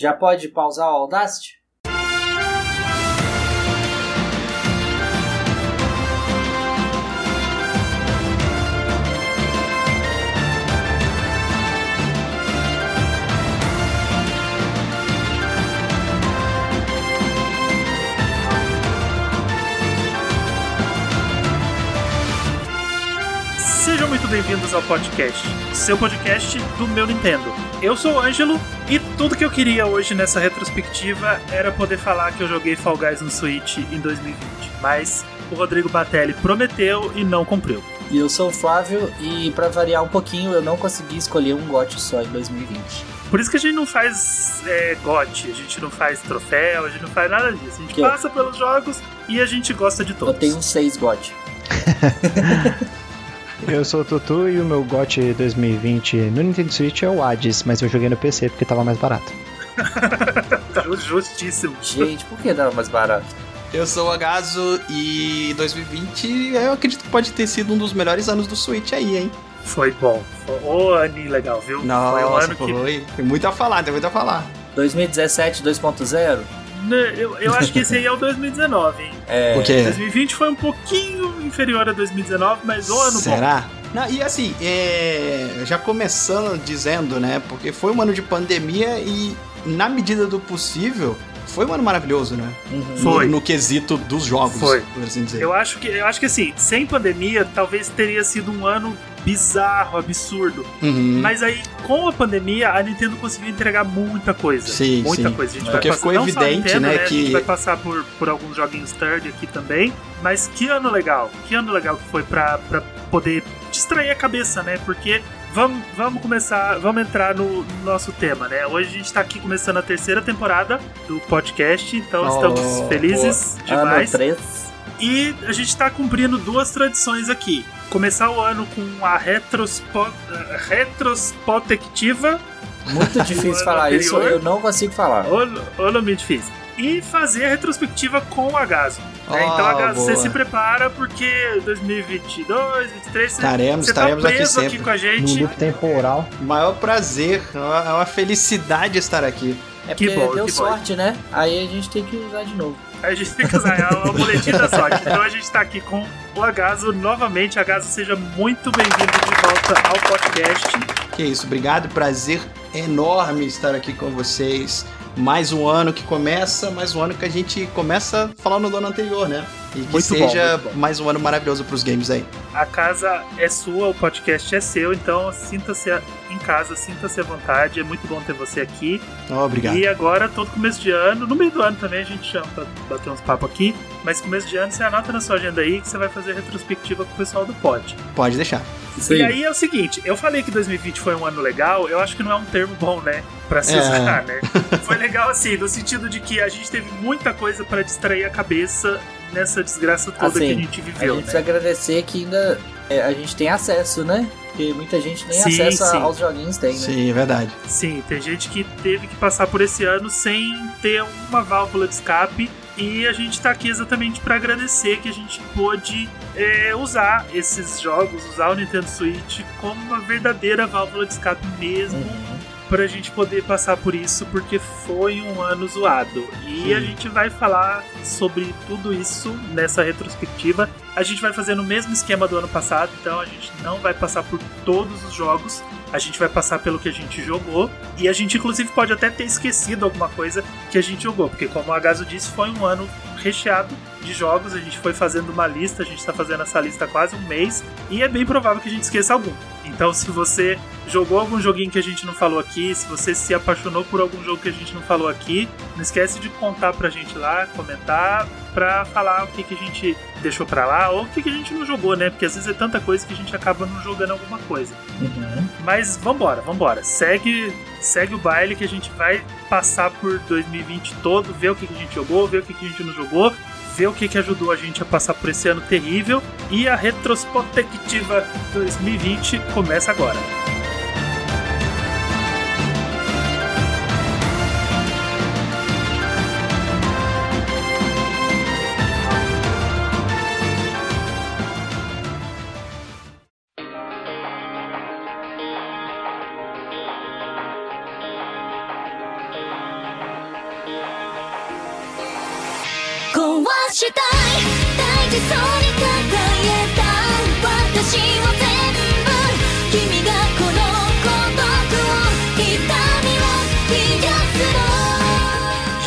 Já pode pausar o Audacity? Bem-vindos ao podcast, seu podcast do meu Nintendo. Eu sou o Ângelo e tudo que eu queria hoje nessa retrospectiva era poder falar que eu joguei Fall Guys no Switch em 2020, mas o Rodrigo Batelli prometeu e não cumpriu. E eu sou o Flávio e para variar um pouquinho eu não consegui escolher um GOT só em 2020. Por isso que a gente não faz é, GOT, a gente não faz troféu, a gente não faz nada disso. A gente Que- passa pelos jogos e a gente gosta de todos. Eu tenho um 6 GOT. Eu sou o Tutu e o meu GOT 2020 no Nintendo Switch é o Hades, mas eu joguei no PC porque tava mais barato. Ju- Justíssimo. Gente, por que dava mais barato? Eu sou o Agazo e 2020 eu acredito que pode ter sido um dos melhores anos do Switch aí, hein? Foi bom. Foi ô aninho legal, viu? foi um ano que foi. Tem muito a falar, tem muito a falar. 2017 2.0? Né, Eu, eu acho que esse aí é o 2019, hein? É. O quê? 2020 foi um pouquinho inferior a 2019, mas o ano bom. Será? Não, e assim, é, já começando dizendo, né? Porque foi um ano de pandemia e, na medida do possível, foi um ano maravilhoso, né? Uhum. Foi. No, no quesito dos jogos, Foi. por assim dizer. Eu acho que eu acho que assim, sem pandemia, talvez teria sido um ano bizarro, absurdo. Uhum. Mas aí, com a pandemia, a Nintendo conseguiu entregar muita coisa. Sim, muita sim. coisa. A gente Porque vai ficou passar, a evidente, Nintendo, né, A gente que- vai passar por, por alguns joguinhos third aqui também. Mas que ano legal. Que ano legal que foi pra, pra poder distrair a cabeça, né? Porque vamos, vamos começar, vamos entrar no, no nosso tema, né? Hoje a gente tá aqui começando a terceira temporada do podcast, então Oh, estamos felizes Ano demais. 3. E a gente tá cumprindo duas tradições aqui. Começar o ano com a retrospo... retrospectiva, Muito difícil falar isso, anterior. eu não consigo falar. ou, ou nome difícil. E fazer a retrospectiva com o Agaso. né? Então, Oh, Agaso, você se prepara porque 2022, 2023, você, Estaremos, você tá estaremos aqui preso aqui, sempre. com a No gente. loop temporal. Maior prazer, é uma, é uma felicidade estar aqui. É Que porque bom, deu que bom. sorte, né? Aí a gente tem que usar de novo. A gente tem que usar é o boletim da sorte. Então a gente tá aqui com o Agaso novamente. Agaso, seja muito bem-vindo de volta ao podcast. Que isso, obrigado, prazer enorme estar aqui com vocês. Mais um ano que começa, mais um ano que a gente começa falando do ano anterior, né? E que Muito seja bom. mais um ano maravilhoso pros games aí. A casa é sua, o podcast é seu, então sinta-se em casa, sinta-se à vontade. É muito bom ter você aqui. Oh, obrigado. E agora, todo começo de ano, no meio do ano também a gente chama pra bater uns papos aqui. Mas começo de ano você anota na sua agenda aí que você vai fazer retrospectiva com o pessoal do pod. Pode deixar. Isso E aí é o seguinte, eu falei que 2020 foi um ano legal, eu acho que não é um termo bom, né? Pra se É. usar, né? Foi legal assim, no sentido de que a gente teve muita coisa pra distrair a cabeça nessa desgraça toda Assim, que a gente A viveu, gente né? precisa agradecer que ainda é, a gente tem acesso, né? Porque muita gente nem Sim, acesso sim. aos joguinhos tem, né? Sim, é verdade. Sim, tem gente que teve que passar por esse ano sem ter uma válvula de escape. E a gente tá aqui exatamente para agradecer que a gente pôde é, usar esses jogos, usar o Nintendo Switch como uma verdadeira válvula de escape mesmo, Uhum. Pra gente poder passar por isso, porque foi um ano zoado. E Sim. a gente vai falar sobre tudo isso nessa retrospectiva. A gente vai fazer no mesmo esquema do ano passado, então a gente não vai passar por todos os jogos. A gente vai passar pelo que a gente jogou. E a gente, inclusive, pode até ter esquecido alguma coisa que a gente jogou. Porque, como o Agaso disse, foi um ano recheado de jogos. A gente foi fazendo uma lista. A gente tá fazendo essa lista há quase um mês. E é bem provável que a gente esqueça algum. Então, se você jogou algum joguinho que a gente não falou aqui, se você se apaixonou por algum jogo que a gente não falou aqui, não esquece de contar pra gente lá, comentar, pra falar o que, que a gente deixou pra lá ou o que, que a gente não jogou, né? Porque às vezes é tanta coisa que a gente acaba não jogando alguma coisa. Uhum. Mas vambora, vambora. Segue, segue o baile que a gente vai passar por 2020 todo, ver o que, a gente jogou, ver o que, que a gente não jogou, ver o que, que ajudou a gente a passar por esse ano terrível. E a retrospectiva 2020 começa agora.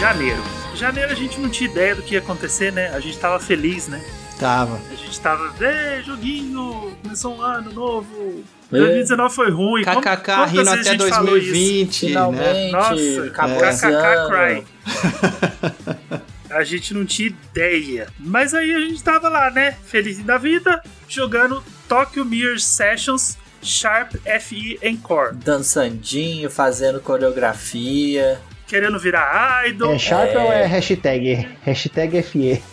Janeiro. Janeiro a gente não tinha ideia do que ia acontecer, né? A gente tava feliz, né? Tava. A gente tava, ei, joguinho, começou um ano novo. É. 2019 foi ruim. KKK rindo até gente falou isso? 2020, né? Nossa, acabou esse KKK cry. A gente não tinha ideia. Mas aí a gente tava lá, né? Feliz da vida, jogando Tokyo Mirror Sessions Sharp FE Encore. Dançandinho, fazendo coreografia. Querendo virar idol. É Sharp ou é hashtag? Hashtag FE.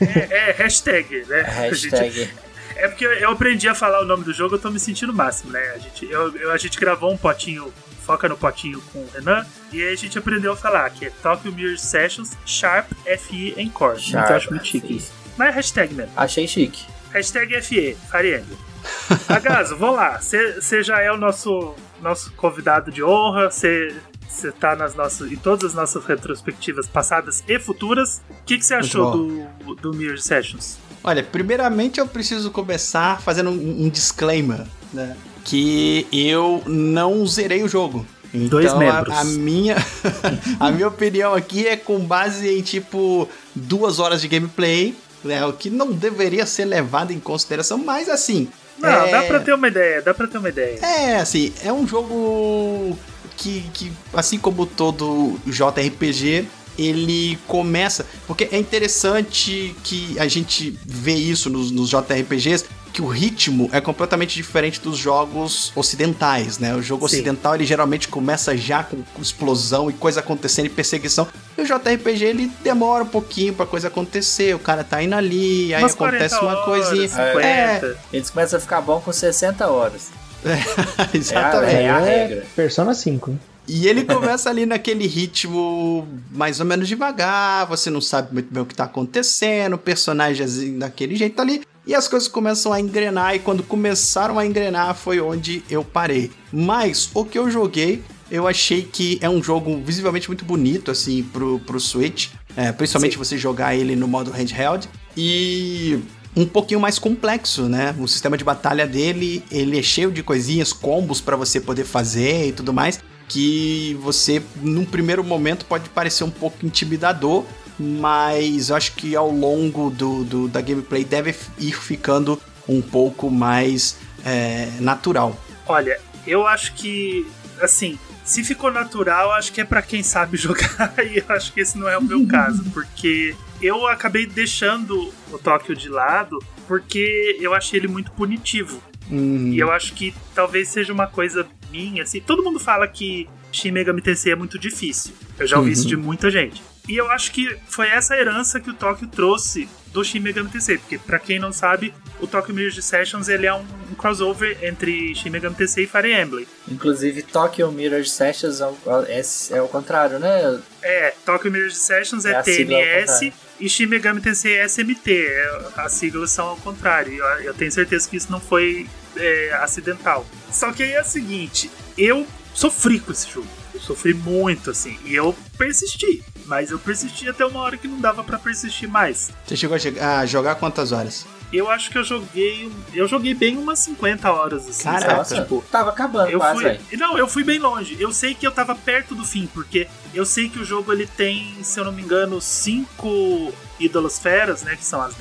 É, é, hashtag, né? Gente- Hashtag. é porque eu aprendi a falar o nome do jogo, eu tô me sentindo o máximo, né? A gente, eu, eu- a gente gravou um potinho, foca no potinho com o Renan, e aí a gente aprendeu a falar que é Tokyo Mirror Sessions Sharp FE Encore. então eu acho muito chique isso. Mas é hashtag mesmo. Achei chique. Hashtag FE, Fariendo. Agaso, vamos lá. Você já é o nosso, nosso convidado de honra. Você tá nas nossas, em todas as nossas retrospectivas passadas e futuras. O que você achou do, do Mirror Sessions? Olha, primeiramente eu preciso começar fazendo um, um disclaimer, né? Que eu não zerei o jogo. Então, Dois a- membros. A, minha, a minha opinião aqui é com base em, tipo, duas horas de gameplay, né? O que não deveria ser levado em consideração, mas assim... Não, é... dá pra ter uma ideia, dá pra ter uma ideia. É, assim, é um jogo que, que assim como todo JRPG, ele começa. Porque é interessante que a gente vê isso nos, nos JRPGs, que o ritmo é completamente diferente dos jogos ocidentais, né? O jogo Sim. ocidental ele geralmente começa já com explosão e coisa acontecendo e perseguição. E o JRPG ele demora um pouquinho pra coisa acontecer, o cara tá indo ali, aí Umas acontece 40 uma coisinha. horas, É, 50. Eles começam a ficar bom com 60 horas. exatamente. É a regra. Persona 5. né? E ele começa ali naquele ritmo mais ou menos devagar, você não sabe muito bem o que tá acontecendo, o personagem daquele jeito ali, e as coisas começam a engrenar, e quando começaram a engrenar foi onde eu parei. Mas o que eu joguei, eu achei que é um jogo visivelmente muito bonito, assim, pro, pro Switch, é, principalmente você jogar ele no modo handheld, e um pouquinho mais complexo, né? O sistema de batalha dele, ele é cheio de coisinhas, combos pra você poder fazer e tudo mais, que você, num primeiro momento, pode parecer um pouco intimidador, mas acho que ao longo do, do- da gameplay deve ir ficando um pouco mais é, natural. Olha, eu acho que, assim, se ficou natural, acho que é pra quem sabe jogar, e eu acho que esse não é o meu caso, porque eu acabei deixando o Tóquio de lado porque eu achei ele muito punitivo. Hum, E eu acho que talvez seja uma coisa minha, assim. Todo mundo fala que Shin Megami Tensei é muito difícil. Eu já ouvi Uhum. isso de muita gente. E eu acho que foi essa herança que o Tóquio trouxe do Shin Megami Tensei. Porque, pra quem não sabe, o Tokyo Mirror Sessions ele é um, um crossover entre Shin Megami Tensei e Fire Emblem. Inclusive, Tokyo Mirror Sessions é o, é, é o contrário, né? É, Tokyo Mirror Sessions é, É TMS e Shin Megami Tensei é SMT. É, as siglas são ao contrário. Eu, eu tenho certeza que isso não foi é, acidental. Só que aí é o seguinte, eu sofri com esse jogo. Eu sofri muito, assim. E eu persisti. Mas eu persisti até uma hora que não dava pra persistir mais. Você chegou a, a jogar quantas horas? Eu acho que eu joguei. Eu joguei bem umas 50 horas, assim. Caraca. sabe? Tipo, tava acabando eu quase, fui. Não, eu fui bem longe. Eu sei que eu tava perto do fim, porque eu sei que o jogo ele tem, se eu não me engano, cinco ídolos feras, né? Que são as.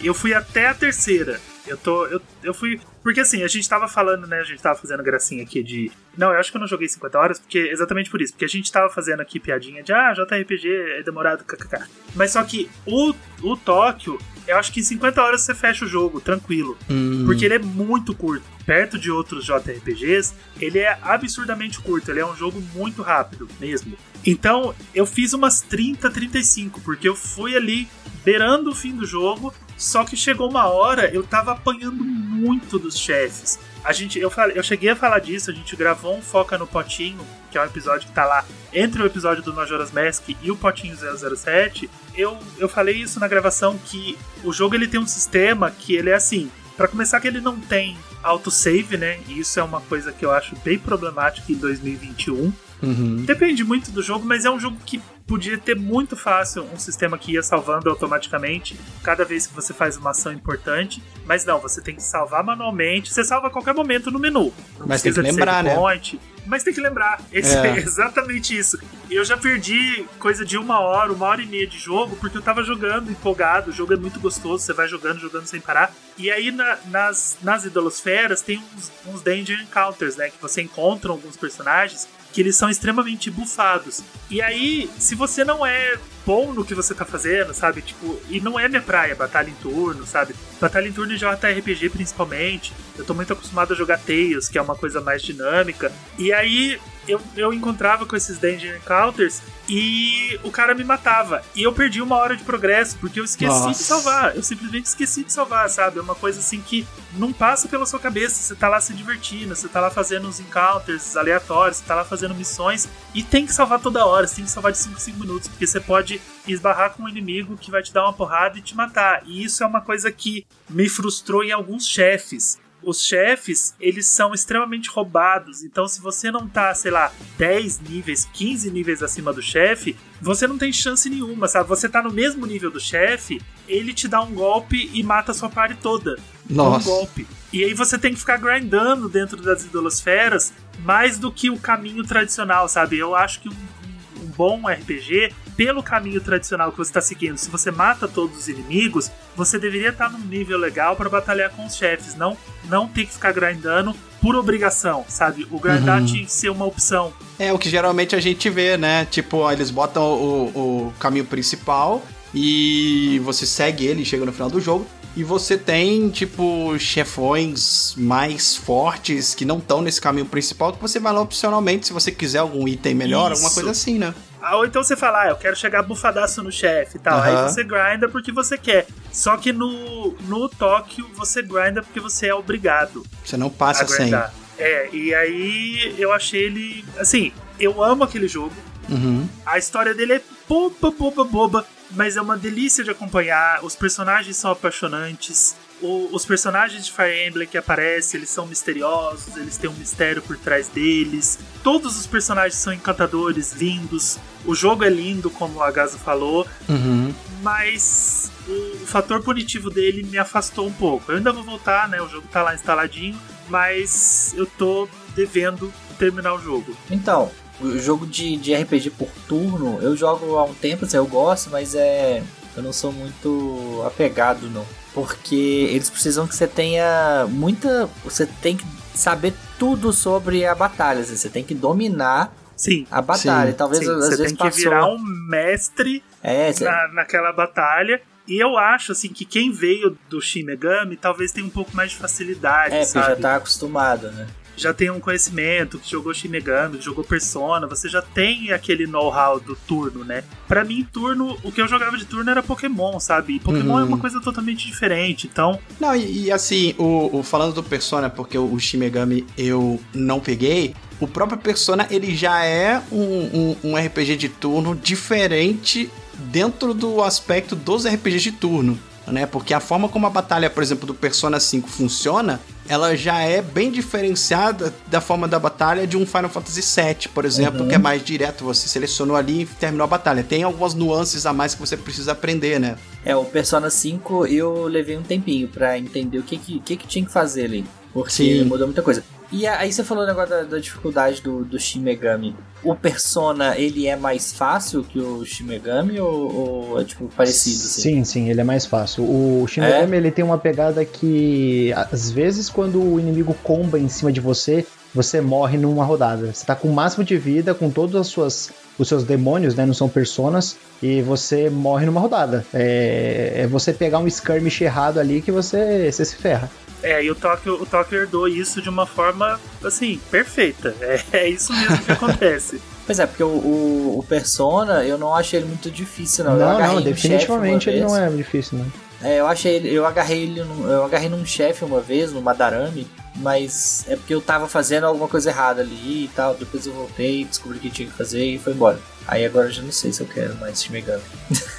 E eu fui até a terceira. Eu tô. Eu, eu fui. Porque assim, a gente tava falando, né? A gente tava fazendo gracinha aqui de. Não, eu acho que eu não joguei 50 horas, porque exatamente por isso. Porque a gente tava fazendo aqui piadinha de ah, JRPG é demorado, kkk. Mas só que o, o Tóquio, eu acho que em 50 horas você fecha o jogo, tranquilo. Hum, Porque ele é muito curto. Perto de outros JRPGs, ele é absurdamente curto. Ele é um jogo muito rápido mesmo. Então, eu fiz umas 30, 35, porque eu fui ali beirando o fim do jogo. Só que chegou uma hora, eu tava apanhando muito dos chefes. A gente, eu, falei, eu cheguei a falar disso, a gente gravou um Foca no Potinho, que é um episódio que tá lá entre o episódio do Majora's Mask e o Potinho 007. Eu, eu falei isso na gravação que o jogo ele tem um sistema que ele é assim. Pra começar que ele não tem autosave, né? E isso é uma coisa que eu acho bem problemática em 2021. Uhum. Depende muito do jogo, mas é um jogo que podia ter muito fácil um sistema que ia salvando automaticamente cada vez que você faz uma ação importante. Mas não, você tem que salvar manualmente. Você salva a qualquer momento no menu. Não Mas tem precisa que lembrar, né? point, Mas tem que lembrar. Esse- É. é exatamente isso. E eu já perdi coisa de uma hora, uma hora e meia de jogo, porque eu tava jogando empolgado. O jogo é muito gostoso, você vai jogando, jogando sem parar. E aí na- nas, nas idolosferas tem uns, uns Danger Encounters, né? Que você encontra alguns personagens que eles são extremamente bufados. E aí, se você não é bom no que você tá fazendo, sabe? Tipo, e não é minha praia, batalha em turno, sabe? Batalha em turno e JRPG principalmente. Eu tô muito acostumado a jogar Tales, que é uma coisa mais dinâmica. E aí eu, eu encontrava com esses Danger Encounters e o cara me matava. E eu perdi uma hora de progresso, porque eu esqueci Nossa. de salvar. Eu simplesmente esqueci de salvar, sabe? É uma coisa assim que não passa pela sua cabeça. Você tá lá se divertindo, você tá lá fazendo uns encounters aleatórios, você tá lá fazendo missões e tem que salvar toda hora, você tem que salvar de 5 em 5 minutos, porque você pode esbarrar com um inimigo que vai te dar uma porrada e te matar. E isso é uma coisa que me frustrou em alguns chefes. Os chefes, eles são extremamente roubados. Então, se você não tá, sei lá, 10 níveis, 15 níveis acima do chefe, você não tem chance nenhuma, sabe? Você tá no mesmo nível do chefe, ele te dá um golpe e mata a sua party toda. Um Nossa. golpe. E aí você tem que ficar grindando dentro das idolosferas mais do que o caminho tradicional, sabe? Eu acho que um, um- um bom RPG, pelo caminho tradicional que você está seguindo, se você mata todos os inimigos, você deveria estar num nível legal para batalhar com os chefes, não não ter que ficar grindando por obrigação, sabe? O grindar Uhum. tinha que ser uma opção. É o que geralmente a gente vê, né? Tipo, ó, eles botam o, o caminho principal e você segue ele, chega no final do jogo. E você tem, tipo, chefões mais fortes que não estão nesse caminho principal, que você vai lá opcionalmente se você quiser algum item melhor, alguma Isso. coisa assim, né? Ah, Ou então você fala, ah, eu quero chegar bufadaço no chefe e tal. Aham. Aí você grinda porque você quer. Só que no, no Tóquio você grinda porque você é obrigado. Você não passa sem. É, e aí eu achei ele. Assim, eu amo aquele jogo. Uhum. A história dele é boba, boba, boba, mas é uma delícia de acompanhar. Os personagens são apaixonantes. O- os personagens de Fire Emblem que aparecem, eles são misteriosos, eles têm um mistério por trás deles. Todos os personagens são encantadores, lindos. O jogo é lindo, como o Agaso falou, Uhum. mas o, o fator punitivo dele me afastou um pouco. Eu ainda vou voltar, né? O jogo tá lá instaladinho, mas eu tô devendo terminar o jogo. Então, o jogo de, de RPG por turno, eu jogo há um tempo, assim, eu gosto, mas é. Eu não sou muito apegado, não. Porque eles precisam que você tenha muita. Você tem que saber tudo sobre a batalha. assim, Você tem que dominar Sim. a batalha. Sim, Talvez Sim, às você vezes tem que passou. virar um mestre É, você- na, naquela batalha. E eu acho assim que quem veio do Shin Megami talvez tenha um pouco mais de facilidade, é, porque sabe? já tá acostumado, né? Já tem um conhecimento, que jogou Shin Megami, que jogou Persona, você já tem aquele know-how do turno, né? Pra mim, turno, o que eu jogava de turno era Pokémon, sabe? E Pokémon Uhum. é uma coisa totalmente diferente, então Não, e, e assim, o, o- falando do Persona, porque o, o Shin Megami eu não peguei, o próprio Persona ele já é um, um, um RPG de turno diferente dentro do aspecto dos RPGs de turno. Né? Porque a forma como a batalha, por exemplo, do Persona 5 funciona, ela já é bem diferenciada da forma da batalha de um Final Fantasy VII, por exemplo, Uhum. que é mais direto, você selecionou ali e terminou a batalha. Tem algumas nuances a mais que você precisa aprender, né? É, o Persona 5 eu levei um tempinho pra entender o que que, que, que tinha que fazer ali. Porque Sim. mudou muita coisa. E aí você falou o negócio da, da dificuldade do, do Shin Megami. O Persona, ele é mais fácil que o Shin Megami ou, ou é tipo parecido? Assim? Sim, sim, ele é mais fácil. O Shin Megami, ele tem uma pegada que às vezes quando o inimigo comba em cima de você, você morre numa rodada. Você tá com o máximo de vida, com todos as suas, os seus demônios, né? Não são personas, e você morre numa rodada. É, é você pegar um skirmish errado ali que você, você se ferra. É, e o Tóquio, o Tóquio herdou isso de uma forma, assim, perfeita. É, é isso mesmo que acontece. Pois é, porque o, o, o Persona, eu não achei ele muito difícil, não. eu Não, não, definitivamente ele não é difícil, não. É, eu achei ele, eu agarrei ele, num, eu agarrei num chefe uma vez, no Madarame, mas é porque eu tava fazendo alguma coisa errada ali e tal. Depois eu voltei, descobri o que tinha que fazer e foi embora. Aí agora eu já não sei se eu quero mais Shin Megami.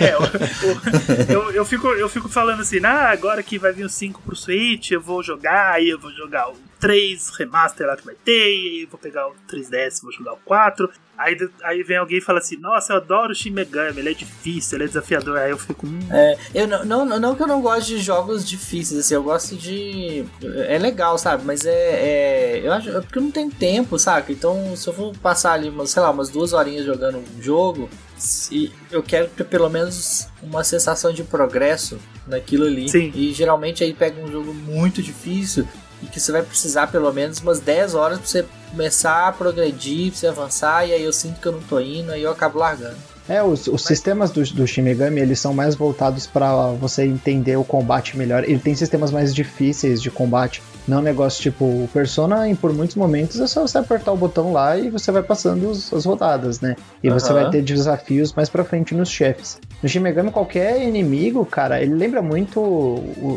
É, eu, eu, eu fico, eu fico falando assim, ah, agora que vai vir o 5 pro Switch, eu vou jogar, aí eu vou jogar o 3 remaster lá que vai ter, e aí vou pegar o 3DS, vou jogar o 4. Aí, aí vem alguém e fala assim: Nossa, eu adoro o Shin Megami, ele é difícil, ele é desafiador. Aí eu fico. Hum. É, eu não, não, não que eu não gosto de jogos difíceis, assim, eu gosto de. É legal, sabe? Mas é. é eu acho. É porque eu não tenho tempo, saca? Então, se eu for passar ali, umas, sei lá, umas duas horinhas jogando um jogo, se, eu quero ter pelo menos uma sensação de progresso naquilo ali. Sim. E geralmente aí pega um jogo muito difícil e que você vai precisar pelo menos umas 10 horas pra você começar a progredir, pra você avançar, e aí eu sinto que eu não tô indo, aí eu acabo largando. É, os, os sistemas do, do Shin Megami, eles são mais voltados para você entender o combate melhor. Ele tem sistemas mais difíceis de combate. Não é um negócio tipo, o Persona, em, por muitos momentos, é só você apertar o botão lá e você vai passando os, as rodadas, né? E você Aham. vai ter desafios mais pra frente nos chefes. No Shin Megami, qualquer inimigo, cara, ele lembra muito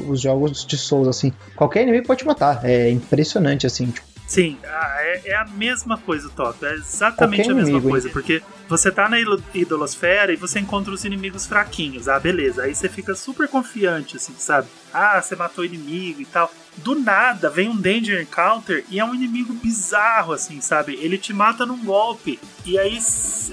os jogos de Souls, assim. Qualquer inimigo pode te matar. É impressionante, assim. Tipo, Sim, é, é a mesma coisa, Top. É exatamente Qualquer a mesma inimigo, coisa. Porque você tá na idolosfera e você encontra os inimigos fraquinhos. Ah, beleza. Aí você fica super confiante, assim, sabe? Ah, você matou o inimigo e tal. Do nada vem um Danger Encounter e é um inimigo bizarro, assim, sabe? Ele te mata num golpe. E aí,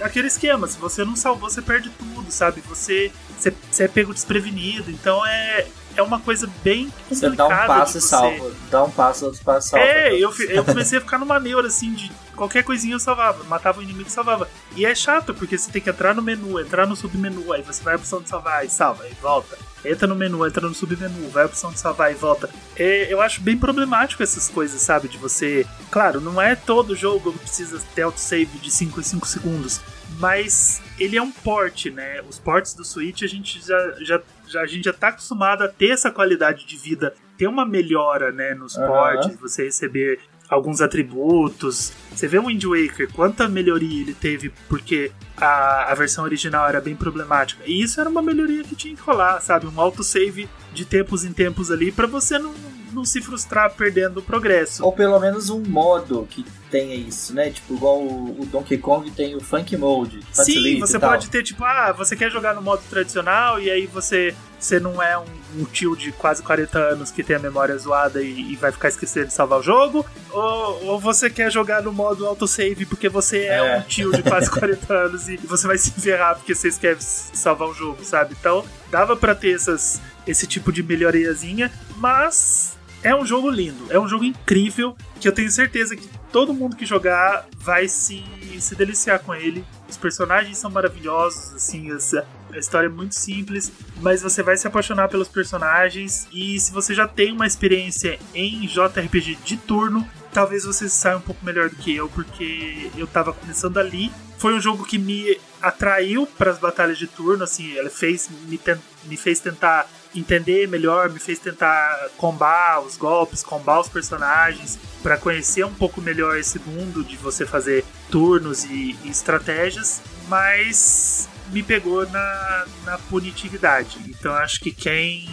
aquele esquema, se você não salvou, você perde tudo, sabe? Você, você, você é pego desprevenido. Então é, é uma coisa bem Você complicada. dá um passo e você- salva, dá um passo, outro passo salva. é, eu, fi- eu comecei a ficar numa neura, assim, de qualquer coisinha eu salvava. Matava o inimigo e salvava. E é chato, porque você tem que entrar no menu, entrar no submenu, aí você vai a opção de salvar e salva, aí volta. Entra no menu, entra no submenu, vai a opção de salvar e volta. É, eu acho bem problemático essas coisas, sabe? De você. Claro, não é todo jogo que precisa ter autosave de 5 em 5 segundos. Mas ele é um port, né? Os ports do Switch a gente já, já, já, a gente já tá acostumado a ter essa qualidade de vida, ter uma melhora, né, nos ports, você receber alguns atributos. Você vê o Wind Waker, quanta melhoria ele teve porque a, a versão original era bem problemática. E isso era uma melhoria que tinha que rolar, sabe? Um autosave de tempos em tempos ali pra você não, não se frustrar perdendo o progresso. Ou pelo menos um modo que tenha isso, né? Tipo, igual o, o Donkey Kong tem o Funk Mode. Sim, você pode ter, tipo, ah, você quer jogar no modo tradicional e aí você, você não é um, um tio de quase 40 anos que tem a memória zoada e, e vai ficar esquecendo de salvar o jogo, ou, ou você quer jogar no modo autosave porque você é, É. um tio de quase 40 anos e você vai se ferrar porque você esquece de salvar o jogo, sabe? Então, dava pra ter essas, esse tipo de melhoriazinha, mas é um jogo lindo, é um jogo incrível que eu tenho certeza que todo mundo que jogar vai se, se deliciar com ele. Os personagens são maravilhosos, assim, essa, a história é muito simples, mas você vai se apaixonar pelos personagens e se você já tem uma experiência em JRPG de turno, talvez você saia um pouco melhor do que eu, porque eu tava começando ali. Foi um jogo que me atraiu para as batalhas de turno, assim, ele fez me, ten- me fez tentar entender melhor, me fez tentar combar os golpes, combar os personagens, para conhecer um pouco melhor esse mundo de você fazer turnos e, e estratégias, mas me pegou na, na punitividade. Então acho que quem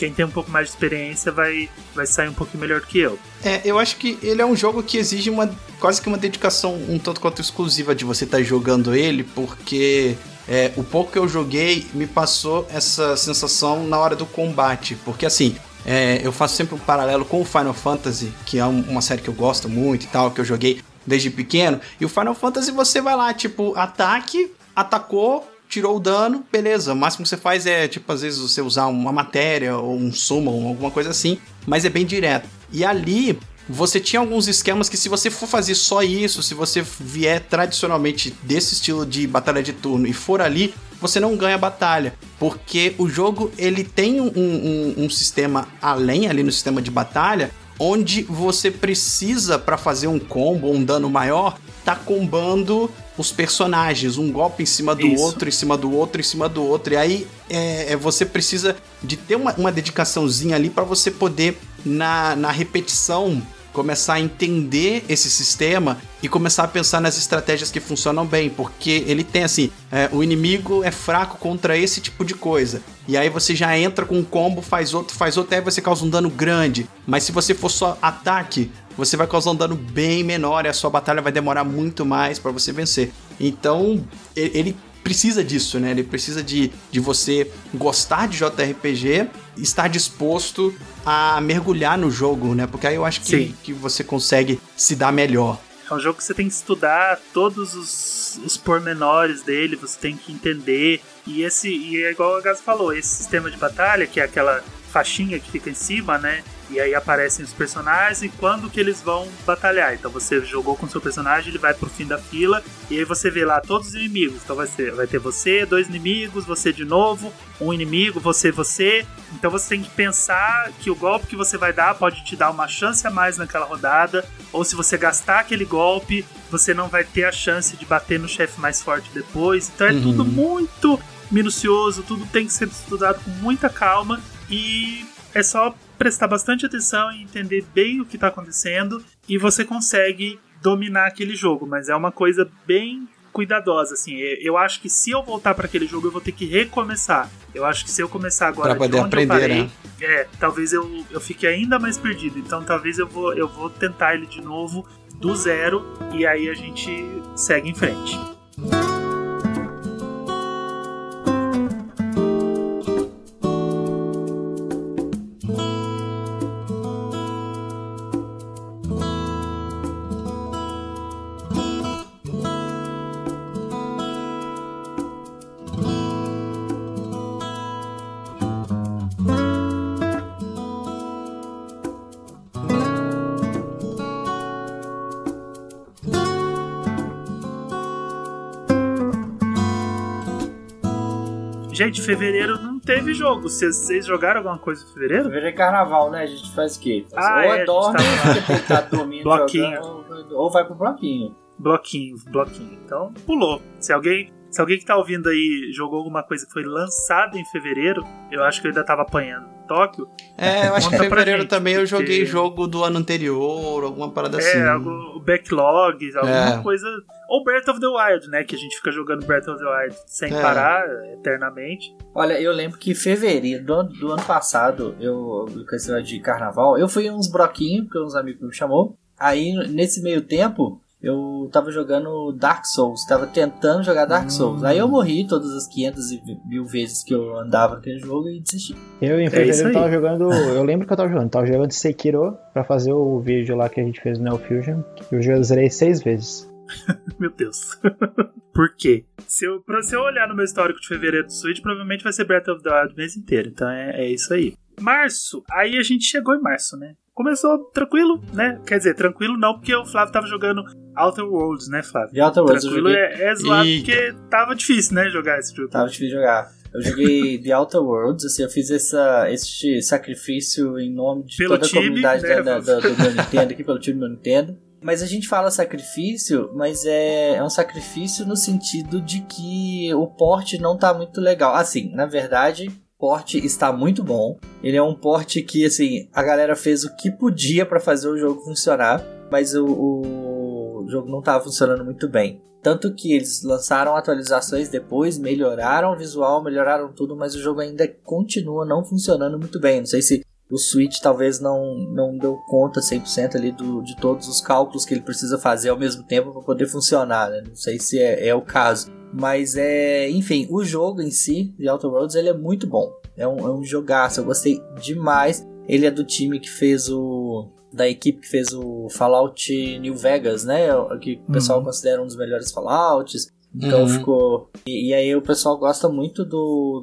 quem tem um pouco mais de experiência vai, vai sair um pouquinho melhor que eu. É, eu acho que ele é um jogo que exige uma quase que uma dedicação um tanto quanto exclusiva de você estar jogando ele, porque é, o pouco que eu joguei me passou essa sensação na hora do combate, porque assim. é, eu faço sempre um paralelo com o Final Fantasy, que é um- uma série que eu gosto muito e tal, que eu joguei desde pequeno. E o Final Fantasy você vai lá, tipo, ataque, atacou, tirou o dano, beleza. O máximo que você faz é, tipo, às vezes você usar uma matéria ou um summon, alguma coisa assim, mas é bem direto. E ali você tinha alguns esquemas que se você for fazer só isso, se você vier tradicionalmente desse estilo de batalha de turno e for ali, você não ganha a batalha, porque o jogo ele tem um, um- um sistema além ali no sistema de batalha, onde você precisa para fazer um combo, um dano maior, tá combando os personagens, um golpe em cima do Isso. outro, em cima do outro, em cima do outro. E aí é, é, você precisa de ter uma, uma dedicaçãozinha ali para você poder, na, na repetição, começar a entender esse sistema e começar a pensar nas estratégias que funcionam bem, porque ele tem assim, é, o inimigo é fraco contra esse tipo de coisa. E aí você já entra com um combo, faz outro, faz outro, aí você causa um dano grande. Mas se você for só ataque, você vai causar um dano bem menor e a sua batalha vai demorar muito mais para você vencer. Então, ele precisa disso, né? Ele precisa de, de você gostar de JRPG, estar disposto a mergulhar no jogo, né? Porque aí eu acho que, Sim. que você consegue se dar melhor. É um jogo que você tem que estudar todos os, os pormenores dele, você tem que entender. E esse e é igual a Gas falou, esse sistema de batalha, que é aquela faixinha que fica em cima, né? E aí aparecem os personagens e quando que eles vão batalhar. Então você jogou com o seu personagem, ele vai pro fim da fila e aí você vê lá todos os inimigos. Então vai, ser, vai ter você, dois inimigos, você de novo, um inimigo, você, você. Então você tem que pensar que o golpe que você vai dar pode te dar uma chance a mais naquela rodada. Ou se você gastar aquele golpe, você não vai ter a chance de bater no chefe mais forte depois. Então é Uhum. tudo muito minucioso, tudo tem que ser estudado com muita calma e é só prestar bastante atenção e entender bem o que está acontecendo e você consegue dominar aquele jogo, mas é uma coisa bem cuidadosa assim. Eu acho que se eu voltar para aquele jogo eu vou ter que recomeçar. Eu acho que se eu começar agora Pra poder de onde aprender, eu parei, né? é, talvez eu, eu fique ainda mais perdido. Então talvez eu vou eu vou tentar ele de novo do zero e aí a gente segue em frente. Gente, fevereiro não teve jogo. Vocês, vocês jogaram alguma coisa em fevereiro? Fevereiro é carnaval, né? A gente faz o quê? Ah, ou é, é gente dorme, tá- dormindo, Bloquinho. jogando, ou vai pro bloquinho. Bloquinho, bloquinho. Então, pulou. Se alguém, se alguém que tá ouvindo aí jogou alguma coisa que foi lançada em fevereiro, eu acho que eu ainda tava apanhando Tóquio. É, eu acho que em fevereiro gente, também eu porque- joguei jogo do ano anterior, alguma parada assim. É, algo, o backlog, alguma É. coisa. Ou Breath of the Wild, né? Que a gente fica jogando Breath of the Wild sem É. parar eternamente. Olha, eu lembro que em fevereiro do ano, do ano passado, eu, negócio de carnaval, eu fui em uns bloquinhos, porque uns amigos me chamou. Aí, nesse meio tempo, eu tava jogando Dark Souls, tava tentando jogar Dark Souls. Aí eu morri todas as 500 e mil vezes que eu andava naquele jogo e desisti. Eu em fevereiro aí. tava jogando. Eu lembro que eu tava jogando. Tava jogando Sekiro pra fazer o vídeo lá que a gente fez no Neo Fusion. Eu já zerei seis vezes. Meu Deus. Por quê? Se eu, pra, se eu olhar no meu histórico de fevereiro do Switch, provavelmente vai ser Breath of the Wild o mês inteiro. Então é, é isso aí. Março. Aí a gente chegou em março, né? Começou tranquilo, né? Quer dizer, tranquilo não, porque o Flávio tava jogando Outer Worlds, né, Flávio? De Outer Worlds Tranquilo joguei, é, é zoado Eita. porque tava difícil, né, jogar esse jogo. tava difícil jogar. Eu joguei The Outer Worlds, assim, eu fiz essa, esse sacrifício em nome de Pelo toda a time, comunidade né? da- da- do meu Nintendo aqui, pelo time do meu Nintendo. Mas a gente fala sacrifício, mas é, é um sacrifício no sentido de que o porte não tá muito legal. Assim, na verdade, porte está muito bom. Ele é um porte que, assim, a galera fez o que podia pra fazer o jogo funcionar, mas o, o jogo não tava funcionando muito bem. Tanto que eles lançaram atualizações depois, melhoraram o visual, melhoraram tudo, mas o jogo ainda continua não funcionando muito bem. Não sei se o Switch talvez não, não deu conta 100% ali do, de todos os cálculos que ele precisa fazer ao mesmo tempo para poder funcionar, né? Não sei se é, é o caso. Mas é, enfim, o jogo em si, The Outer Worlds, ele é muito bom. É um, é um jogaço, eu gostei demais. Ele é do time que fez o. Da equipe que fez o Fallout New Vegas, né? O Que o pessoal Uhum. considera um dos melhores Fallouts. Então Uhum. ficou. E, e aí o pessoal gosta muito do,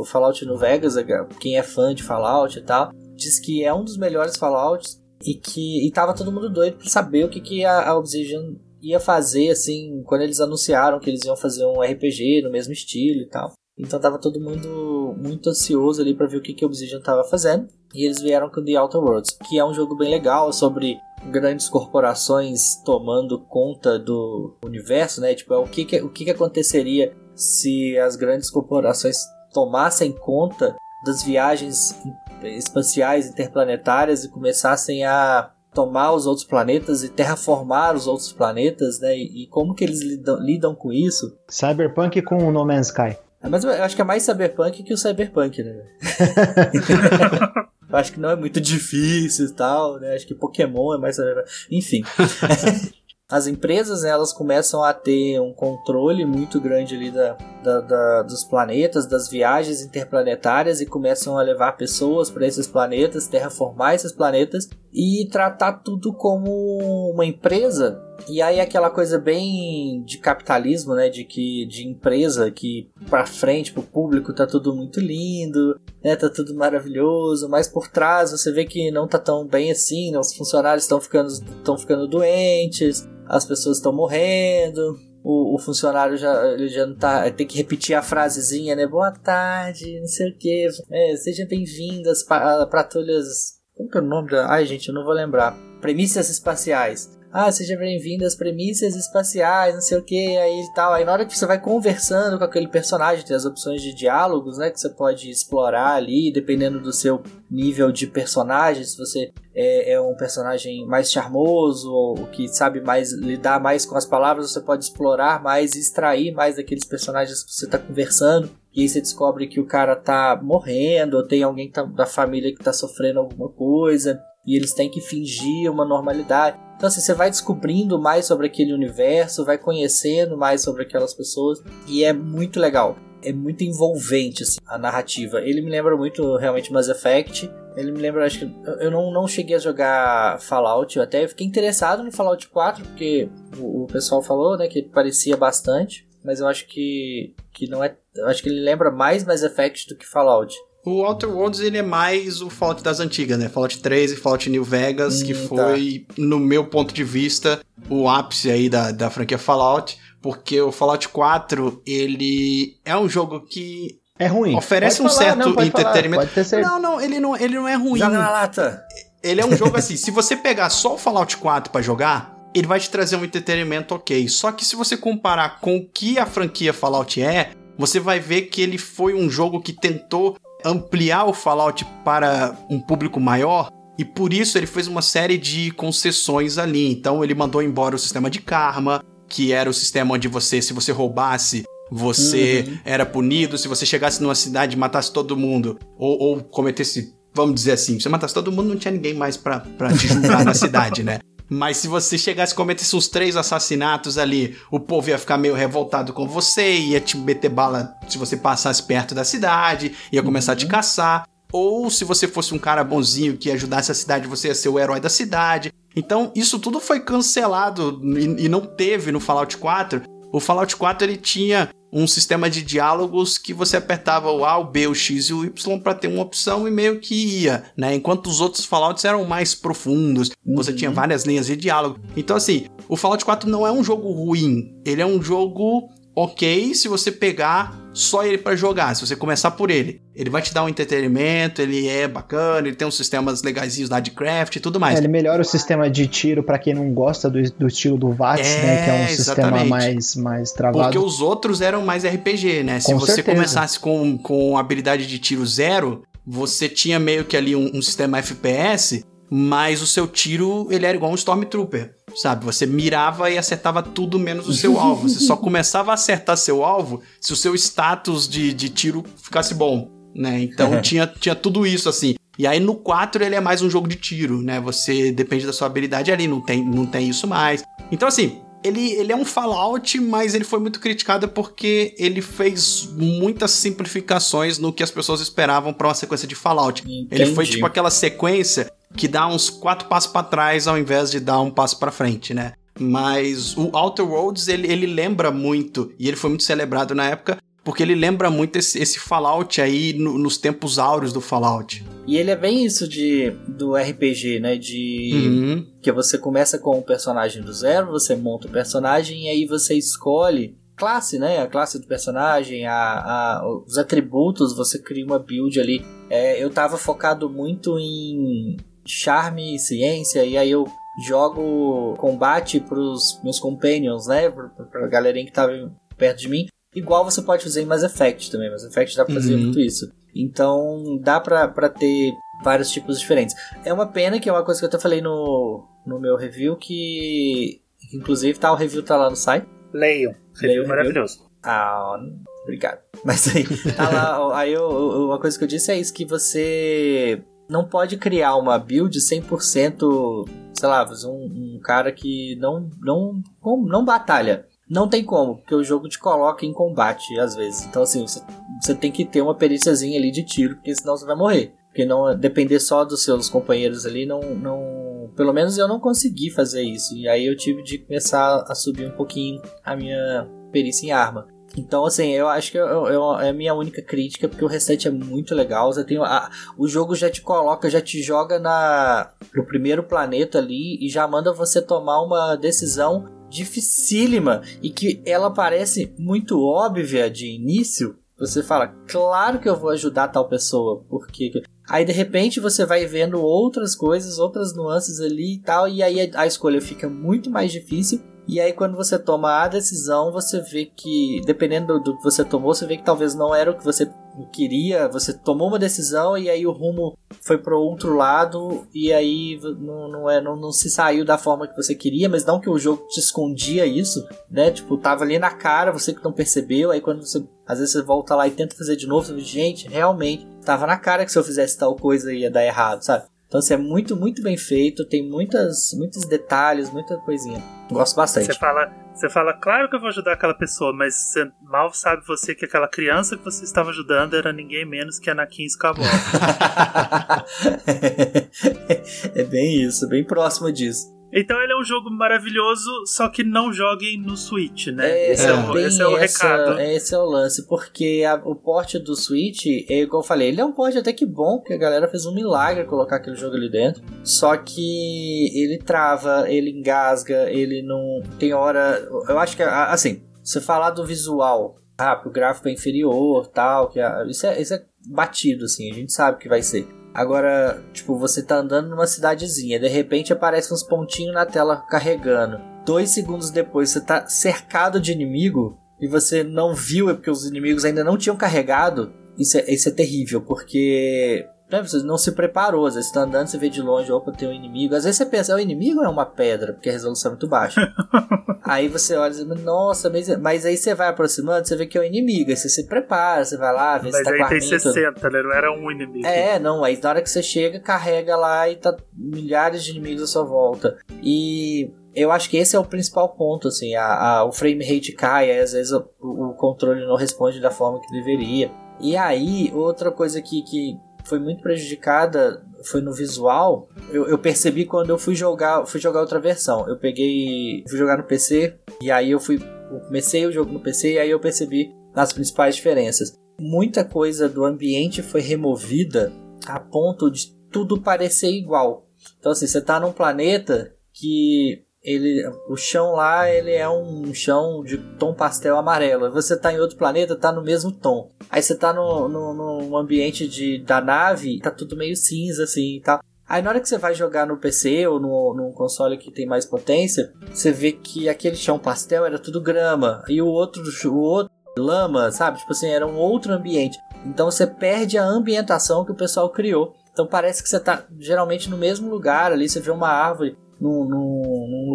do Fallout New Vegas, quem é fã de Fallout e tal. Diz que é um dos melhores Fallouts e que e tava todo mundo doido pra saber o que, que a, a Obsidian ia fazer, assim, quando eles anunciaram que eles iam fazer um RPG no mesmo estilo e tal. Então tava todo mundo muito ansioso ali pra ver o que, que a Obsidian tava fazendo. E eles vieram com The Outer Worlds, que é um jogo bem legal sobre grandes corporações tomando conta do universo, né? Tipo, é o que, que, o que, que aconteceria se as grandes corporações tomassem conta das viagens espaciais interplanetárias e começassem a tomar os outros planetas e terraformar os outros planetas, né? E, e como que eles lidam, lidam com isso? Cyberpunk com No Man's Sky. É, Mas eu acho que é mais cyberpunk que o cyberpunk, né? eu acho que não é muito difícil e tal, né? Acho que Pokémon é mais cyberpunk. Enfim. as empresas elas começam a ter um controle muito grande ali da, da, da dos planetas, das viagens interplanetárias e começam a levar pessoas para esses planetas, terraformar esses planetas e tratar tudo como uma empresa. E aí aquela coisa bem de capitalismo, né, de que de empresa que para frente pro público tá tudo muito lindo, né, tá tudo maravilhoso, mas por trás você vê que não tá tão bem assim, né, os funcionários estão ficando estão ficando doentes, as pessoas estão morrendo, o, o, funcionário já, ele já não tá. Tem que repetir a frasezinha, né? Boa tarde, não sei o que. É, sejam bem-vindas patrulhas. Como que é o nome da. Ai, gente, eu não vou lembrar. Premissas espaciais ah, seja bem-vindo às premissas espaciais, não sei o que, aí e tal. Aí na hora que você vai conversando com aquele personagem, tem as opções de diálogos, né, que você pode explorar ali, dependendo do seu nível de personagem, se você é, é um personagem mais charmoso, ou que sabe mais lidar mais com as palavras, você pode explorar mais e extrair mais daqueles personagens que você está conversando. E aí você descobre que o cara tá morrendo, ou tem alguém tá, da família que tá sofrendo alguma coisa e eles têm que fingir uma normalidade. Então, assim, você vai descobrindo mais sobre aquele universo, vai conhecendo mais sobre aquelas pessoas, e é muito legal. É muito envolvente assim, a narrativa. Ele me lembra muito realmente Mass Effect. Ele me lembra, acho que eu não, não cheguei a jogar Fallout, eu até fiquei interessado no Fallout 4, porque o, o pessoal falou, né, que parecia bastante, mas eu acho que, que não é. Acho que ele lembra mais Mass Effect do que Fallout. O Outer Worlds ele é mais o Fallout das antigas, né? Fallout 3 e Fallout New Vegas, hum, que tá. foi, tá. no meu ponto de vista, o ápice aí da, da franquia Fallout, porque o Fallout 4, ele é um jogo que é ruim. Oferece pode um falar, certo não, entretenimento. Não, não, ele não, ele não é ruim. Joga na lata. Ele é um jogo assim, se você pegar só o Fallout 4 para jogar, ele vai te trazer um entretenimento ok. Só que se você comparar com o que a franquia Fallout é, você vai ver que ele foi um jogo que tentou ampliar o Fallout para um público maior. E por isso ele fez uma série de concessões ali. Então ele mandou embora o sistema de karma, que era o sistema onde você, se você roubasse, você uhum. era punido. Se você chegasse numa cidade e matasse todo mundo, ou, ou cometesse, vamos dizer assim, se você matasse todo mundo, não tinha ninguém mais pra, pra te julgar na cidade, né? Mas se você chegasse e cometesse uns três assassinatos ali, o povo ia ficar meio revoltado com você, ia te meter bala se você passasse perto da cidade, ia começar uhum. a te uhum. caçar. Ou se você fosse um cara bonzinho que ajudasse a cidade, você ia ser o herói da cidade. Então, isso tudo foi cancelado e, e não teve no Fallout 4. O Fallout 4 ele tinha um sistema de diálogos que você apertava o A, o B, o X e o Y para ter uma opção e meio que ia, né? Enquanto os outros Fallouts eram mais profundos, uhum. você tinha várias linhas de diálogo. Então, assim, o Fallout 4 não é um jogo ruim, ele é um jogo ok se você pegar só ele para jogar, se você começar por ele. Ele vai te dar um entretenimento, ele é bacana, ele tem uns sistemas legaisinhos lá de craft e tudo mais. É, ele melhora o sistema de tiro para quem não gosta do, do estilo do VATS, é, né? Que é um exatamente. sistema mais, mais travado. Porque os outros eram mais RPG, né? Se você certeza. começasse com, com habilidade de tiro zero, você tinha meio que ali um, um sistema FPS, mas o seu tiro ele era igual um Stormtrooper sabe? Você mirava e acertava tudo menos o seu alvo. Você só começava a acertar seu alvo se o seu status de, de tiro ficasse bom, né? Então tinha, tinha tudo isso, assim. E aí no 4 ele é mais um jogo de tiro, né? Você depende da sua habilidade ali, não tem, não tem isso mais. Então, assim, ele, ele é um Fallout, mas ele foi muito criticado porque ele fez muitas simplificações no que as pessoas esperavam para uma sequência de Fallout. Entendi. Ele foi tipo aquela sequência que dá uns quatro passos para trás ao invés de dar um passo para frente, né? Mas o Outer Worlds, ele, ele lembra muito, e ele foi muito celebrado na época, porque ele lembra muito esse, esse Fallout aí no, nos tempos áureos do Fallout. E ele é bem isso de do RPG, né? De uhum. que você começa com o personagem do zero, você monta o personagem e aí você escolhe classe, né? A classe do personagem, a, a os atributos, você cria uma build ali. É, eu tava focado muito em charme e ciência, e aí eu jogo combate pros meus companions, né? Pra, pra galerinha que tava perto de mim. Igual você pode fazer em Mass Effect também. Mass Effect dá pra fazer uhum. muito isso. Então dá pra, pra ter vários tipos diferentes. É uma pena que é uma coisa que eu até falei no, no meu review que. Inclusive tá, o review tá lá no site. Leiam. Review maravilhoso. Ah, obrigado. Mas aí, tá lá, aí eu, uma coisa que eu disse é isso, que você não pode criar uma build 100%, sei lá, um, um cara que não, não, não batalha. Não tem como, porque o jogo te coloca em combate às vezes. Então, assim, você, você tem que ter uma períciazinha ali de tiro, porque senão você vai morrer. Porque não depender só dos seus companheiros ali, não, não. Pelo menos eu não consegui fazer isso. E aí eu tive de começar a subir um pouquinho a minha perícia em arma. Então, assim, eu acho que eu, eu, é a minha única crítica, porque o restante é muito legal. Você tem a, o jogo já te coloca, já te joga na, no primeiro planeta ali e já manda você tomar uma decisão dificílima e que ela parece muito óbvia de início. Você fala, claro que eu vou ajudar tal pessoa, porque aí de repente você vai vendo outras coisas, outras nuances ali e tal, e aí a escolha fica muito mais difícil e aí, quando você toma a decisão, você vê que, dependendo do que você tomou, você vê que talvez não era o que você queria. Você tomou uma decisão e aí o rumo foi para outro lado, e aí não, não, é, não, não se saiu da forma que você queria, mas não que o jogo te escondia isso, né? Tipo, tava ali na cara, você que não percebeu. Aí, quando você às vezes você volta lá e tenta fazer de novo, você vê, gente, realmente, tava na cara que se eu fizesse tal coisa ia dar errado, sabe? Então, assim, é muito, muito bem feito, tem muitas, muitos detalhes, muita coisinha. Gosto bastante. Você fala, você fala, claro que eu vou ajudar aquela pessoa, mas você, mal sabe você que aquela criança que você estava ajudando era ninguém menos que Anakin Skywalker. é bem isso, bem próximo disso. Então ele é um jogo maravilhoso, só que não joguem no Switch, né? É, esse, é, o, esse é o essa, recado. Esse é o lance, porque a, o porte do Switch, é igual eu falei, ele é um porte até que bom, porque a galera fez um milagre colocar aquele jogo ali dentro. Só que ele trava, ele engasga, ele não. Tem hora. Eu acho que, assim, você falar do visual, ah, o gráfico é inferior, tal, que isso, é, isso é batido, assim, a gente sabe que vai ser. Agora, tipo, você tá andando numa cidadezinha, de repente aparece uns pontinhos na tela carregando. Dois segundos depois você tá cercado de inimigo e você não viu, é porque os inimigos ainda não tinham carregado. Isso é, isso é terrível, porque você não se preparou. Às vezes você tá andando, você vê de longe, opa, tem um inimigo. Às vezes você pensa, é o inimigo ou é uma pedra? Porque a resolução é muito baixa. aí você olha e diz, nossa, mas, mas aí você vai aproximando, você vê que é o inimigo. Aí você se prepara, você vai lá, vê mas se tá aí com tem arminha e tudo. 60, né? Não era um inimigo. É, não, aí na hora que você chega, carrega lá e tá milhares de inimigos à sua volta. E eu acho que esse é o principal ponto, assim, a, a- o frame rate cai, aí às vezes o, o controle não responde da forma que deveria. E aí, outra coisa que, que foi muito prejudicada foi no visual. Eu, eu percebi quando eu fui jogar, fui jogar outra versão. Eu peguei, fui jogar no PC e aí eu fui, eu comecei o jogo no PC e aí eu percebi as principais diferenças. Muita coisa do ambiente foi removida a ponto de tudo parecer igual. Então assim, você tá num planeta que ele, o chão lá ele é um chão de tom pastel amarelo. Você tá em outro planeta, tá no mesmo tom. Aí você tá no, no, no ambiente de, da nave, tá tudo meio cinza assim tal. Aí na hora que você vai jogar no PC ou no, num console que tem mais potência, você vê que aquele chão pastel era tudo grama e o outro, o outro lama, sabe? Tipo assim, era um outro ambiente. Então você perde a ambientação que o pessoal criou. Então parece que você tá geralmente no mesmo lugar ali, você vê uma árvore num, num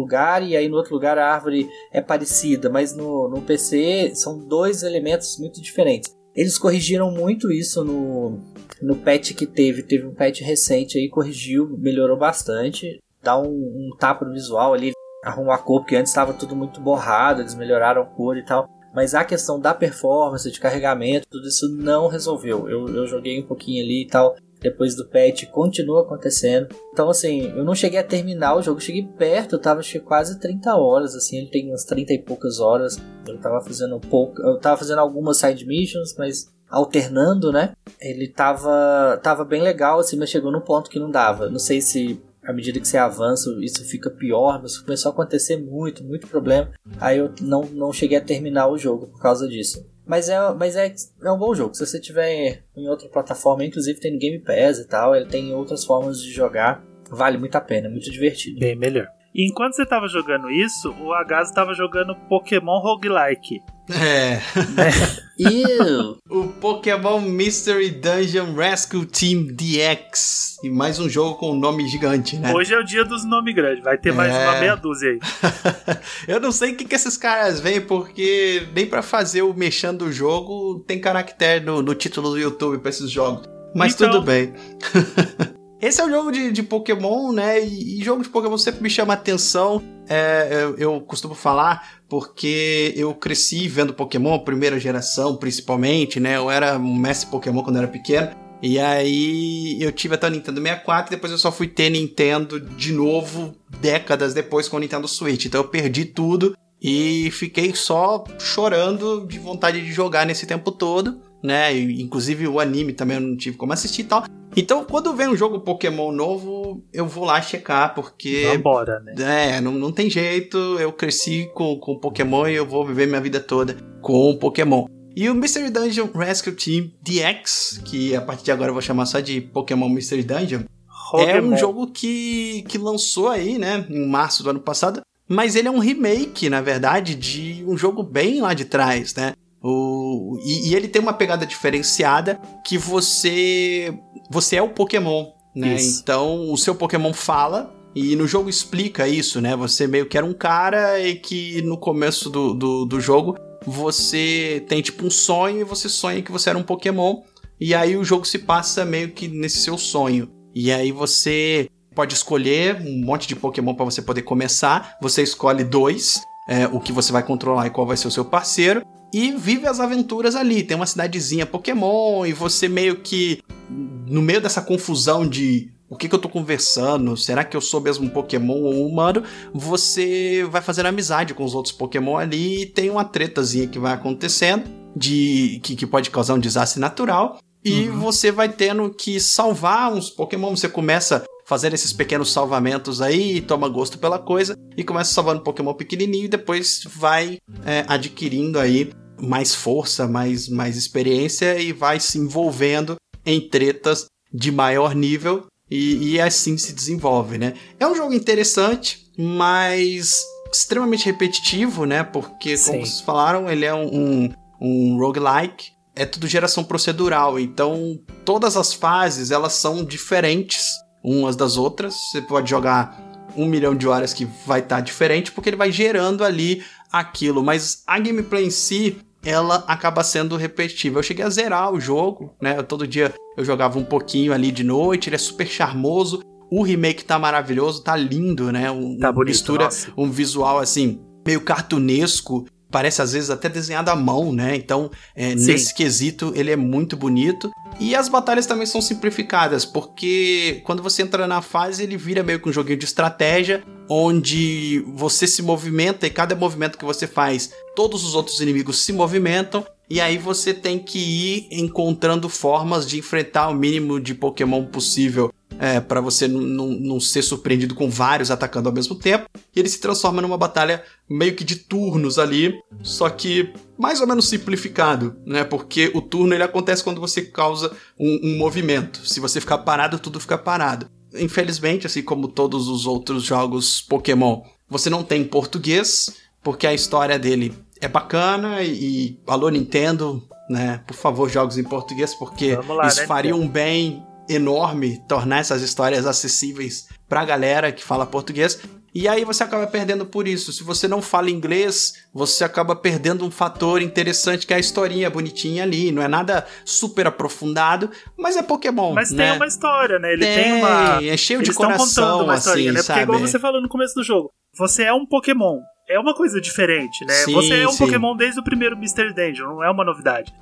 lugar e aí no outro lugar a árvore é parecida, mas no, no PC são dois elementos muito diferentes. Eles corrigiram muito isso no, no patch que teve. Teve um patch recente aí, corrigiu, melhorou bastante. Dá um, um tapa no visual ali, arruma a cor, porque antes estava tudo muito borrado, eles melhoraram a cor e tal. Mas a questão da performance, de carregamento, tudo isso não resolveu. Eu, eu joguei um pouquinho ali e tal. Depois do patch, continua acontecendo. Então, assim, eu não cheguei a terminar o jogo, cheguei perto, eu tava acho que quase 30 horas, assim, ele tem umas 30 e poucas horas. Eu tava fazendo pouco. Eu tava fazendo algumas side missions, mas alternando, né? Ele tava, tava bem legal, assim, mas chegou num ponto que não dava. Não sei se à medida que você avança, isso fica pior, mas começou a acontecer muito, muito problema. Aí eu não, não cheguei a terminar o jogo por causa disso. Mas é, mas é, é um bom jogo. Se você tiver em outra plataforma, inclusive tem no Game Pass e tal, ele tem outras formas de jogar. Vale muito a pena, é muito divertido. Bem melhor. E enquanto você tava jogando isso, o Agaso tava jogando Pokémon Roguelike. É. Ew. O Pokémon Mystery Dungeon Rescue Team DX. E mais um jogo com um nome gigante, né? Hoje é o dia dos nomes grandes, vai ter mais É. uma meia dúzia aí. Eu não sei o que, que esses caras veem, porque nem pra fazer o mexendo do jogo tem caractere no, no título do YouTube pra esses jogos. Mas Então- tudo bem. esse é o jogo de, de Pokémon, né? E, e jogo de Pokémon sempre me chama atenção. É, eu, eu costumo falar porque eu cresci vendo Pokémon, primeira geração principalmente, né? Eu era um mestre Pokémon quando eu era pequeno. E aí eu tive até o Nintendo 64, depois eu só fui ter Nintendo de novo décadas depois com o Nintendo Switch. Então eu perdi tudo e fiquei só chorando de vontade de jogar nesse tempo todo, né? E, inclusive o anime também eu não tive como assistir e tal. Então, quando vem um jogo Pokémon novo, eu vou lá checar, porque. Vambora, né? É, não, não tem jeito. Eu cresci com, com Pokémon e eu vou viver minha vida toda com Pokémon. E o Mystery Dungeon Rescue Team DX, que a partir de agora eu vou chamar só de Pokémon Mystery Dungeon, é um Pokémon. jogo que, que lançou aí, né, em março do ano passado, mas ele é um remake, na verdade, de um jogo bem lá de trás, né? O, e, e ele tem uma pegada diferenciada que você você é o Pokémon, né? Isso. Então o seu Pokémon fala e no jogo explica isso, né? Você meio que era um cara e que no começo do, do, do jogo você tem tipo um sonho e você sonha que você era um Pokémon e aí o jogo se passa meio que nesse seu sonho. E aí você pode escolher um monte de Pokémon para você poder começar. Você escolhe dois, é, o que você vai controlar e qual vai ser o seu parceiro. E vive as aventuras ali. Tem uma cidadezinha Pokémon e você meio que. No meio dessa confusão de o que, que eu tô conversando, será que eu sou mesmo um Pokémon ou um humano? Você vai fazendo amizade com os outros Pokémon ali e tem uma tretazinha que vai acontecendo de que, que pode causar um desastre natural. E você vai tendo que salvar uns Pokémon. Você começa fazendo esses pequenos salvamentos aí, toma gosto pela coisa e começa salvando um Pokémon pequenininho e depois vai é, adquirindo aí mais força, mais, mais experiência e vai se envolvendo em tretas de maior nível e, e assim se desenvolve, né? É um jogo interessante, mas extremamente repetitivo, né? Porque, como Sim. vocês falaram, ele é um, um, um roguelike. É tudo geração procedural, então todas as fases elas são diferentes umas das outras. Você pode jogar um milhão de horas que vai estar diferente, porque ele vai gerando ali aquilo. Mas a gameplay em si, ela acaba sendo repetitiva. Eu cheguei a zerar o jogo, né? Eu, todo dia eu jogava um pouquinho ali de noite, ele é super charmoso. O remake tá maravilhoso, tá lindo, né? Um, Tá bonito, mistura nossa. um visual assim, meio cartunesco. Parece às vezes até desenhado à mão, né? Então, é, nesse quesito, ele é muito bonito. E as batalhas também são simplificadas, porque quando você entra na fase, ele vira meio que um joguinho de estratégia, onde você se movimenta e cada movimento que você faz, todos os outros inimigos se movimentam. E aí você tem que ir encontrando formas de enfrentar o mínimo de Pokémon possível é, para você não- ser surpreendido com vários atacando ao mesmo tempo. E ele se transforma numa batalha meio que de turnos ali, só que mais ou menos simplificado, né? Porque o turno ele acontece quando você causa um, um movimento. Se você ficar parado, tudo fica parado. Infelizmente, assim como todos os outros jogos Pokémon, você não tem português, porque a história dele é bacana e, alô Nintendo, né? Por favor, jogos em português, porque lá, isso né, faria um bem enorme tornar essas histórias acessíveis pra galera que fala português. E aí você acaba perdendo por isso. Se você não fala inglês, você acaba perdendo um fator interessante que é a historinha bonitinha ali. Não é nada super aprofundado, mas é Pokémon. Mas né? tem uma história, né? Ele tem, uma. É cheio Eles de coração, contando uma assim, historinha, né? Porque sabe? igual você falou no começo do jogo, você é um Pokémon. É uma coisa diferente, né? Sim, você é um sim. Pokémon desde o primeiro Mr. Dungeon, não é uma novidade.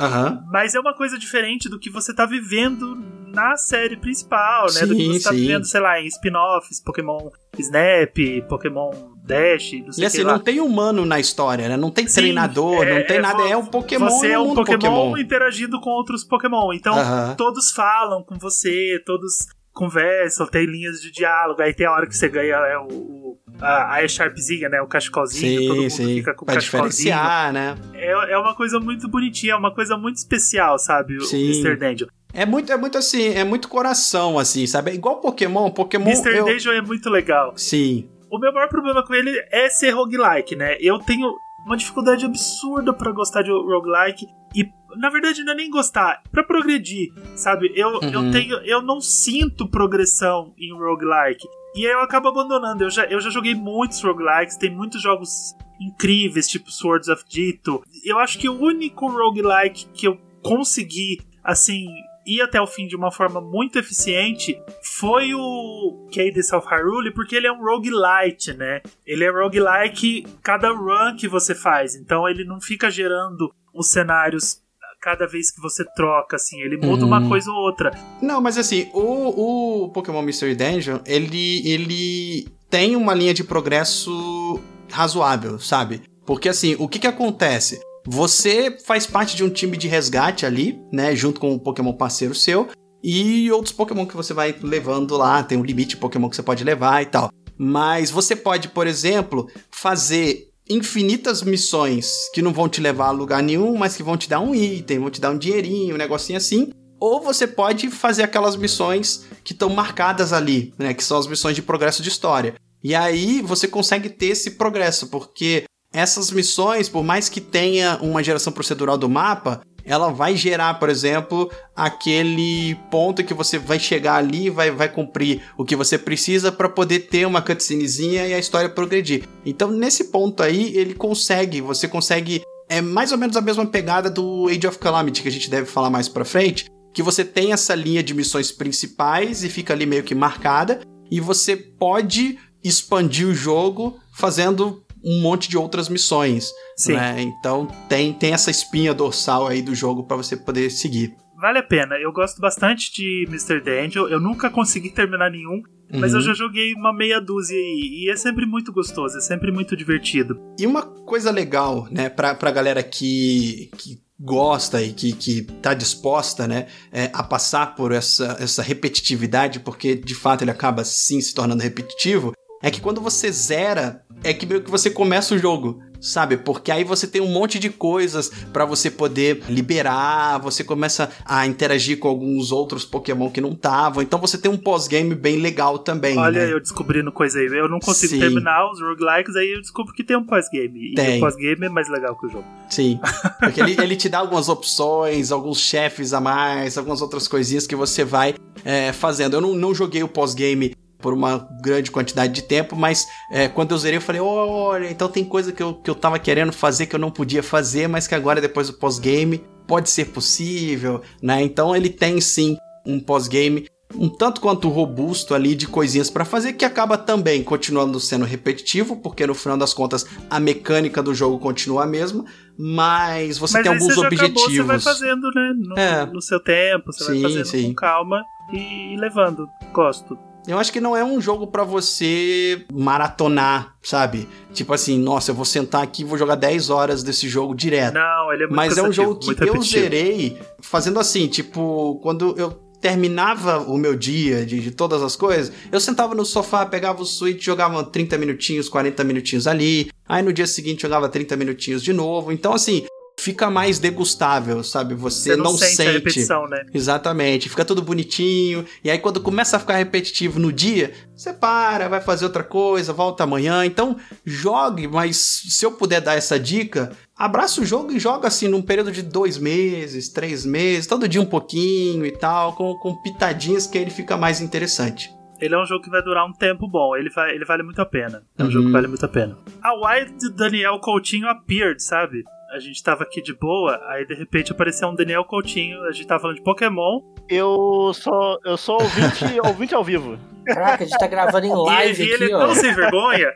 Mas é uma coisa diferente do que você tá vivendo na série principal, né? do que Sim, você tá sim. vivendo, sei lá, em spin-offs, Pokémon Snap, Pokémon Dash, não sei E assim, não tem humano na história, né? Não tem Sim, treinador, é- não tem é nada. É um Pokémon Você é um Pokémon, Pokémon. interagindo com outros Pokémon. Então, todos falam com você, todos conversam, tem linhas de diálogo. Aí tem a hora que você ganha é, o, o- a, a Sharpzinha, né? O cachecolzinho, todo Sim, mundo sim. fica com o Pra cachecolzinho. diferenciar, né? É, é uma coisa muito bonitinha, é uma coisa muito especial, sabe? O Sim. Mr. Dungeon. É muito, é muito assim, é muito coração, assim, sabe? É igual Pokémon. Pokémon. Mr. eu... Dungeon é muito legal. Sim. O meu maior problema com ele é ser roguelike, né? Eu tenho uma dificuldade absurda pra gostar de roguelike e na verdade não é nem gostar, pra progredir, sabe? Eu, Uhum. eu tenho eu não sinto progressão em roguelike. E aí eu acabo abandonando. Eu já, eu já joguei muitos roguelikes, tem muitos jogos incríveis, tipo Swords of Dito. Eu acho que o único roguelike que eu consegui, assim, ir até o fim de uma forma muito eficiente foi o Cadence of Hyrule, porque ele é um roguelite, né? Ele é roguelike cada run que você faz, então ele não fica gerando os cenários cada vez que você troca, assim, ele muda uma Uhum. coisa ou outra. Não, mas assim, o, o Pokémon Mystery Dungeon, ele, ele tem uma linha de progresso razoável, sabe? Porque assim, o que que acontece? Você faz parte de um time de resgate ali, né, junto com um Pokémon parceiro seu, e outros Pokémon que você vai levando lá, tem um limite de Pokémon que você pode levar e tal. Mas você pode, por exemplo, fazer infinitas missões que não vão te levar a lugar nenhum, mas que vão te dar um item, vão te dar um dinheirinho, um negocinho assim. Ou você pode fazer aquelas missões que estão marcadas ali, né? Que são as missões de progresso de história. E aí você consegue ter esse progresso, porque essas missões, por mais que tenha uma geração procedural do mapa, ela vai gerar, por exemplo, aquele ponto que você vai chegar ali e vai, vai cumprir o que você precisa para poder ter uma cutscenezinha e a história progredir. Então, nesse ponto aí, ele consegue, você consegue. É mais ou menos a mesma pegada do Age of Calamity, que a gente deve falar mais pra frente, que você tem essa linha de missões principais e fica ali meio que marcada, e você pode expandir o jogo fazendo um monte de outras missões. Sim. né? Então tem, tem essa espinha dorsal aí do jogo para você poder seguir. Vale a pena. Eu gosto bastante de Mr. Angel. Eu nunca consegui terminar nenhum, mas Uhum. eu já joguei uma meia dúzia aí. E é sempre muito gostoso, é sempre muito divertido. E uma coisa legal, né, pra, pra galera que, que gosta e que, que tá disposta, né, é, a passar por essa, essa repetitividade, porque de fato ele acaba sim se tornando repetitivo, é que quando você zera, é que meio que você começa o jogo, sabe? Porque aí você tem um monte de coisas pra você poder liberar, você começa a interagir com alguns outros Pokémon que não estavam, então você tem um pós-game bem legal também, Olha, né? eu descobrindo coisa aí. Eu não consigo Sim. terminar os roguelikes, aí eu descubro que tem um pós-game. E Tem. o pós-game é mais legal que o jogo. Sim. Porque ele, ele te dá algumas opções, alguns chefes a mais, algumas outras coisinhas que você vai é, fazendo. Eu não, não joguei o pós-game por uma grande quantidade de tempo, mas é, quando eu zerei eu falei, olha, então tem coisa que eu, que eu tava querendo fazer que eu não podia fazer, mas que agora depois do pós-game pode ser possível, né? Então ele tem sim um pós-game um tanto quanto robusto ali de coisinhas pra fazer que acaba também continuando sendo repetitivo, porque no final das contas a mecânica do jogo continua a mesma, mas você mas tem alguns você já acabou, objetivos. você vai fazendo, né? No, É. no seu tempo, você Sim, vai fazendo sim. com calma e, e levando. Gosto. Eu acho que não é um jogo pra você maratonar, sabe? Tipo assim, nossa, eu vou sentar aqui e vou jogar 10 horas desse jogo direto. Não, ele é muito Mas é um jogo que eu zerei fazendo assim, tipo, quando eu terminava o meu dia de, de todas as coisas, eu sentava no sofá, pegava o Switch, jogava 30 minutinhos, 40 minutinhos ali, aí no dia seguinte jogava 30 minutinhos de novo. Então, assim, fica mais degustável, sabe? Você, Você não, sente, a sente. repetição, né? Exatamente, fica tudo bonitinho. E aí, quando começa a ficar repetitivo no dia, você para, vai fazer outra coisa, volta amanhã. Então, jogue, mas se eu puder dar essa dica, abraça o jogo e joga assim num período de dois meses, três meses, todo dia um pouquinho e tal, com, com pitadinhas que ele fica mais interessante. Ele é um jogo que vai durar um tempo bom, ele, vai, ele vale muito a pena. É um Uhum. jogo que vale muito a pena. A Wild Daniel Coutinho appeared, sabe? A gente tava aqui de boa, aí de repente apareceu um Daniel Coutinho, a gente tava falando de Pokémon, Eu sou, eu sou ouvinte, ouvinte ao vivo. Caraca, a gente tá gravando em e, live e ele aqui, é ó. tão sem vergonha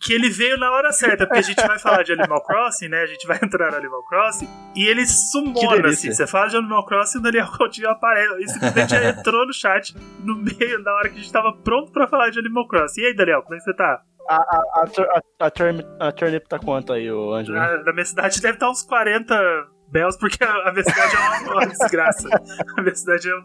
que ele veio na hora certa, porque a gente vai falar de Animal Crossing, né? A gente vai entrar no Animal Crossing, e ele sumona, assim. Você fala de Animal Crossing, o Daniel Coutinho aparece. Ele simplesmente entrou no chat no meio, na hora que a gente tava pronto pra falar de Animal Crossing. E aí, Daniel, como é que você tá? A, a, a, a, a, turn- a turnip tá quanto aí, ô Ângelo? Na, na minha cidade deve estar uns 40 bells, porque a, a minha cidade é uma, desgraça. A minha cidade é. um-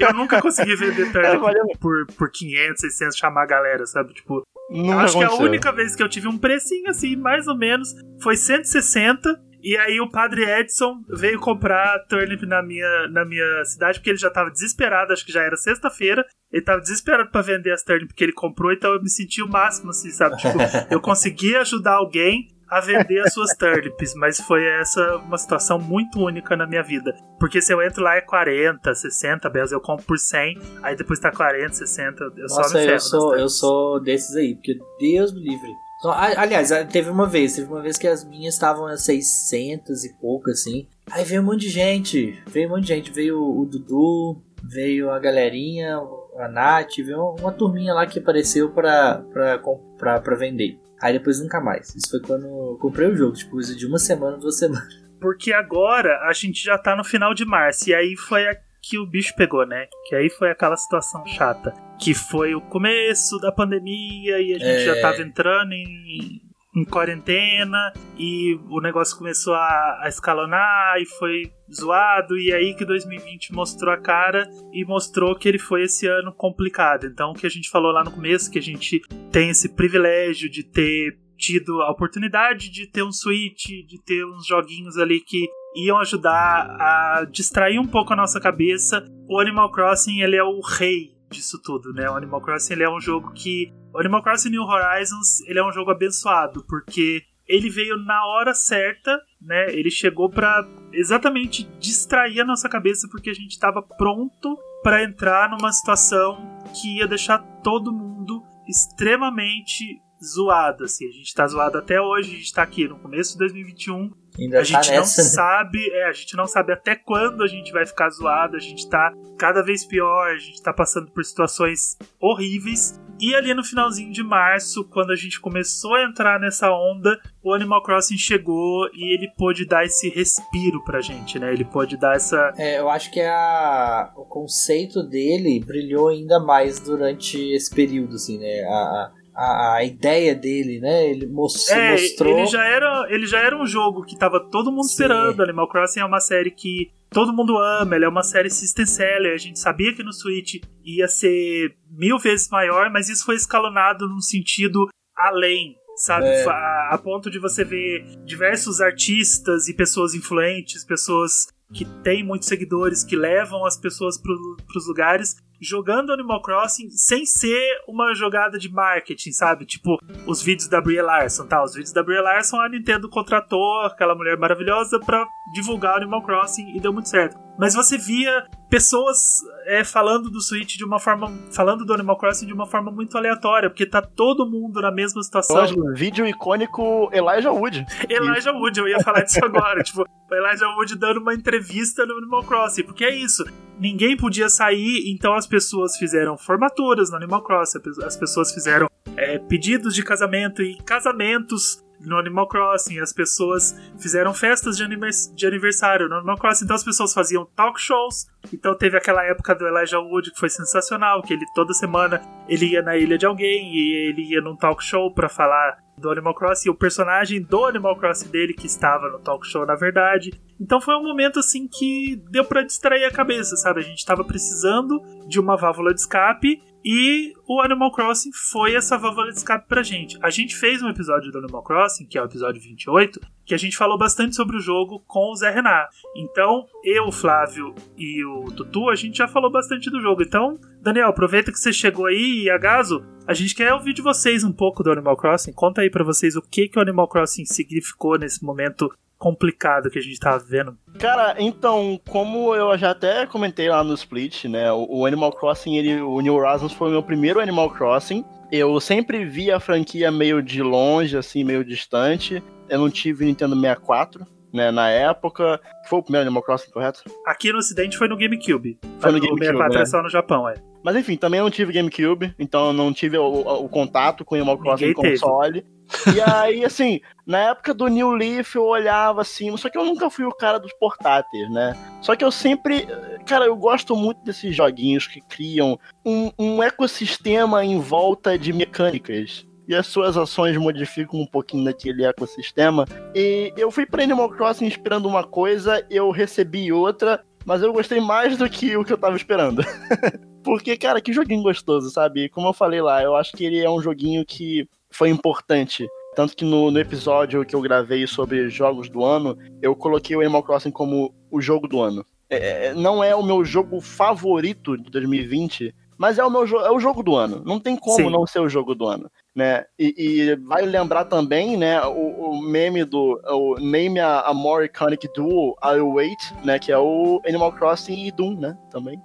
Eu nunca consegui vender É, turnip valeu. por, por 500, 600, chamar a galera, sabe? Tipo, Nunca acho que a aconteceu. única vez que eu tive um precinho assim, mais ou menos, foi 160. E aí o padre Edson veio comprar turnip na minha, na minha cidade, porque ele já tava desesperado, acho que já era sexta-feira. Ele tava desesperado pra vender as turnip que ele comprou, então eu me senti o máximo, assim, sabe? Tipo, eu consegui ajudar alguém a vender as suas turnips, mas foi essa uma situação muito única na minha vida. Porque se eu entro lá é 40, 60 bells, eu compro por 100, aí depois tá 40, 60, eu só Nossa, me ferro. eu sou, eu sou desses aí, porque Deus me livre. Aliás, teve uma vez, teve uma vez que as minhas estavam a 600 e pouco, assim. Aí veio um monte de gente, veio um monte de gente. Veio o Dudu, veio a galerinha, a Nath, veio uma turminha lá que apareceu pra, pra, comprar, pra vender. Aí depois nunca mais. Isso foi quando eu comprei o jogo, tipo, de uma semana, duas semanas. Porque agora a gente já tá no final de março. E aí foi a que o bicho pegou, né? Que aí foi aquela situação chata. Que foi o começo da pandemia e a gente É. já tava entrando em, em quarentena. E o negócio começou a, a escalonar e foi zoado. E aí que 2020 mostrou a cara e mostrou que ele foi esse ano complicado. Então o que a gente falou lá no começo, que a gente tem esse privilégio de ter tido a oportunidade de ter um Switch, de ter uns joguinhos ali que iam ajudar a distrair um pouco a nossa cabeça. O Animal Crossing, ele é o rei disso tudo, né? O Animal Crossing, ele é um jogo que... O Animal Crossing New Horizons, ele é um jogo abençoado, porque ele veio na hora certa, né? Ele chegou pra exatamente distrair a nossa cabeça, porque a gente tava pronto pra entrar numa situação que ia deixar todo mundo extremamente zoado, assim. A gente tá zoado até hoje, a gente tá aqui no começo de 2021, Ainda a gente tá não nessa, né? sabe, é, a gente não sabe até quando a gente vai ficar zoado, a gente tá cada vez pior, a gente tá passando por situações horríveis. E ali no finalzinho de março, quando a gente começou a entrar nessa onda, o Animal Crossing chegou e ele pôde dar esse respiro pra gente, né? Ele pôde dar essa. É, eu acho que a, o conceito dele brilhou ainda mais durante esse período, assim, né? A, a, a ideia dele, né? Ele mos- É, mostrou. ele já, era, ele já era um jogo que tava todo mundo Sim. esperando. Animal Crossing é uma série que todo mundo ama, ele é uma série system seller. A gente sabia que no Switch ia ser mil vezes maior, mas isso foi escalonado num sentido além. Sabe, É. a, a ponto de você ver diversos artistas e pessoas influentes, pessoas que têm muitos seguidores, que levam as pessoas para os lugares, jogando Animal Crossing sem ser uma jogada de marketing, sabe? Tipo, os vídeos da Brie Larson, tá? Os vídeos da Brie Larson a Nintendo contratou aquela mulher maravilhosa pra divulgar Animal Crossing e deu muito certo. Mas você via pessoas é, falando do Switch de uma forma. falando do Animal Crossing de uma forma muito aleatória, porque tá todo mundo na mesma situação. Ângelo, vídeo icônico Elijah Wood. Elijah Wood, eu ia falar disso agora. tipo, Elijah Wood dando uma entrevista no Animal Crossing. Porque é isso. Ninguém podia sair, então as pessoas fizeram formaturas no Animal Crossing. As pessoas fizeram é, pedidos de casamento e casamentos no Animal Crossing. As pessoas fizeram festas de, anivers- de aniversário no Animal Crossing. Então as pessoas faziam talk shows. Então teve aquela época do Elijah Wood que foi sensacional, que ele toda semana ele ia na ilha de alguém e ele ia num talk show pra falar do Animal Crossing, o personagem do Animal Crossing dele que estava no talk show na verdade. Então foi um momento assim que deu pra distrair a cabeça, sabe? A gente tava precisando de uma válvula de escape e o Animal Crossing foi essa válvula de escape pra gente. A gente fez um episódio do Animal Crossing, que é o episódio 28, que a gente falou bastante sobre o jogo com o Zé Renan. Então, eu, o Flávio e o Tutu, a gente já falou bastante do jogo. Então, Daniel, aproveita que você chegou aí e a Gaso, a gente quer ouvir de vocês um pouco do Animal Crossing. Conta aí pra vocês o que, que o Animal Crossing significou nesse momento complicado que a gente tava vendo. Cara, então, como eu já até comentei lá no Split, né? O, o Animal Crossing, ele, o New Horizons foi o meu primeiro Animal Crossing. Eu sempre vi a franquia meio de longe, assim, meio distante. Eu não tive Nintendo 64, né? Na época. Foi o primeiro Animal Crossing, correto? Aqui no Ocidente foi no GameCube. Foi no O GameCube, 64 é né? só no Japão, é. Mas enfim, também não tive GameCube, então eu não tive o, o- o contato com o Animal Crossing Ninguém teve. E aí, assim, na época do New Leaf eu olhava assim, só que eu nunca fui o cara dos portáteis, né? Só que eu sempre. Cara, eu gosto muito desses joguinhos que criam um, um ecossistema em volta de mecânicas. E as suas ações modificam um pouquinho daquele ecossistema. E eu fui pra Animal Crossing esperando uma coisa, eu recebi outra, mas eu gostei mais do que o que eu tava esperando. Porque, cara, que joguinho gostoso, sabe? Como eu falei lá, eu acho que ele é um joguinho que foi importante. Tanto que no, no episódio que eu gravei sobre jogos do ano, eu coloquei o Animal Crossing como o jogo do ano. É, é, não é o meu jogo favorito de 2020, mas é o meu é o jogo do ano. Não tem como Sim. não ser o jogo do ano, né? E, e vai lembrar também, né, o, o meme do o Name a, a More Iconic Duo I'll Wait, né, que é o Animal Crossing e Doom, né, também.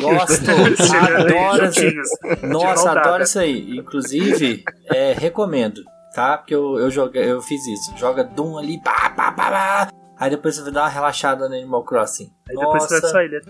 Gosto, adoro. juntinhos. Nossa, adoro isso aí. Inclusive, é, recomendo. tá? Porque eu, eu, joguei, eu fiz isso. Joga Doom ali, pá, pá, pá, pá. Aí depois você vai dar uma relaxada no Animal Crossing. Aí depois Nossa, você só ele.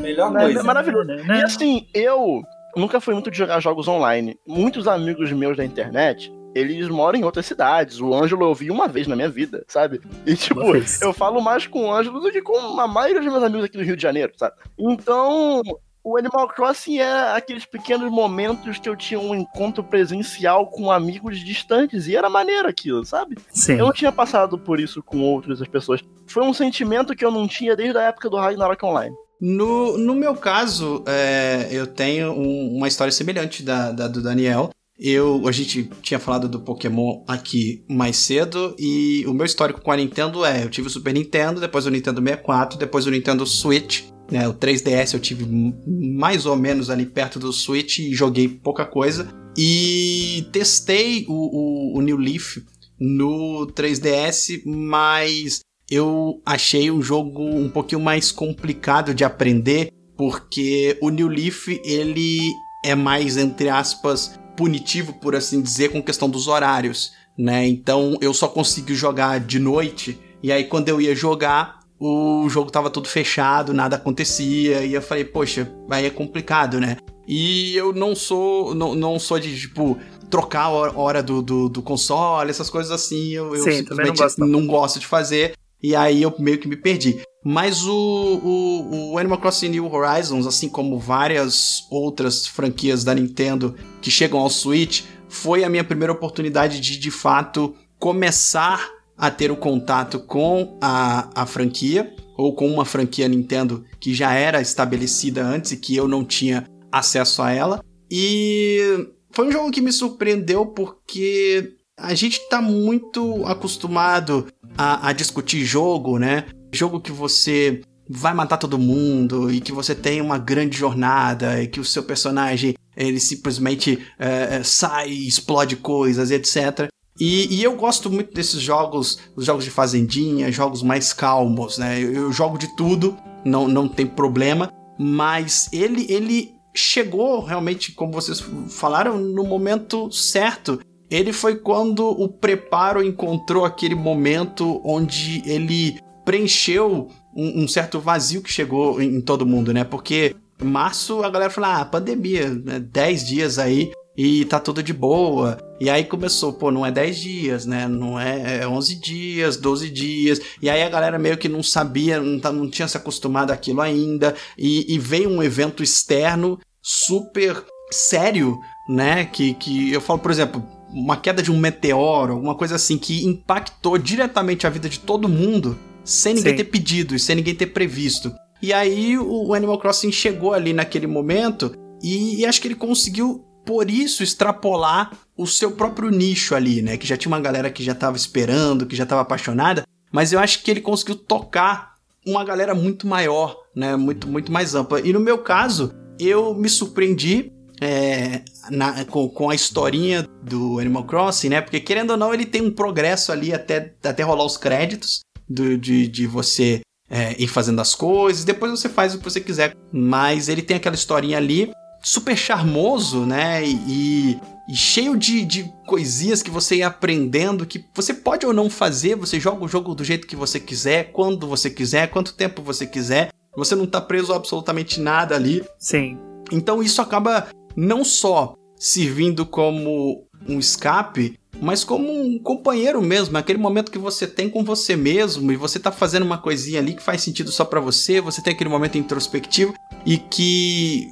melhor É, coisa. é maravilhoso. E assim, eu nunca fui muito de jogar jogos online. Muitos amigos meus da internet, eles moram em outras cidades. O Ângelo eu vi uma vez na minha vida, sabe? E tipo, vez. eu falo mais com o Ângelo do que com a maioria dos meus amigos aqui do Rio de Janeiro, sabe? Então, o Animal Crossing é aqueles pequenos momentos que eu tinha um encontro presencial com amigos distantes e era maneiro aquilo, sabe? Sim. Eu não tinha passado por isso com outras pessoas. Foi um sentimento que eu não tinha desde a época do Ragnarok Online. No, no meu caso, é, eu tenho um- uma história semelhante da, da do Daniel. Eu, a gente tinha falado do Pokémon aqui mais cedo e o meu histórico com a Nintendo é: eu tive o Super Nintendo, depois o Nintendo 64, depois o Nintendo Switch. Né, o 3DS eu tive mais ou menos ali perto do Switch e joguei pouca coisa. E testei o, o, o New Leaf no 3DS, mas eu achei o jogo um pouquinho mais complicado de aprender, porque o New Leaf ele é mais, entre aspas, punitivo, por assim dizer, com questão dos horários, né? Então eu só consigo jogar de noite, e aí quando eu ia jogar, o jogo tava todo fechado, nada acontecia, e eu falei, poxa, aí é complicado, né? E eu não sou, não, não sou de, tipo, trocar a hora- do, do, do console, essas coisas assim, eu, eu Sim, não simplesmente gosto, não. não gosto de fazer. E aí eu meio que me perdi. Mas o, o, o Animal Crossing New Horizons, assim como várias outras franquias da Nintendo que chegam ao Switch, foi a minha primeira oportunidade de de fato começar a ter o contato com a, a franquia, ou com uma franquia Nintendo que já era estabelecida antes e que eu não tinha acesso a ela. E foi um jogo que me surpreendeu porque a gente tá muito acostumado a, a discutir jogo, né? Jogo que você vai matar todo mundo e que você tem uma grande jornada e que o seu personagem ele simplesmente é, é, sai, explode coisas, etc. E, e eu gosto muito desses jogos, os jogos de fazendinha, jogos mais calmos, né? Eu, eu jogo de tudo, não, não tem problema, mas ele, ele chegou realmente, como vocês falaram, no momento certo. Ele foi quando o preparo encontrou aquele momento onde ele preencheu um, um certo vazio que chegou em, em todo mundo, né? Porque março a galera falou: ah, pandemia, né? 10 dias aí e tá tudo de boa. E aí começou, pô, não é 10 dias, né? Não é, é 11 dias, 12 dias. E aí a galera meio que não sabia, não, tá- não tinha se acostumado àquilo ainda. E, e veio um evento externo super sério, né? Que, que eu falo, por exemplo, uma queda de um meteoro, alguma coisa assim, que impactou diretamente a vida de todo mundo, sem ninguém Sim. ter pedido e sem ninguém ter previsto. E aí o Animal Crossing chegou ali naquele momento e, e acho que ele conseguiu, por isso, extrapolar o seu próprio nicho ali, né? Que já tinha uma galera que já tava esperando, que já tava apaixonada, mas eu acho que ele conseguiu tocar uma galera muito maior, né? Muito, muito mais ampla. E no meu caso, eu me surpreendi é, na- com, com a historinha do Animal Crossing, né? Porque querendo ou não, ele tem um progresso ali até, até rolar os créditos do- de, de você é, ir fazendo as coisas, depois você faz o que você quiser. Mas ele tem aquela historinha ali, super charmoso, né? E, e cheio de, de coisinhas que você ia aprendendo, que você pode ou não fazer, você joga o jogo do jeito que você quiser, quando você quiser, quanto tempo você quiser. Você não tá preso a absolutamente nada ali. Sim. Então isso acaba não só servindo como um escape, mas como um companheiro mesmo, aquele momento que você tem com você mesmo e você tá fazendo uma coisinha ali que faz sentido só pra você, você tem aquele momento introspectivo e que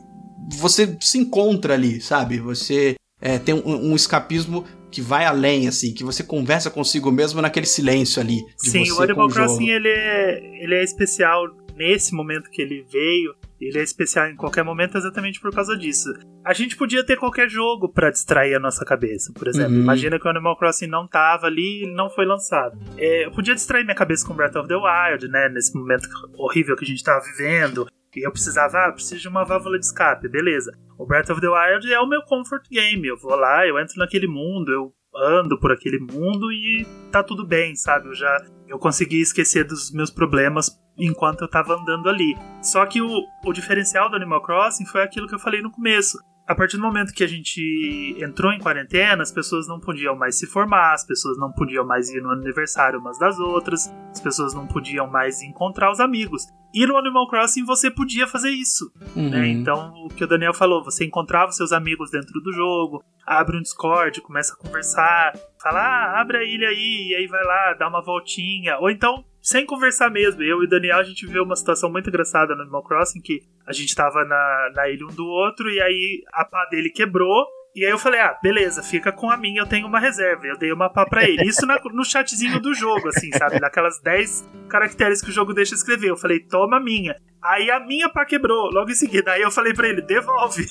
você se encontra ali, sabe? Você é, tem um, um escapismo que vai além, assim, que você conversa consigo mesmo naquele silêncio ali. Sim, o Animal o. Crossing ele é, ele é especial nesse momento que ele veio. Ele é especial em qualquer momento exatamente por causa disso. A gente podia ter qualquer jogo pra distrair a nossa cabeça, por exemplo. Uhum. Imagina que o Animal Crossing não tava ali e não foi lançado. É, eu podia distrair minha cabeça com Breath of the Wild, né? Nesse momento horrível que a gente tava vivendo. E eu precisava, ah, preciso de uma válvula de escape, beleza. O Breath of the Wild é o meu comfort game. Eu vou lá, eu entro naquele mundo, eu ando por aquele mundo e tá tudo bem, sabe? Eu já eu consegui esquecer dos meus problemas enquanto eu tava andando ali. Só que o, o diferencial do Animal Crossing foi aquilo que eu falei no começo. A partir do momento que a gente entrou em quarentena, as pessoas não podiam mais se formar, as pessoas não podiam mais ir no aniversário umas das outras, as pessoas não podiam mais encontrar os amigos. E no Animal Crossing você podia fazer isso. Uhum. Né? Então, o que o Daniel falou, você encontrava seus amigos dentro do jogo, abre um Discord, começa a conversar, fala, ah, abre a ilha aí, e aí vai lá, dá uma voltinha. Ou então, sem conversar mesmo. Eu e o Daniel, a gente viu uma situação muito engraçada no Animal Crossing, que a gente tava na, na ilha um do outro, e aí a pá dele quebrou, e aí eu falei, ah, beleza, fica com a minha, eu tenho uma reserva. Eu dei uma pá pra ele. Isso na- no chatzinho do jogo, assim, sabe? Daquelas 10 caracteres que o jogo deixa escrever. Eu falei, toma a minha. Aí a minha pá quebrou, logo em seguida. Aí eu falei pra ele, devolve.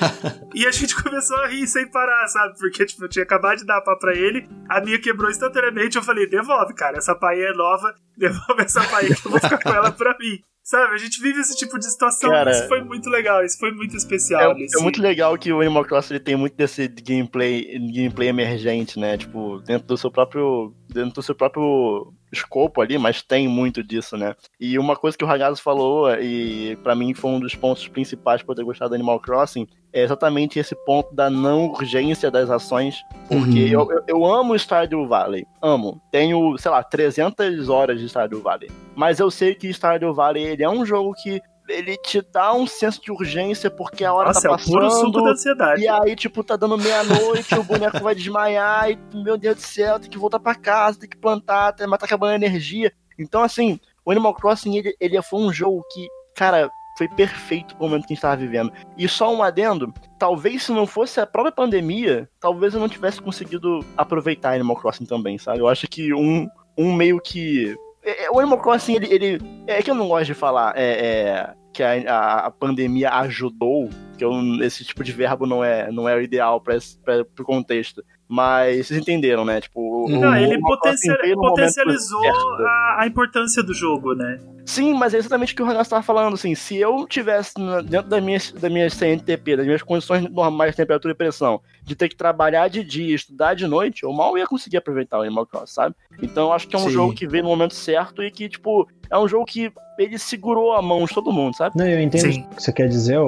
e a gente começou a rir sem parar, sabe? Porque, tipo, eu tinha acabado de dar a pá pra ele, a minha quebrou instantaneamente. Eu falei, devolve, cara, essa pá aí é nova, devolve essa pá aí que eu vou ficar com ela pra mim. Sabe, a gente vive esse tipo de situação. Cara, isso foi muito legal, isso foi muito especial. É, nesse- é muito legal que o Animal Crossing ele tem muito desse gameplay, gameplay emergente, né? Tipo, dentro do seu próprio. Dentro do seu próprio escopo ali, mas tem muito disso, né? E uma coisa que o Ragazzo falou, e pra mim foi um dos pontos principais pra eu ter gostado do Animal Crossing, é exatamente esse ponto da não urgência das ações. Porque Uhum. eu, eu, eu amo Stardew Valley. Amo. Tenho, sei lá, 300 horas de Stardew Valley. Mas eu sei que Stardew Valley ele é um jogo que ele te dá um senso de urgência porque a hora Nossa, tá é o puro suco da passando. ansiedade. E aí, tipo, tá dando meia-noite, o boneco vai desmaiar, e meu Deus do céu, tem que voltar pra casa, tem que plantar, tem- mas tá acabando a energia. Então, assim, o Animal Crossing, ele, ele foi um jogo que, cara, foi perfeito pro momento que a gente tava vivendo. E só um adendo, talvez se não fosse a própria pandemia, talvez eu não tivesse conseguido aproveitar Animal Crossing também, sabe? Eu acho que um, um meio que. É- é, O Animal Crossing, ele, ele. É que eu não gosto de falar é, é, que a, a- pandemia ajudou, que eu- esse tipo de verbo não é, não é o ideal para o contexto. Mas vocês entenderam, né? Tipo, o- Não, o ele Animal Crossing potencia- veio no momento potencializou a, a importância do jogo, né? Sim, mas é exatamente o que o Renato estava falando, assim, se eu tivesse na- dentro das minhas, das minhas CNTP, das minhas condições normais de temperatura e pressão, de ter que trabalhar de dia e estudar de noite, eu mal ia conseguir aproveitar o Animal Crossing, sabe? Então eu acho que é um Sim. jogo que veio no momento certo e que, tipo, é um jogo que ele segurou a mão de todo mundo, sabe? Não, eu entendo Sim. o que você quer dizer,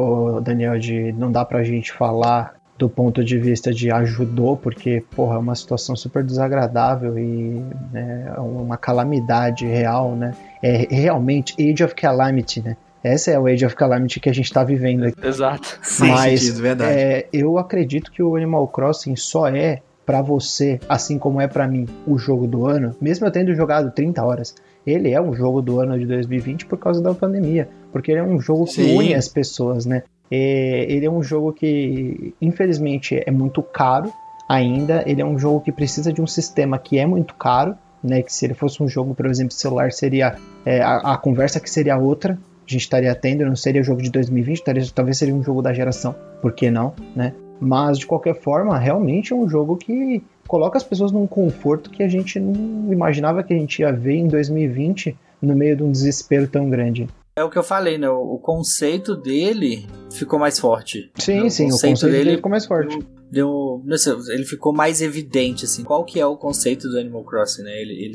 Daniel, de não dá pra gente falar do ponto de vista de ajudou, porque, porra, é uma situação super desagradável e né, é uma calamidade real, né? É realmente Age of Calamity, né? Essa é o Age of Calamity que a gente tá vivendo aqui. Exato. Faz Mas, sentido, verdade. É, eu acredito que o Animal Crossing só é pra você, assim como é pra mim, o jogo do ano, mesmo eu tendo jogado 30 horas. Ele é um jogo do ano de 2020 por causa da pandemia, porque ele é um jogo que Sim. une as pessoas, né? É, ele é um jogo que, infelizmente, é muito caro ainda. Ele é um jogo que precisa de um sistema que é muito caro, né? Que se ele fosse um jogo, por exemplo, celular, seria é, a, a conversa que seria outra. A gente estaria tendo, não seria jogo de 2020, estaria- talvez seria um jogo da geração, por que não, né? Mas de qualquer forma, realmente é um jogo que coloca as pessoas num conforto que a gente não imaginava que a gente ia ver em 2020 no meio de um desespero tão grande. É o que eu falei, né? O o conceito dele ficou mais forte. Sim, O sim, o conceito conceito dele dele ficou mais forte. Deu, não sei, ele ficou mais evidente, assim. Qual que é o conceito do Animal Crossing, né? Ele, ele,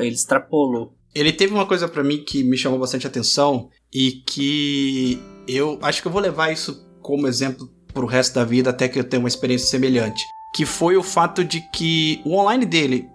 ele extrapolou. Ele teve uma coisa pra mim que me chamou bastante atenção e que eu acho que eu vou levar isso como exemplo pro resto da vida até que eu tenha uma experiência semelhante, que foi o fato de que o online dele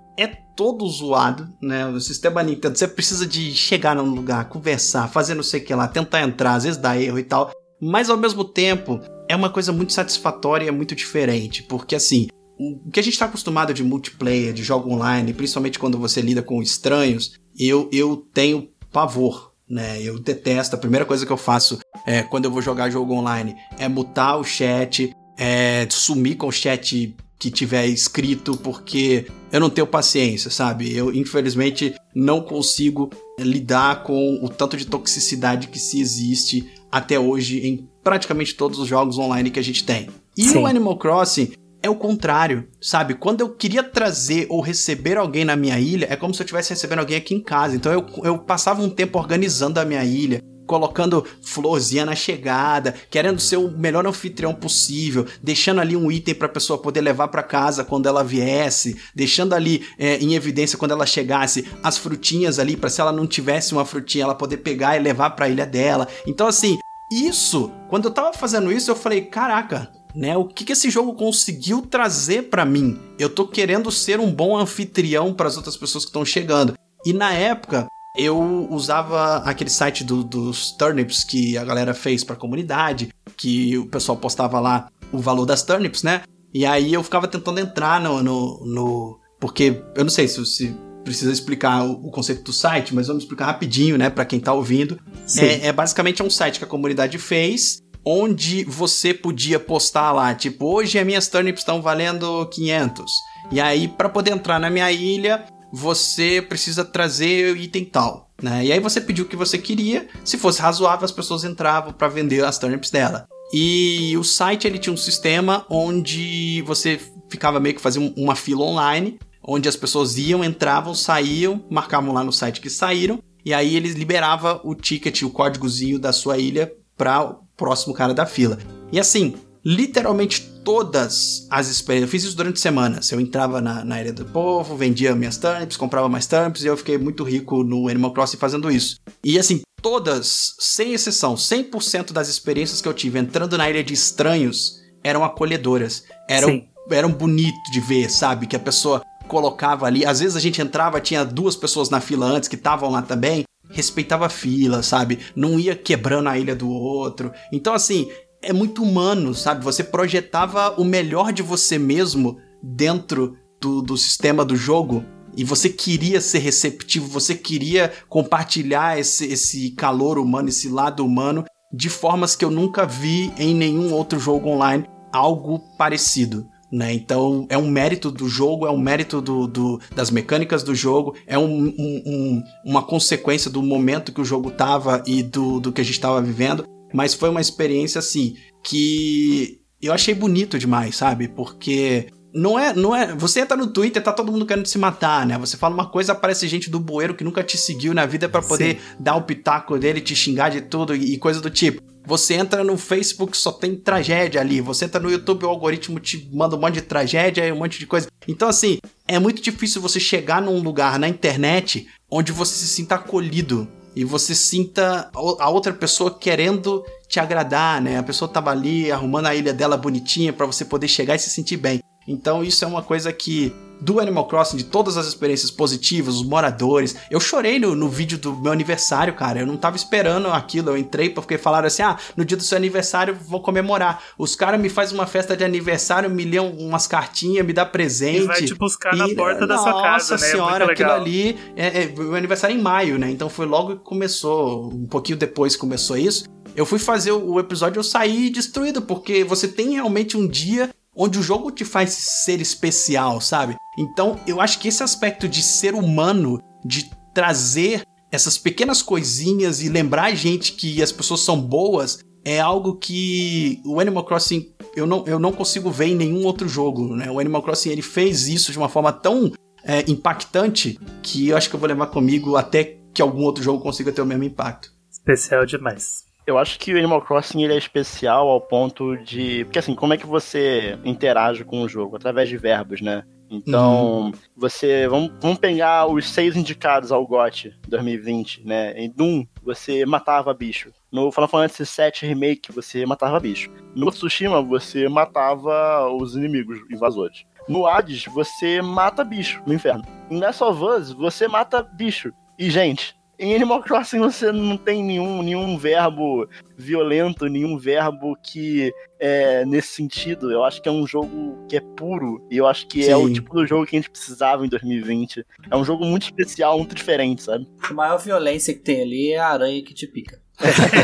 todo zoado, né? O sistema Nintendo, você precisa de chegar num lugar, conversar, fazer não sei o que lá, tentar entrar, às vezes dá erro e tal, mas ao mesmo tempo é uma coisa muito satisfatória e é muito diferente, porque assim, o que a gente está acostumado de multiplayer, de jogo online, principalmente quando você lida com estranhos, eu, eu tenho pavor, né? Eu detesto. A primeira coisa que eu faço é, quando eu vou jogar jogo online é mutar o chat, é sumir com o chat que tiver escrito, porque eu não tenho paciência, sabe? Eu, infelizmente, não consigo lidar com o tanto de toxicidade que se existe até hoje em praticamente todos os jogos online que a gente tem. E Sim. o Animal Crossing é o contrário, sabe? Quando eu queria trazer ou receber alguém na minha ilha, é como se eu estivesse recebendo alguém aqui em casa. Então eu, eu passava um tempo organizando a minha ilha, colocando florzinha na chegada, querendo ser o melhor anfitrião possível, deixando ali um item para a pessoa poder levar para casa quando ela viesse, deixando ali é, em evidência quando ela chegasse as frutinhas ali para se ela não tivesse uma frutinha ela poder pegar e levar para a ilha dela. Então assim, isso, quando eu tava fazendo isso, eu falei, caraca, né? O que, que esse jogo conseguiu trazer pra mim? Eu tô querendo ser um bom anfitrião para as outras pessoas que estão chegando. E na época, eu usava aquele site do- dos turnips que a galera fez pra comunidade, que o pessoal postava lá o valor das turnips, né? E aí eu ficava tentando entrar no. no, no- porque eu não sei se, se precisa explicar o, o conceito do site, mas vamos explicar rapidinho, né, Pra quem tá ouvindo. É, é basicamente é um site que a comunidade fez, onde você podia postar lá, tipo, hoje as minhas turnips estão valendo 500. E aí, pra poder entrar na minha ilha, você precisa trazer item tal, né? E aí você pediu o que você queria, se fosse razoável, as pessoas entravam pra vender as turnips dela. E o site ele tinha um sistema onde você ficava meio que um- uma fila online, onde as pessoas iam, entravam, saíam, marcavam lá no site que saíram, e aí eles liberava o ticket, o códigozinho da sua ilha para o próximo cara da fila. E assim, literalmente todas as experiências. Eu fiz isso durante semanas. Eu entrava na, na Ilha do Povo, vendia minhas turnips, comprava mais turnips e eu fiquei muito rico no Animal Crossing fazendo isso. E assim, todas, sem exceção, 100% das experiências que eu tive entrando na Ilha de Estranhos eram acolhedoras. Eram, Sim. eram bonito de ver, sabe? Que a pessoa colocava ali. Às vezes a gente entrava, tinha duas pessoas na fila antes que estavam lá também. Respeitava a fila, sabe? Não ia quebrando a ilha do outro. Então, assim, é muito humano, sabe? Você projetava o melhor de você mesmo dentro do, do sistema do jogo e você queria ser receptivo, você queria compartilhar esse, esse calor humano, esse lado humano, de formas que eu nunca vi em nenhum outro jogo online algo parecido. Né? Então é um mérito do jogo, é um mérito do, do- das mecânicas do jogo, é um- um- um- uma consequência do momento que o jogo tava e do, do que a gente tava vivendo. Mas foi uma experiência assim que eu achei bonito demais, sabe? Porque não é, não é. Você entra no Twitter, tá todo mundo querendo se matar, né? Você fala uma coisa, aparece gente do bueiro que nunca te seguiu na vida pra poder dar o pitaco dele, te xingar de tudo e, e coisa do tipo. Você entra no Facebook, só tem tragédia ali. Você entra no YouTube, o algoritmo te manda um monte de tragédia e um monte de coisa. Então, assim, é muito difícil você chegar num lugar na internet onde você se sinta acolhido e você sinta a outra pessoa querendo te agradar, né? A pessoa tava ali arrumando a ilha dela bonitinha pra você poder chegar e se sentir bem. Então isso é uma coisa que do Animal Crossing, de todas as experiências positivas, os moradores. Eu chorei no, no vídeo do meu aniversário, cara. Eu não tava esperando aquilo. Eu entrei porque falaram assim: ah, no dia do seu aniversário vou comemorar. Os caras me fazem uma festa de aniversário, me lêem umas cartinhas, me dá presente. E vai te buscar na E, porta da sua casa, Nossa né? senhora, Muito aquilo ali. É, é, meu aniversário é em maio, né? Então foi logo que começou, um pouquinho depois que começou isso. Eu fui fazer o o episódio, eu saí destruído, porque você tem realmente um dia onde o jogo te faz ser especial, sabe? Então eu acho que esse aspecto de ser humano, de trazer essas pequenas coisinhas e lembrar a gente que as pessoas são boas, é algo que o Animal Crossing eu não, eu não consigo ver em nenhum outro jogo, né? O Animal Crossing ele fez isso de uma forma tão é, impactante que eu acho que eu vou levar comigo até que algum outro jogo consiga ter o mesmo impacto. Especial demais. Eu acho que o Animal Crossing ele é especial ao ponto de. Porque assim, como é que você interage com o jogo? Através de verbos, né? Então, você. Vamos, vamos pegar os seis indicados ao GOT 2020, né? Em Doom, você matava bicho. No Final Fantasy VII Remake, você matava bicho. No Tsushima, você matava os inimigos invasores. No Hades, você mata bicho no inferno. Em Last of Us, você mata bicho e gente. Em Animal Crossing você não tem nenhum, nenhum verbo violento, nenhum verbo que é nesse sentido. Eu acho que é um jogo que é puro e eu acho que é o Sim. tipo do jogo que a gente precisava em 2020. É um jogo muito especial, muito diferente, sabe? A maior violência que tem ali é a aranha que te pica.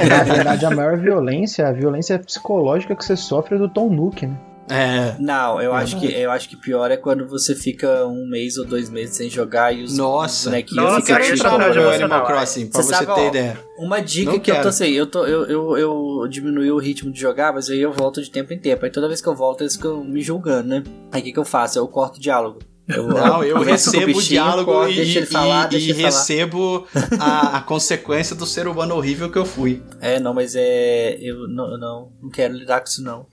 Na verdade, a maior violência, a violência psicológica que você sofre é do Tom Nook, né? É. Não, eu É acho que eu acho que pior é quando você fica um mês ou dois meses sem jogar e os Nossa. bonequinhos Nossa, Eu ficam é te entrar no cobrando. Animal Crossing, pra Você você sabe, ter ó, ideia. Uma dica Não que eu quero. tô assim, eu, tô, eu, eu, eu diminui o ritmo de jogar, mas aí eu volto de tempo em tempo. Aí toda vez que eu volto, eles ficam me julgando, né? Aí o que, que eu faço? Eu corto o diálogo. Eu, Não, eu recebo o diálogo corto, e, deixa ele falar, e- deixa e ele falar. recebo a, a consequência do ser humano horrível que eu fui. É, não, mas é. Eu não, não, não quero lidar com isso, não.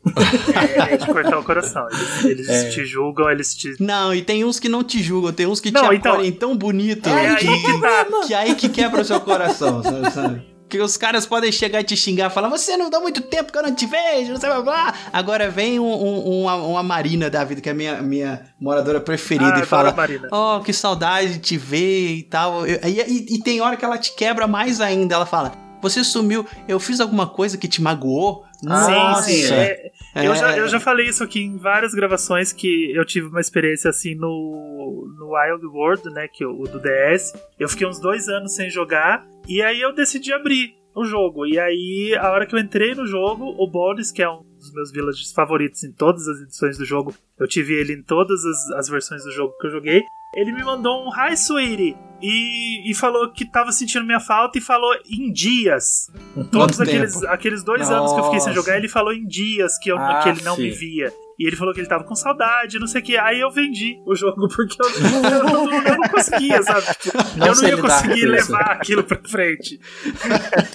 É de cortar o coração. Eles, eles É. te julgam, eles te. Não, e tem uns que não te julgam, tem uns que Não, te então- acolhem tão bonito É aí que, que tá. que aí que quebra o seu coração, sabe? Que os caras podem chegar e te xingar, falar, você não dá muito tempo que eu não te vejo, não sei blá blá. Agora vem um, um- uma, uma Marina da vida, que é a minha, minha moradora preferida, Ah, e fala, oh, que saudade de te ver e tal. E, e- e tem hora que ela te quebra mais ainda, ela fala, você sumiu, eu fiz alguma coisa que te magoou? Nossa! Sim, sim. é- eu, É. já, eu já falei isso aqui em várias gravações que eu tive uma experiência assim no, no Wild World, né? Que o, o do DS. Eu fiquei uns dois anos sem jogar. E aí eu decidi abrir o jogo. E aí, a hora que eu entrei no jogo, o Boris, que é um dos meus villages favoritos em todas as edições do jogo, eu tive ele em todas as, as versões do jogo que eu joguei. Ele me mandou um Hi, sweetie. E, e falou que tava sentindo minha falta e falou em dias. Todos aqueles, aqueles dois anos que eu fiquei sem Nossa. jogar, ele falou em dias que, eu, Ah, que ele não me via. E ele falou que ele tava com saudade, não sei o que. Aí eu vendi o jogo porque eu, eu não, eu não conseguia, sabe? Tipo, Não eu não ia lidar conseguir levar aquilo pra frente.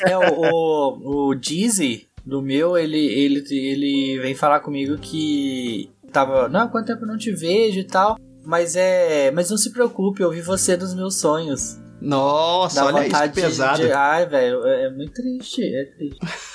É, o, o, o Dizzy, do meu, ele, ele, ele vem falar comigo que tava. Não, quanto tempo eu não te vejo e tal. Mas é. Mas não se preocupe, eu vi você nos meus sonhos. Nossa, Dá olha isso, vontade pesado. de. Ai, velho, é, é muito triste. É triste.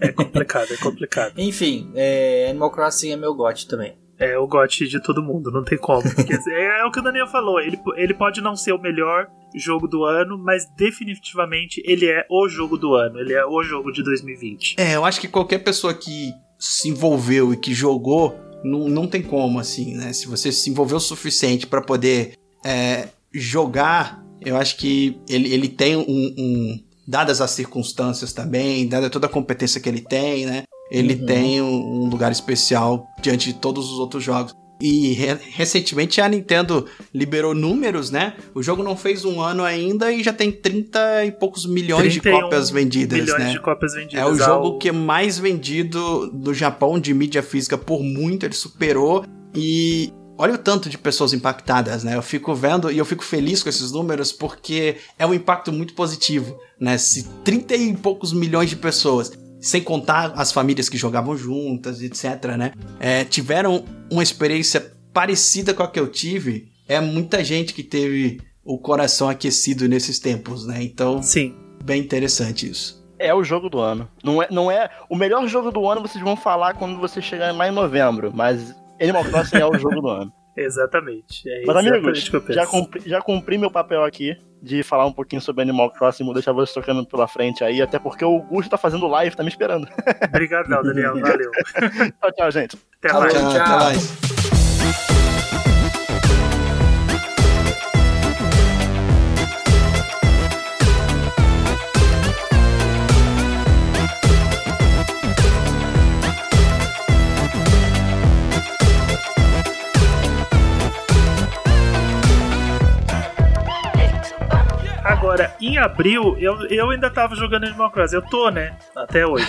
É complicado, é complicado. Enfim, é, Animal Crossing é meu gote também. É o gote de todo mundo, não tem como. Porque é, é o que o Daniel falou, ele, ele pode não ser o melhor jogo do ano, mas definitivamente ele é o jogo do ano, ele é o jogo de 2020. É, eu acho que qualquer pessoa que se envolveu e que jogou, não, não tem como, assim, né? Se você se envolveu o suficiente pra poder é, jogar, eu acho que ele, ele tem um, um- Dadas as circunstâncias também, dada toda a competência que ele tem, né? Ele Uhum. tem um, um lugar especial diante de todos os outros jogos. E re- recentemente a Nintendo liberou números, né? O jogo não fez um ano ainda e já tem 30 e poucos milhões de 31 cópias vendidas, Milhões né? de cópias vendidas. É o ao- jogo que é mais vendido do Japão de mídia física por muito, ele superou. E olha o tanto de pessoas impactadas, né? Eu fico vendo e eu fico feliz com esses números porque é um impacto muito positivo, né? Se 30 e poucos milhões de pessoas, sem contar as famílias que jogavam juntas, etc, né? É, tiveram uma experiência parecida com a que eu tive, é muita gente que teve o coração aquecido nesses tempos, né? Então, Sim. bem interessante isso. É o jogo do ano. Não é, não é o melhor jogo do ano, vocês vão falar quando você chegar lá em novembro, mas Animal Crossing é o jogo do ano. Exatamente. É Mas exatamente amigos, o que eu penso. já cumpri, já cumpri meu papel aqui de falar um pouquinho sobre Animal Crossing, vou deixar vocês tocando pela frente aí, até porque o Gusto tá fazendo live, tá me esperando. Obrigadão, Daniel. Valeu. tchau, tchau, gente. Até mais. Tchau, tchau. até Agora, em abril, eu, eu ainda tava jogando Animal Crossing. Eu tô, né? Até hoje.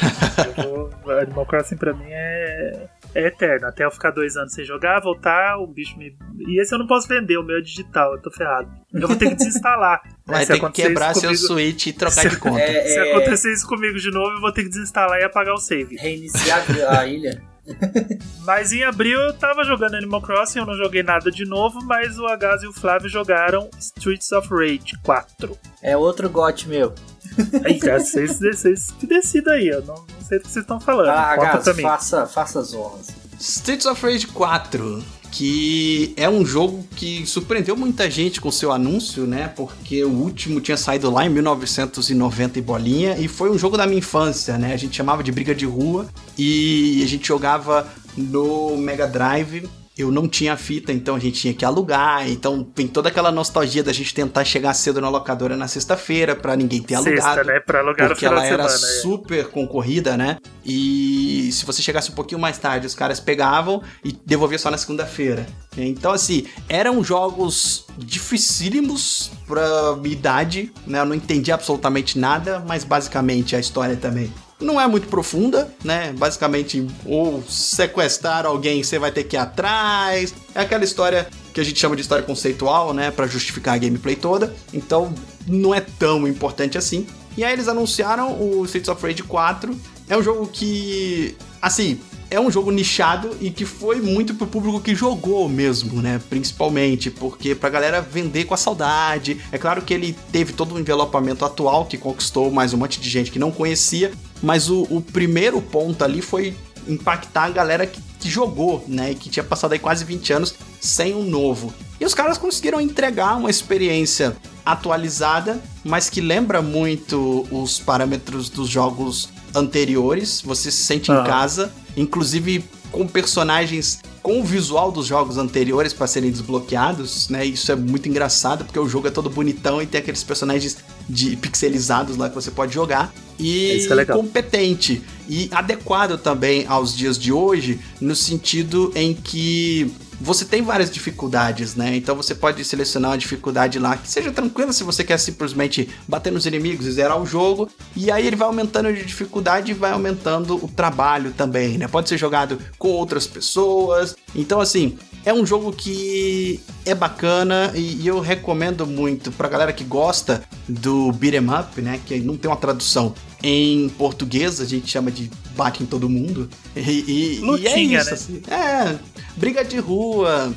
Eu vou- Animal Crossing pra mim é, é eterno. Até eu ficar dois anos sem jogar, voltar, o bicho me. E esse eu não posso vender, o meu é digital, eu tô ferrado. Eu vou ter que desinstalar. Vai ter que quebrar isso seu comigo- Switch e trocar Se- de conta. É, Se é, acontecer isso comigo de novo, eu vou ter que desinstalar e apagar o save. Reiniciar a ilha. Mas em abril eu tava jogando Animal Crossing, eu não joguei nada de novo, mas o Agaz e o Flávio jogaram Streets of Rage 4. É outro gote meu. Aí, cara, vocês, vocês que decidam aí, eu não, não sei do que vocês estão falando. Ah, mim. faça, faça as honras. Streets of Rage 4, que é um jogo que surpreendeu muita gente com seu anúncio, né? Porque o último tinha saído lá em 1990 e bolinha, e foi um jogo da minha infância, né? A gente chamava de briga de rua e a gente jogava no Mega Drive. Eu não tinha fita, então a gente tinha que alugar. Então tem toda aquela nostalgia da gente tentar chegar cedo na locadora na sexta-feira pra ninguém ter alugado. Sexta, né? Pra alugar Porque ela era semana. é. super concorrida, né? E se você chegasse um pouquinho mais tarde, os caras pegavam e devolvia só na segunda-feira. Então, assim, eram jogos dificílimos pra minha idade, né? Eu não entendi absolutamente nada, mas basicamente a história também não é muito profunda, né? Basicamente, ou sequestrar alguém, você vai ter que ir atrás. É aquela história que a gente chama de história conceitual, né? Pra justificar a gameplay toda. Então, não é tão importante assim. E aí eles anunciaram o Streets of Rage 4. É um jogo que, assim, é um jogo nichado e que foi muito pro público que jogou mesmo, né? Principalmente, porque pra galera vender com a saudade. É claro que ele teve todo o envelopamento atual que conquistou mais um monte de gente que não conhecia, mas o, o primeiro ponto ali foi impactar a galera que, que jogou, né? E que tinha passado aí quase 20 anos sem um novo. E os caras conseguiram entregar uma experiência atualizada, mas que lembra muito os parâmetros dos jogos anteriores. Você se sente Ah. em casa, inclusive com personagens com o visual dos jogos anteriores para serem desbloqueados, né? Isso é muito engraçado porque o jogo é todo bonitão e tem aqueles personagens de pixelizados lá que você pode jogar e é legal. competente e adequado também aos dias de hoje, no sentido em que você tem várias dificuldades, né? Então você pode selecionar uma dificuldade lá que seja tranquila se você quer simplesmente bater nos inimigos e zerar o jogo, e aí ele vai aumentando de dificuldade e vai aumentando o trabalho também, né? Pode ser jogado com outras pessoas. Então assim, é um jogo que é bacana e eu recomendo muito pra galera que gosta do beat'em up, né? Que não tem uma tradução em português, a gente chama de bate em todo mundo. E, e- e é Lutinha, isso, né? assim. É, briga de rua.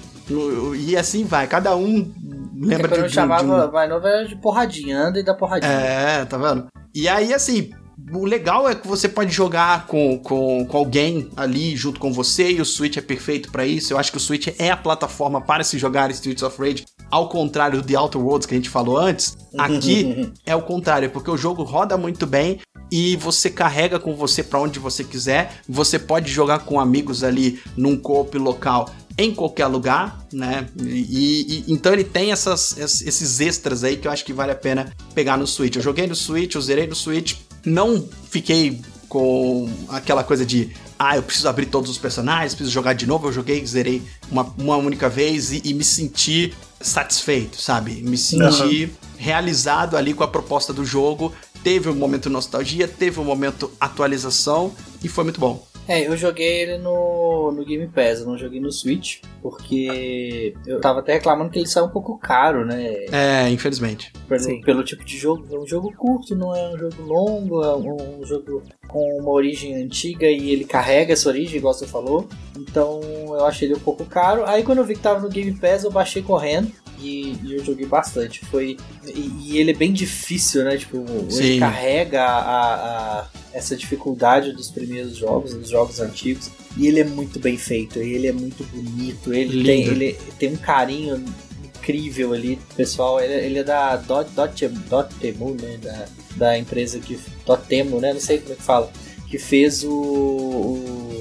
E assim vai, cada um lembra É quando de, eu chamava de um- mais novo era de porradinha, anda e dá porradinha. é, tá vendo? E aí, assim, o legal é que você pode jogar com, com, com alguém ali junto com você, e o Switch é perfeito pra isso. Eu acho que o Switch é a plataforma para se jogar Streets of Rage, ao contrário do The Outer Worlds que a gente falou antes. Aqui é o contrário, porque o jogo roda muito bem e você carrega com você pra onde você quiser. Você pode jogar com amigos ali num coop local em qualquer lugar, né? E, e- então ele tem essas, esses extras aí que eu acho que vale a pena pegar no Switch. Eu joguei no Switch, eu zerei no Switch, não fiquei com aquela coisa de ah, eu preciso abrir todos os personagens, preciso jogar de novo. Eu joguei, zerei uma, uma única vez e, e me senti satisfeito, sabe? Me senti realizado ali com a proposta do jogo. Teve um momento nostalgia, teve um momento atualização e foi muito bom. É, eu joguei ele no, no Game Pass, eu não joguei no Switch, porque eu tava até reclamando que ele saiu um pouco caro, né? É, infelizmente. Pelo, pelo tipo de jogo. É um jogo curto, não é um jogo longo, é um, um jogo com uma origem antiga e ele carrega essa origem, igual você falou. Então eu achei ele um pouco caro. Aí quando eu vi que tava no Game Pass, eu baixei correndo. E, e eu joguei bastante. Foi. E, e ele é bem difícil, né? Tipo, Sim. ele carrega a, a- essa dificuldade dos primeiros jogos, dos jogos antigos. E ele é muito bem feito, ele é muito bonito, ele, Lindo. tem, ele tem um carinho incrível ali, pessoal. Ele, ele é da Dot, Dot, Dotemu, né? Da, da empresa que. Dotemu, né? Não sei como é que fala. Que fez o, o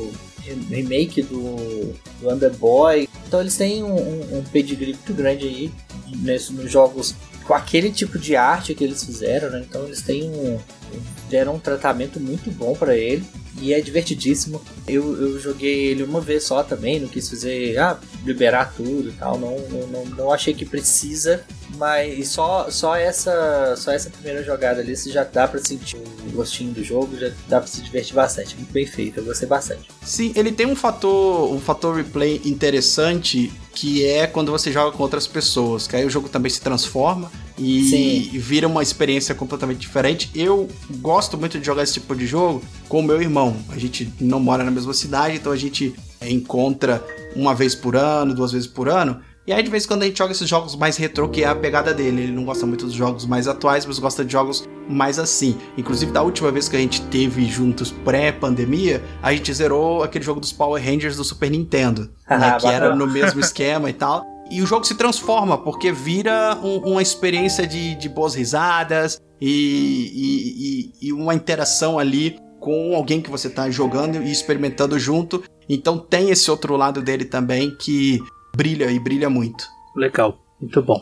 remake do, do Underboy. Então eles têm um, um, um pedigree muito grande aí nesse, nos jogos com aquele tipo de arte que eles fizeram, né? Então eles têm um. deram um tratamento muito bom pra ele. E é divertidíssimo. Eu, eu joguei ele uma vez só também, não quis fazer, ah, liberar tudo e tal. Não, não, não, achei que precisa. Mas só, só, essa, só essa primeira jogada ali, você já dá pra sentir o gostinho do jogo, já dá pra se divertir bastante. Muito bem feito, eu gostei bastante. Sim, ele tem um fator, um fator replay interessante que é quando você joga com outras pessoas, que aí o jogo também se transforma e, Sim. vira uma experiência completamente diferente. Eu gosto muito de jogar esse tipo de jogo com o meu irmão. A gente não mora na mesma cidade, então a gente encontra uma vez por ano, duas vezes por ano. E aí, de vez em quando, a gente joga esses jogos mais retrô, que é a pegada dele. Ele não gosta muito dos jogos mais atuais, mas gosta de jogos mais assim. Inclusive, da última vez que a gente teve juntos pré-pandemia, a gente zerou aquele jogo dos Power Rangers do Super Nintendo, né, Ah, que era no mesmo esquema e tal. E o jogo se transforma, porque vira um- uma experiência de, de boas risadas e, e- e- e uma interação ali com alguém que você tá jogando e experimentando junto. Então tem esse outro lado dele também que brilha e brilha muito. Legal, muito bom.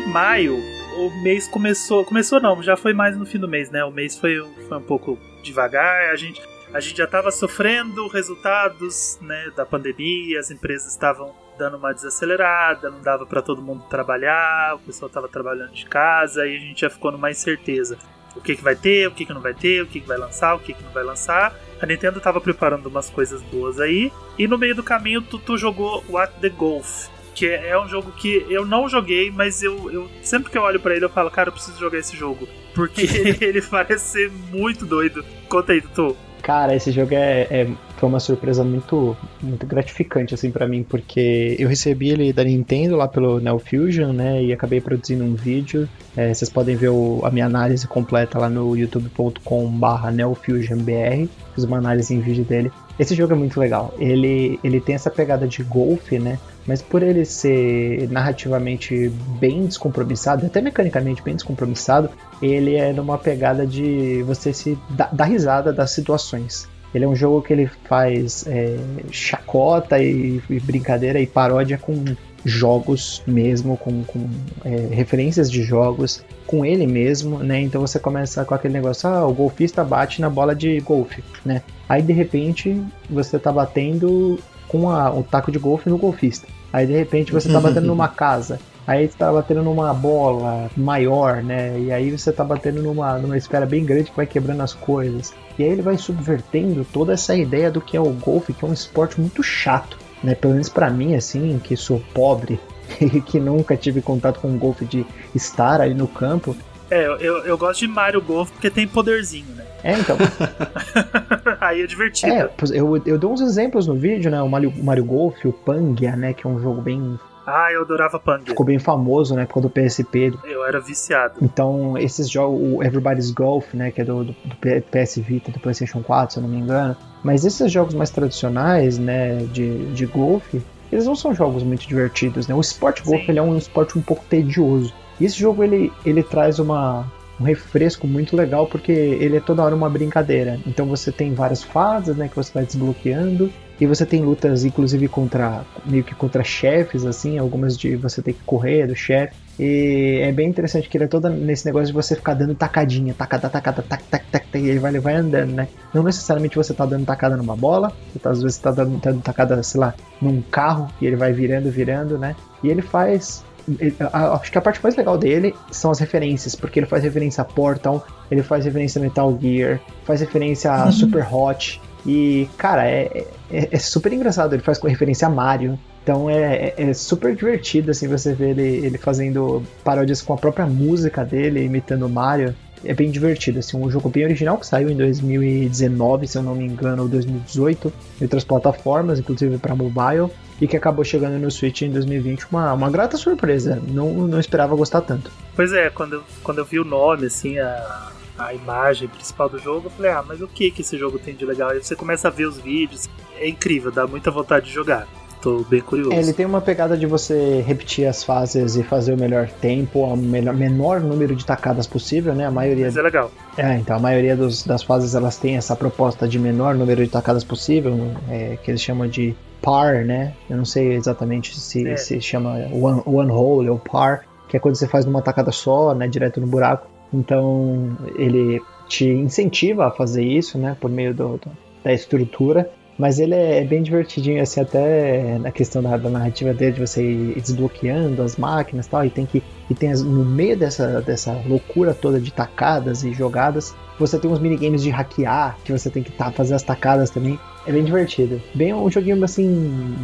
Em maio, o mês começou. Começou não, já foi mais no fim do mês, né? O mês foi, foi um pouco devagar. A gente, a gente já estava sofrendo resultados né, da pandemia, as empresas estavam dando uma desacelerada, não dava para todo mundo trabalhar, o pessoal estava trabalhando de casa e a gente já ficou numa incerteza. O que, que vai ter, o que, que não vai ter, o que, que vai lançar, o que, que não vai lançar. A Nintendo estava preparando umas coisas boas aí. E no meio do caminho, tu, tu jogou What the Golf, que é um jogo que eu não joguei, mas eu, eu sempre que eu olho para ele eu falo, cara, eu preciso jogar esse jogo. Porque ele parece ser muito doido. Conta aí, Tutu. Cara, esse jogo é, é- foi uma surpresa muito, muito gratificante assim para mim, porque eu recebi ele da Nintendo lá pelo Neo Fusion, né, e acabei produzindo um vídeo. É, vocês podem ver o- a minha análise completa lá no youtube.com/neofusionbr. Fiz uma análise em vídeo dele. Esse jogo é muito legal. Ele, ele tem essa pegada de golfe, né? Mas por ele ser narrativamente bem descompromissado, até mecanicamente bem descompromissado, ele é numa pegada de você se dar, risada das situações. Ele é um jogo que ele faz é, chacota e, e brincadeira e paródia com jogos mesmo, com, com é, referências de jogos, com ele mesmo, né? Então você começa com aquele negócio, ah, o golfista bate na bola de golfe, né? Aí de repente você tá batendo com a- o taco de golfe no golfista. Aí de repente você tá batendo numa casa. Aí você tá batendo numa bola maior, né? E aí você tá batendo numa, numa esfera bem grande que vai quebrando as coisas. E aí ele vai subvertendo toda essa ideia do que é o golfe, que é um esporte muito chato, né? Pelo menos pra mim, assim, que sou pobre e que nunca tive contato com o golfe de estar ali no campo. É, eu, eu, gosto de Mario Golf porque tem poderzinho, né? É, então, aí é divertido. é, eu, eu dou uns exemplos no vídeo, né? O Mario, Mario Golf, o Pangia, né? Que é um jogo bem. Ah, eu adorava Pang. ficou bem famoso, né? Por causa do PSP. Eu era viciado. Então, esses jogos, o Everybody's Golf, né, que é do, do, do PS Vita, do PlayStation 4, se eu não me engano. Mas esses jogos mais tradicionais, né, de, de golfe, eles não são jogos muito divertidos, né? O esporte golfe, ele é um esporte um pouco tedioso. E esse jogo, ele, ele traz uma, um refresco muito legal, porque ele é toda hora uma brincadeira. Então você tem várias fases, né, que você vai desbloqueando. E você tem lutas, inclusive, contra meio que contra chefes, assim, algumas de você ter que correr do chefe. E é bem interessante que ele é todo nesse negócio de você ficar dando tacadinha, tacada, tacada, tac, tac, tac, tac, e ele vai, vai andando, né? Não necessariamente você tá dando tacada numa bola, você tá- às vezes tá dando, dando tacada, sei lá, num carro, e ele vai virando, virando, né? E ele faz. Ele- a- Acho que a parte mais legal dele são as referências, porque ele faz referência a Portal, ele faz referência a Metal Gear, faz referência a Super Hot. E, cara, é, é, é super engraçado. Ele faz com referência a Mario. Então é, é- é super divertido assim você ver ele, ele fazendo paródias com a própria música dele, imitando o Mario. É bem divertido, assim, um jogo bem original que saiu em 2019, se eu não me engano, ou 2018, em outras plataformas, inclusive para mobile, e que acabou chegando no Switch em 2020, uma, uma grata surpresa. Não, não esperava gostar tanto. Pois é, quando eu, quando eu vi o nome, assim, a, a imagem principal do jogo, eu falei, ah, mas o que que esse jogo tem de legal? Aí você começa a ver os vídeos, é incrível, dá muita vontade de jogar. Tô bem curioso. É, ele tem uma pegada de você repetir as fases e fazer o melhor tempo, o melhor, menor número de tacadas possível, né? A maioria Mas é legal. É, então a maioria dos- das fases elas têm essa proposta de menor número de tacadas possível, é, que eles chamam de par, né? Eu não sei exatamente se É. se chama one, one hole ou par, que é quando você faz numa tacada só, né, direto no buraco. Então ele te incentiva a fazer isso, né, por meio do- do- da estrutura. Mas ele é bem divertidinho, assim, até na questão da, da narrativa dele, de você ir desbloqueando as máquinas e tal, e tem que. E tem as- no meio dessa, dessa loucura toda de tacadas e jogadas, você tem uns minigames de hackear, que você tem que tá, fazer as tacadas também. É bem divertido. Bem um joguinho assim,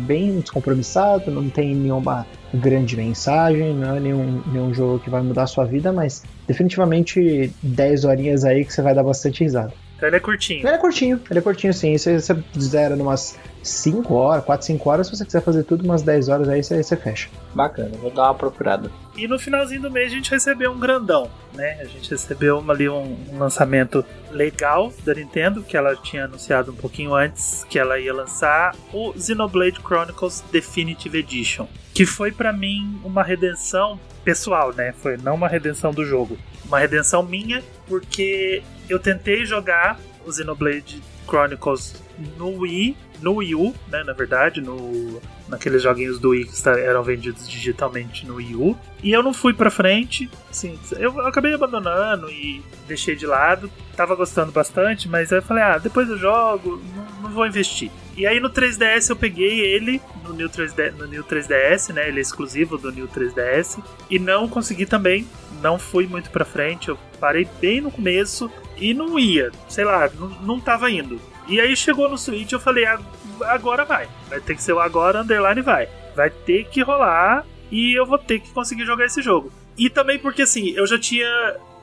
bem descompromissado, não tem nenhuma grande mensagem, não é nenhum, nenhum jogo que vai mudar a sua vida, mas definitivamente 10 horinhas aí que você vai dar bastante risada. Então ele é curtinho. Ele é curtinho, ele é curtinho sim. Você, zera numas 5 horas, 4, 5 horas. Se você quiser fazer tudo, umas 10 horas aí você, você fecha. Bacana, vou dar uma procurada. E no finalzinho do mês a gente recebeu um grandão, né? A gente recebeu uma- ali um, um lançamento legal da Nintendo, que ela tinha anunciado um pouquinho antes que ela ia lançar, o Xenoblade Chronicles Definitive Edition, que foi pra mim uma redenção pessoal, né? Foi não uma redenção do jogo, uma redenção minha, porque eu tentei jogar o Xenoblade Chronicles no Wii no Wii U, né, na verdade, no naqueles joguinhos do Wii que eram vendidos digitalmente no Wii U. E eu não fui pra frente, assim, eu acabei abandonando e deixei de lado. Tava gostando bastante, mas aí eu falei, ah, depois eu jogo, não, não vou investir. E aí no 3DS eu peguei ele no New 3D, no New 3DS, né? Ele é exclusivo do New 3DS e não consegui também, não fui muito pra frente, eu parei bem no começo e não ia, sei lá, não, não tava indo. E aí chegou no Switch eu falei, "Ah, agora vai. Vai ter que ser o agora, underline vai. Vai ter que rolar e eu vou ter que conseguir jogar esse jogo. E também porque assim, eu já tinha.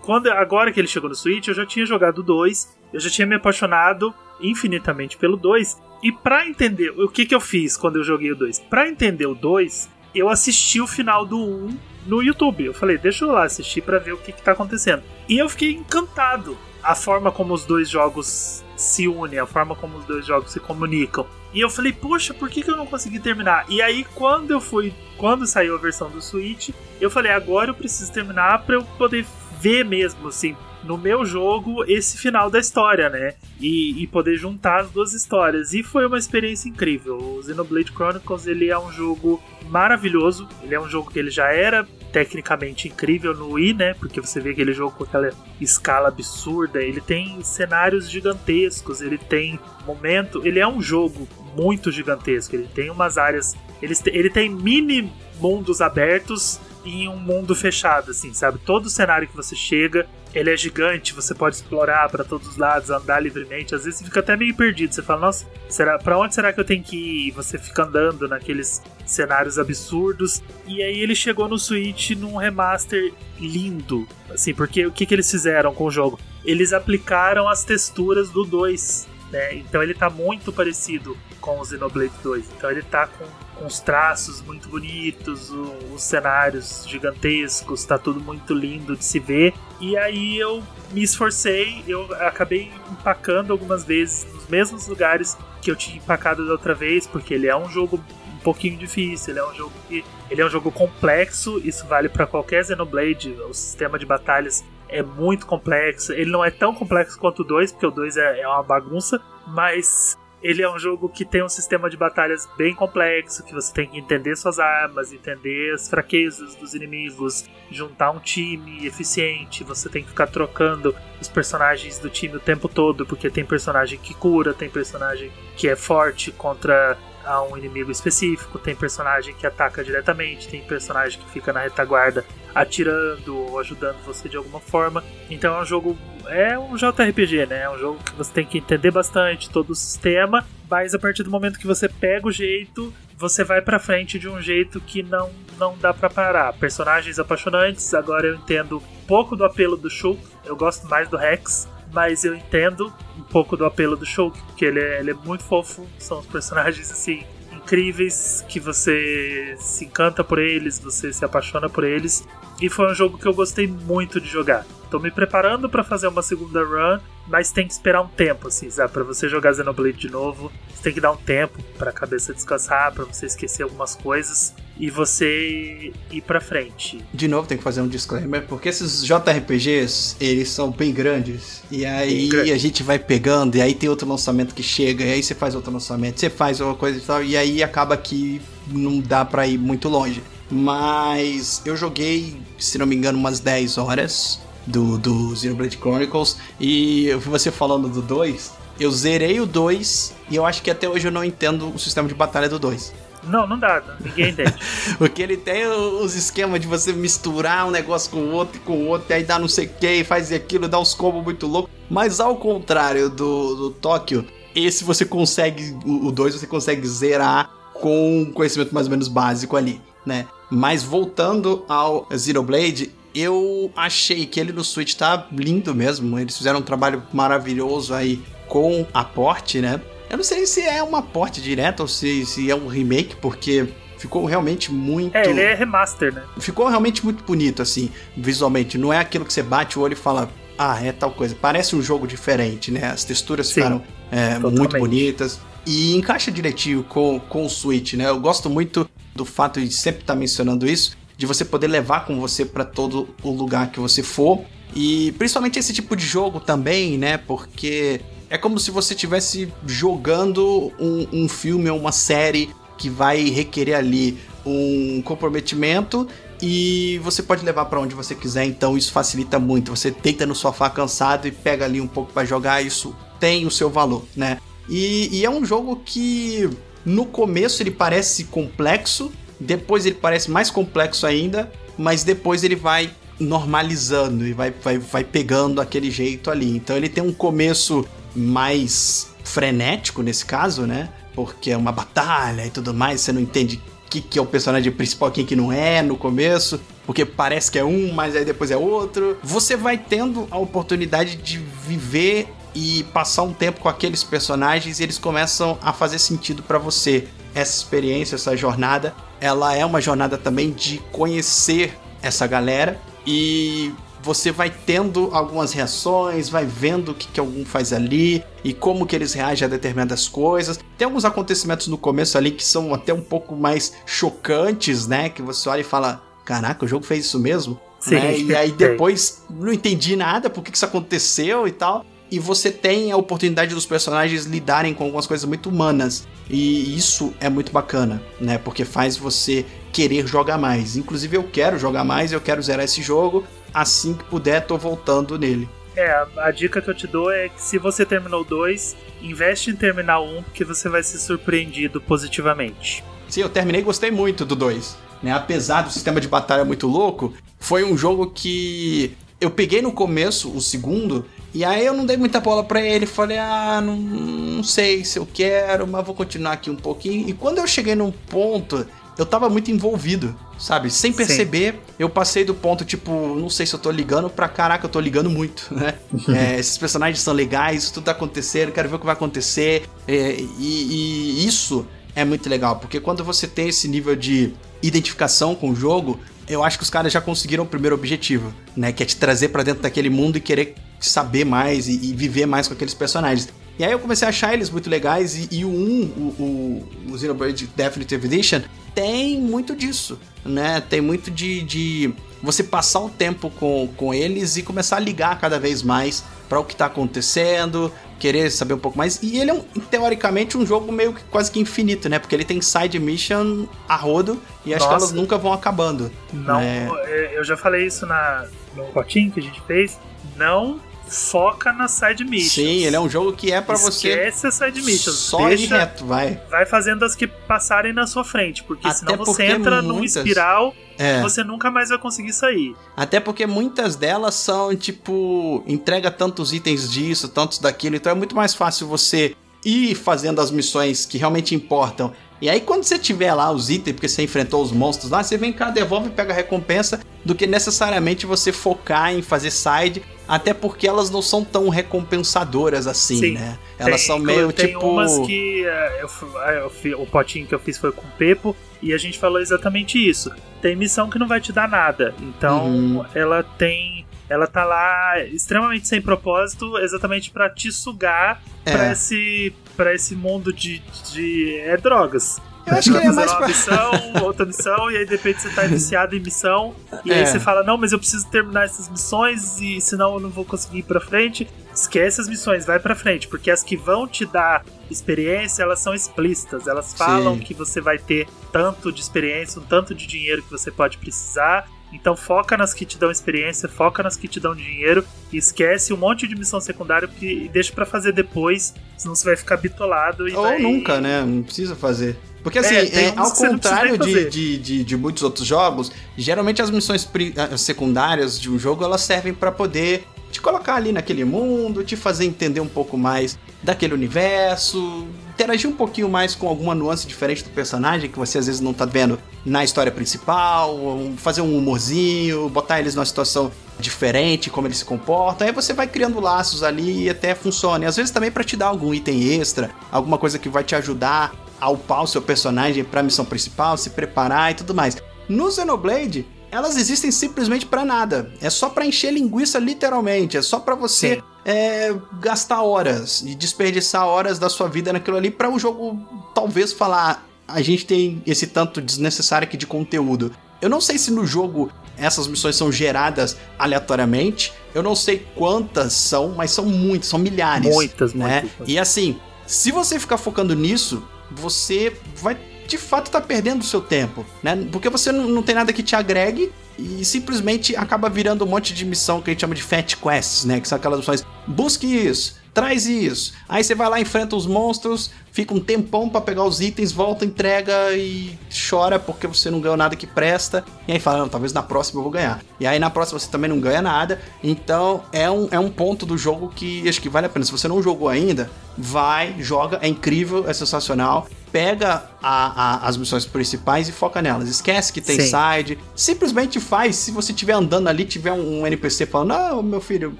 Quando, agora que ele chegou no Switch, eu já tinha jogado o 2, eu já tinha me apaixonado infinitamente pelo 2. E pra entender o que, que eu fiz quando eu joguei o 2, pra entender o 2, eu assisti o final do 1 no YouTube. Eu falei, deixa eu lá assistir pra ver o que, que tá acontecendo. E eu fiquei encantado a forma como os dois jogos se unem, a forma como os dois jogos se comunicam. E eu falei, poxa, por que, que eu não consegui terminar? E aí, quando eu fui. Quando saiu a versão do Switch, eu falei, agora eu preciso terminar pra eu poder ver mesmo, assim, no meu jogo, esse final da história, né? E, e poder juntar as duas histórias. E foi uma experiência incrível. O Xenoblade Chronicles, ele é um jogo maravilhoso. Ele é um jogo que ele já era tecnicamente incrível no Wii, né? Porque você vê aquele jogo com aquela escala absurda. Ele tem cenários gigantescos, ele tem momento. Ele é um jogo muito gigantesco. Ele tem umas áreas. Ele, ele tem mini mundos abertos em um mundo fechado, assim, sabe? Todo cenário que você chega, ele é gigante, você pode explorar para todos os lados, andar livremente. Às vezes você fica até meio perdido. Você fala, nossa, será para onde será que eu tenho que ir? E você fica andando naqueles cenários absurdos. E aí ele chegou no Switch num remaster lindo, assim, porque o que, que eles fizeram com o jogo? Eles aplicaram as texturas do 2. Né? Então ele tá muito parecido com o Xenoblade 2. Então ele tá com, com os traços muito bonitos, os cenários gigantescos, tá tudo muito lindo de se ver. E aí eu me esforcei, eu acabei empacando algumas vezes nos mesmos lugares que eu tinha empacado da outra vez, porque ele é um jogo um pouquinho difícil, ele é um jogo que ele é um jogo complexo, isso vale para qualquer Xenoblade, o sistema de batalhas é muito complexo. Ele não é tão complexo quanto o 2, porque o 2 é, é uma bagunça, mas ele é um jogo que tem um sistema de batalhas bem complexo, que você tem que entender suas armas, entender as fraquezas dos inimigos, juntar um time eficiente, você tem que ficar trocando os personagens do time o tempo todo, porque tem personagem que cura, tem personagem que é forte contra a um inimigo específico, tem personagem que ataca diretamente, tem personagem que fica na retaguarda atirando ou ajudando você de alguma forma. Então é um jogo. É um JRPG, né? É um jogo que você tem que entender bastante todo o sistema, mas a partir do momento que você pega o jeito, você vai pra frente de um jeito que não, não dá pra parar. Personagens apaixonantes, agora eu entendo pouco do apelo do Shulk, eu gosto mais do Rex, mas eu entendo pouco do apelo do Shulk, porque ele é, ele é muito fofo, são os personagens assim incríveis que você se encanta por eles, você se apaixona por eles. E foi um jogo que eu gostei muito de jogar. Tô me preparando pra fazer uma segunda run, mas tem que esperar um tempo, assim, sabe? Pra você jogar Xenoblade de novo, você tem que dar um tempo pra cabeça descansar, pra você esquecer algumas coisas e você ir pra frente. De novo, tem que fazer um disclaimer, porque esses JRPGs, eles são bem grandes. E aí grande. a gente vai pegando, e aí tem outro lançamento que chega, e aí você faz outro lançamento, você faz uma coisa e tal, e aí acaba que não dá pra ir muito longe. Mas eu joguei, se não me engano, umas 10 horas do, do Xenoblade Chronicles, e eu vi você falando do 2. Eu zerei o 2 e eu acho que até hoje eu não entendo o sistema de batalha do 2. Não, não dá, ninguém entende. Porque ele tem os esquemas de você misturar um negócio com o outro e com o outro, e aí dá não sei o que, faz aquilo, dá uns combos muito loucos. Mas ao contrário do, do Tóquio, esse você consegue, o 2 você consegue zerar com um conhecimento mais ou menos básico ali, né? Mas voltando ao Xenoblade, eu achei que ele no Switch tá lindo mesmo. Eles fizeram um trabalho maravilhoso aí com a porte, né? Eu não sei se é uma porte direta ou se, se é um remake, porque ficou realmente muito. É, ele é remaster, né? Ficou realmente muito bonito, assim, visualmente. Não é aquilo que você bate o olho e fala, ah, é tal coisa. Parece um jogo diferente, né? As texturas Sim, ficaram é, muito bonitas. E encaixa direitinho com, com o Switch, né? Eu gosto muito do fato de sempre estar mencionando isso, de você poder levar com você para todo o lugar que você for. E principalmente esse tipo de jogo também, né? Porque é como se você estivesse jogando um, um filme ou uma série que vai requerer ali um comprometimento e você pode levar para onde você quiser, então isso facilita muito. Você deita no sofá cansado e pega ali um pouco para jogar, isso tem o seu valor, né? E, e, é um jogo que no começo ele parece complexo, depois ele parece mais complexo ainda, mas depois ele vai normalizando e vai, vai, vai pegando aquele jeito ali. Então ele tem um começo mais frenético nesse caso, né? Porque é uma batalha e tudo mais, você não entende que, que é o personagem principal, quem que não é no começo, porque parece que é um, mas aí depois é outro. Você vai tendo a oportunidade de viver e passar um tempo com aqueles personagens e eles começam a fazer sentido para você. Essa experiência, essa jornada, ela é uma jornada também de conhecer essa galera e você vai tendo algumas reações, vai vendo o que, que algum faz ali e como que eles reagem a determinadas coisas. Tem alguns acontecimentos no começo ali que são até um pouco mais chocantes, né? Que você olha e fala: caraca, o jogo fez isso mesmo? Sim, né? E aí depois não entendi nada, por que, que isso aconteceu e tal. E você tem a oportunidade dos personagens lidarem com algumas coisas muito humanas. E isso é muito bacana, né? Porque faz você querer jogar mais. Inclusive eu quero jogar mais, eu quero zerar esse jogo assim que puder, tô voltando nele. É, a, a dica que eu te dou é que se você terminou dois, investe em terminar um, porque você vai ser surpreendido positivamente. Sim, eu terminei e gostei muito do 2. Né? Apesar do sistema de batalha muito louco, foi um jogo que eu peguei no começo, o segundo, e aí eu não dei muita bola para ele. Falei, ah, não, não sei se eu quero, mas vou continuar aqui um pouquinho. E quando eu cheguei num ponto eu tava muito envolvido, sabe? Sem perceber, Sim. eu passei do ponto, tipo, não sei se eu tô ligando pra caraca, eu tô ligando muito, né? é, esses personagens são legais, tudo tá acontecendo, quero ver o que vai acontecer. É, e, e isso é muito legal, porque quando você tem esse nível de identificação com o jogo, eu acho que os caras já conseguiram o primeiro objetivo, né? Que é te trazer para dentro daquele mundo e querer saber mais e, e, viver mais com aqueles personagens. E aí eu comecei a achar eles muito legais e, e o 1, o, o, o Xenoblade Definitive Edition, tem muito disso, né? Tem muito de, de você passar o tempo com, com eles e começar a ligar cada vez mais para o que tá acontecendo, querer saber um pouco mais. E ele é, um, teoricamente, um jogo meio que quase que infinito, né? Porque ele tem side mission a rodo e acho que elas nunca vão acabando. Não, né? eu já falei isso na, no potinho que a gente fez. Não foca na side missions. Sim, ele é um jogo que é para você. Esquece as side missions. Só Deixa, ir reto, vai. Vai fazendo as que passarem na sua frente, porque Até senão você entra muitas... numa espiral é. você nunca mais vai conseguir sair. Até porque muitas delas são tipo, entrega tantos itens disso, tantos daquilo, então é muito mais fácil você ir fazendo as missões que realmente importam. E aí, quando você tiver lá os itens, porque você enfrentou os monstros lá, você vem cá, devolve e pega a recompensa, do que necessariamente você focar em fazer side até porque elas não são tão recompensadoras assim, Sim, né? Elas tem, são meio tem tipo. umas que. Uh, eu, eu, o potinho que eu fiz foi com o Pepo. E a gente falou exatamente isso. Tem missão que não vai te dar nada. Então uhum. ela tem. Ela tá lá extremamente sem propósito, exatamente para te sugar é. para esse, pra esse mundo de, de. É drogas. Eu acho que é mais uma pra... missão, outra missão, e aí de repente você tá viciado em missão, e é. aí você fala, não, mas eu preciso terminar essas missões, e senão eu não vou conseguir ir pra frente. Esquece as missões, vai pra frente, porque as que vão te dar experiência, elas são explícitas, elas falam Sim. que você vai ter tanto de experiência, um tanto de dinheiro que você pode precisar, então foca nas que te dão experiência, foca nas que te dão dinheiro e esquece um monte de missão secundária e deixa para fazer depois, senão você vai ficar bitolado. Ou vai... nunca, né? Não precisa fazer. Porque assim, é, é, ao contrário de, de, de, de, muitos outros jogos, geralmente as missões eh, secundárias de um jogo elas servem para poder te colocar ali naquele mundo, te fazer entender um pouco mais daquele universo, interagir um pouquinho mais com alguma nuance diferente do personagem que você às vezes não tá vendo na história principal, fazer um humorzinho, botar eles numa situação diferente, como eles se comportam. Aí você vai criando laços ali e até funciona. E às vezes também para te dar algum item extra, alguma coisa que vai te ajudar a upar o seu personagem para a missão principal, se preparar e tudo mais. No Xenoblade, elas existem simplesmente para nada. É só para encher linguiça, literalmente. É só para você é, gastar horas e desperdiçar horas da sua vida naquilo ali para o jogo talvez falar. A gente tem esse tanto desnecessário aqui de conteúdo. Eu não sei se no jogo essas missões são geradas aleatoriamente. Eu não sei quantas são, mas são muitas, são milhares. Muitas, né? muitas. E assim, se você ficar focando nisso, você vai de fato estar perdendo o seu tempo, né? Porque você não, não tem nada que te agregue e simplesmente acaba virando um monte de missão que a gente chama de fat quests, né? Que são aquelas missões, busque isso, traz isso. Aí você vai lá, enfrenta os monstros, fica um tempão pra pegar os itens, volta, entrega e chora porque você não ganhou nada que presta. E aí fala, não, talvez na próxima eu vou ganhar. E aí na próxima você também não ganha nada. Então é um, é um ponto do jogo que acho que vale a pena. Se você não jogou ainda, vai, joga, é incrível, é sensacional. Pega a- a- as missões principais e foca nelas. Esquece que tem Sim. side. Simplesmente faz. Se você estiver andando ali, tiver um, NPC falando, não, meu filho,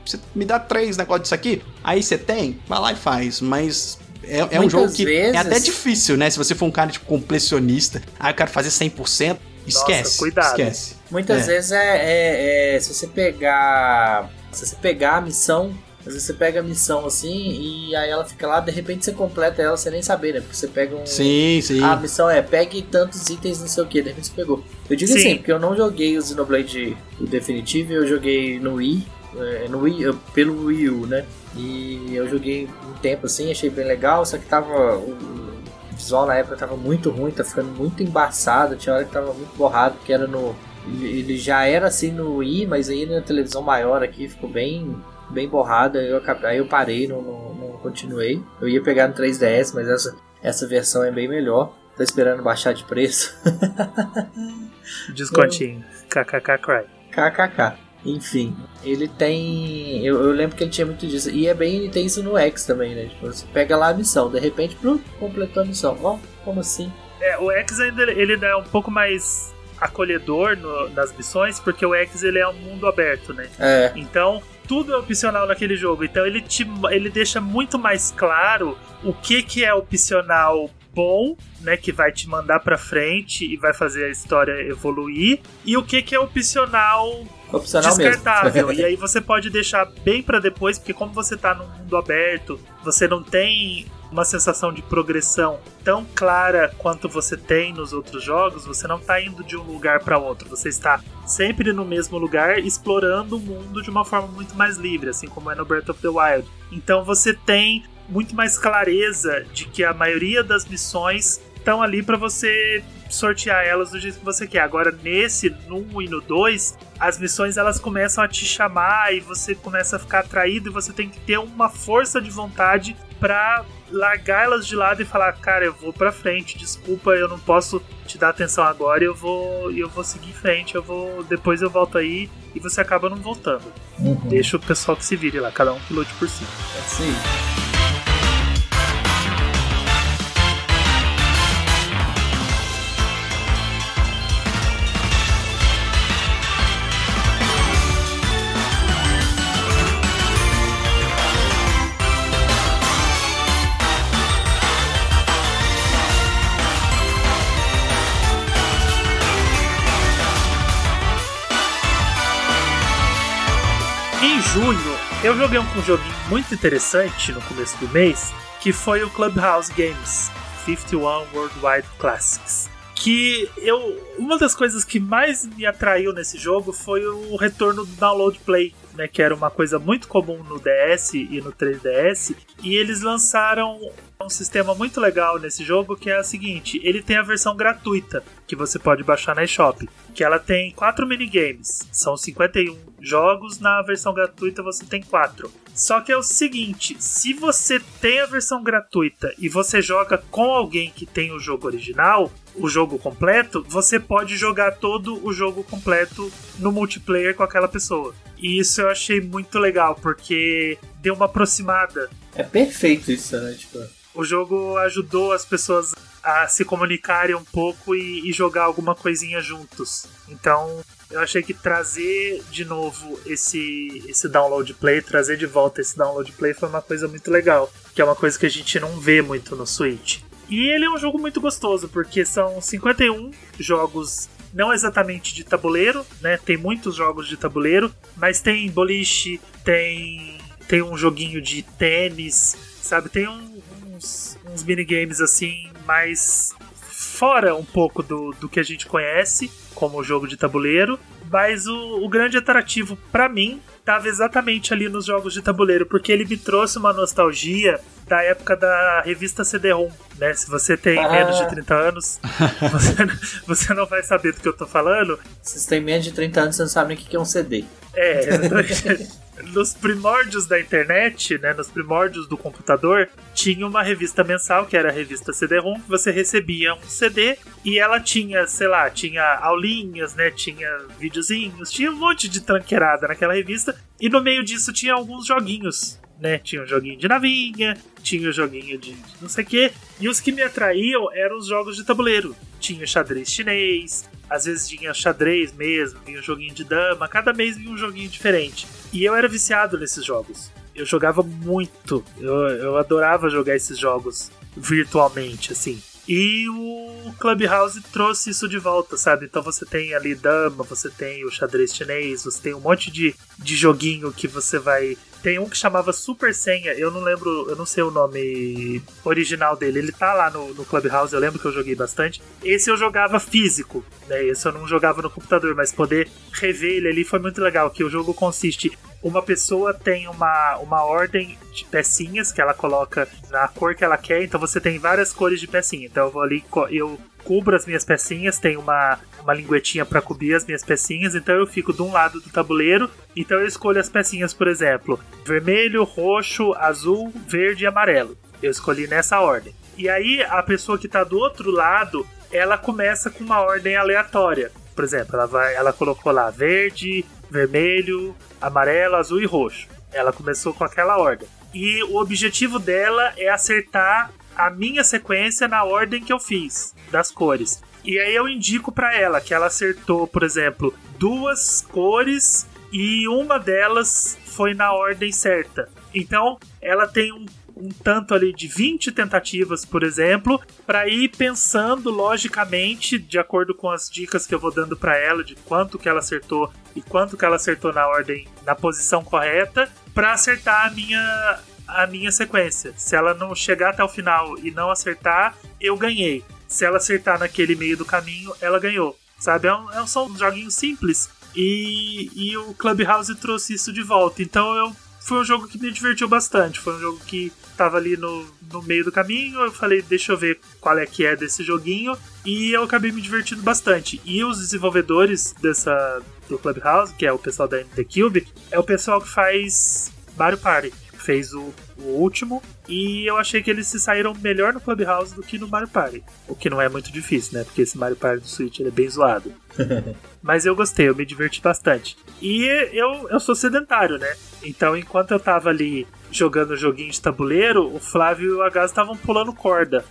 você me dá três negócios disso aqui. Aí você tem, vai lá e faz. Mas é, é um jogo que vezes- é até difícil, né? Se você for um cara tipo completionista, aí eu quero fazer 100%, esquece. cuidado. Esquece. Muitas É. vezes é, é- é- Se você pegar. Se você pegar a missão. Às vezes você pega a missão assim e aí ela fica lá, de repente você completa ela sem nem saber, né? Porque você pega um. Sim, sim. A missão é pegue tantos itens, não sei o que, de repente você pegou. Eu digo Sim. assim, porque eu não joguei o Xenoblade o definitivo, eu joguei no Wii, é, no Wii, pelo Wii U, né? E eu joguei um tempo assim, achei bem legal, só que tava. O visual na época tava muito ruim, tá ficando muito embaçado, tinha hora que tava muito borrado, porque era no. Ele ele já era assim no Wii, mas aí na televisão maior aqui ficou bem. Bem borrado, aí eu, aí eu parei, não, não, não continuei. Eu ia pegar no 3DS, mas essa, essa versão é bem melhor. Tô esperando baixar de preço. Descontinho. KKK Cry. KKK. Enfim, ele tem. Eu, eu lembro que ele tinha muito disso. E é bem. Ele tem isso no X também, né? Tipo, você pega lá a missão, de repente, plum, completou a missão. Ó, como assim? É, o X ainda ele é um pouco mais acolhedor no- nas missões, porque o X ele é um mundo aberto, né? É. Então, tudo é opcional naquele jogo. Então, ele, te, ele deixa muito mais claro o que, que é opcional bom, né? Que vai te mandar pra frente e vai fazer a história evoluir. E o que, que é opcional Opcional descartável. e aí você pode deixar bem pra depois, porque como você tá num mundo aberto, você não tem uma sensação de progressão tão clara quanto você tem nos outros jogos, você não tá indo de um lugar pra outro, você está sempre no mesmo lugar, explorando o mundo de uma forma muito mais livre, assim como é no Breath of the Wild. Então você tem muito mais clareza de que a maioria das missões estão ali pra você sortear elas do jeito que você quer. Agora, nesse, no 1 e no 2, as missões elas começam a te chamar e você começa a ficar atraído e você tem que ter uma força de vontade pra largar elas de lado e falar, cara, eu vou pra frente, desculpa, eu não posso te dar atenção agora, eu vou eu vou seguir em frente, eu vou depois eu volto aí e você acaba não voltando. Uhum. Deixa o pessoal que se vire lá, cada um lute por si. É isso aí. Eu joguei um joguinho muito interessante no começo do mês, que foi o Clubhouse Games 51 Worldwide Classics. Que eu. Uma das coisas que mais me atraiu nesse jogo foi o retorno do download play, né? Que era uma coisa muito comum no DS e no 3DS. E eles lançaram um sistema muito legal nesse jogo que é o seguinte: ele tem a versão gratuita que você pode baixar na eShop, que ela tem quatro minigames, são 51 jogos, na versão gratuita você tem quatro. Só que é o seguinte, se você tem a versão gratuita e você joga com alguém que tem o jogo original, o jogo completo, você pode jogar todo o jogo completo no multiplayer com aquela pessoa. E isso eu achei muito legal, porque deu uma aproximada É perfeito isso, né? Tipo, o jogo ajudou as pessoas a se comunicarem um pouco e, e jogar alguma coisinha juntos. Então, eu achei que trazer de novo esse, esse download play, trazer de volta esse download play foi uma coisa muito legal, que é uma coisa que a gente não vê muito no Switch. E ele é um jogo muito gostoso, porque são 51 jogos não exatamente de tabuleiro, né? Tem muitos jogos de tabuleiro, mas tem boliche, tem tem um joguinho de tênis, sabe? Tem um- uns, minigames assim mais fora um pouco do, do que a gente conhece como jogo de tabuleiro, mas o, o grande atrativo para mim estava exatamente ali nos jogos de tabuleiro, porque ele me trouxe uma nostalgia da época da revista CD-ROM, né? Se você tem Ah. menos de 30 anos, você, você não vai saber do que eu tô falando. Se vocês têm menos de 30 anos, vocês não sabem o que que é um CD. É, exatamente. nos primórdios da internet, né, nos primórdios do computador, tinha uma revista mensal, que era a revista CD-ROM, que você recebia um CD e ela tinha, sei lá, tinha aulinhas, né, tinha videozinhos, tinha um monte de tranqueirada naquela revista e no meio disso tinha alguns joguinhos. Né, tinha um joguinho de navinha, tinha um joguinho de, não sei o que, e os que me atraíam eram os jogos de tabuleiro. Tinha xadrez chinês, às vezes tinha xadrez mesmo, vinha um joguinho de dama, cada mês vinha um joguinho diferente. E eu era viciado nesses jogos. Eu jogava muito, eu, eu adorava jogar esses jogos virtualmente, assim. E o Clubhouse trouxe isso de volta, sabe? Então você tem ali dama, você tem o xadrez chinês, você tem um monte de, de joguinho que você vai. Tem um que chamava Super Senha, eu não lembro, eu não sei o nome original dele. Ele tá lá no, no Clubhouse, eu lembro que eu joguei bastante. Esse eu jogava físico, né? Esse eu não jogava no computador, mas poder rever ele ali foi muito legal. Que o jogo consiste uma pessoa tem uma, uma ordem de pecinhas que ela coloca na cor que ela quer, então você tem várias cores de pecinha. Então eu vou ali, eu cubro as minhas pecinhas, tem uma, uma linguetinha para cobrir as minhas pecinhas, então eu fico de um lado do tabuleiro, então eu escolho as pecinhas, por exemplo, vermelho, roxo, azul, verde e amarelo. Eu escolhi nessa ordem. E aí a pessoa que tá do outro lado, ela começa com uma ordem aleatória. Por exemplo, ela vai, ela colocou lá verde, vermelho, amarelo, azul e roxo. Ela começou com aquela ordem. E o objetivo dela é acertar a minha sequência na ordem que eu fiz das cores. E aí eu indico pra ela que ela acertou, por exemplo, duas cores e uma delas foi na ordem certa. Então, ela tem um, um tanto ali de 20 tentativas, por exemplo, para ir pensando logicamente, de acordo com as dicas que eu vou dando para ela, de quanto que ela acertou e quanto que ela acertou na ordem, na posição correta, para acertar a minha a minha sequência. Se ela não chegar até o final e não acertar, eu ganhei. Se ela acertar naquele meio do caminho, ela ganhou. Sabe? É um, é um, são uns joguinhos simples. E, e o Clubhouse trouxe isso de volta. Então eu foi um jogo que me divertiu bastante. Foi um jogo que tava ali no, no meio do caminho. Eu falei, deixa eu ver qual é que é desse joguinho. E eu acabei me divertindo bastante. E os desenvolvedores dessa do Clubhouse, que é o pessoal da The Cube, é o pessoal que faz Mario Party. Fez o, o último. E eu achei que eles se saíram melhor no Clubhouse do que no Mario Party. O que não é muito difícil, né? Porque esse Mario Party do Switch ele é bem zoado. Mas eu gostei, eu me diverti bastante. E eu, eu sou sedentário, né? Então, enquanto eu tava ali jogando joguinho de tabuleiro, o Flávio e o Agas estavam pulando corda.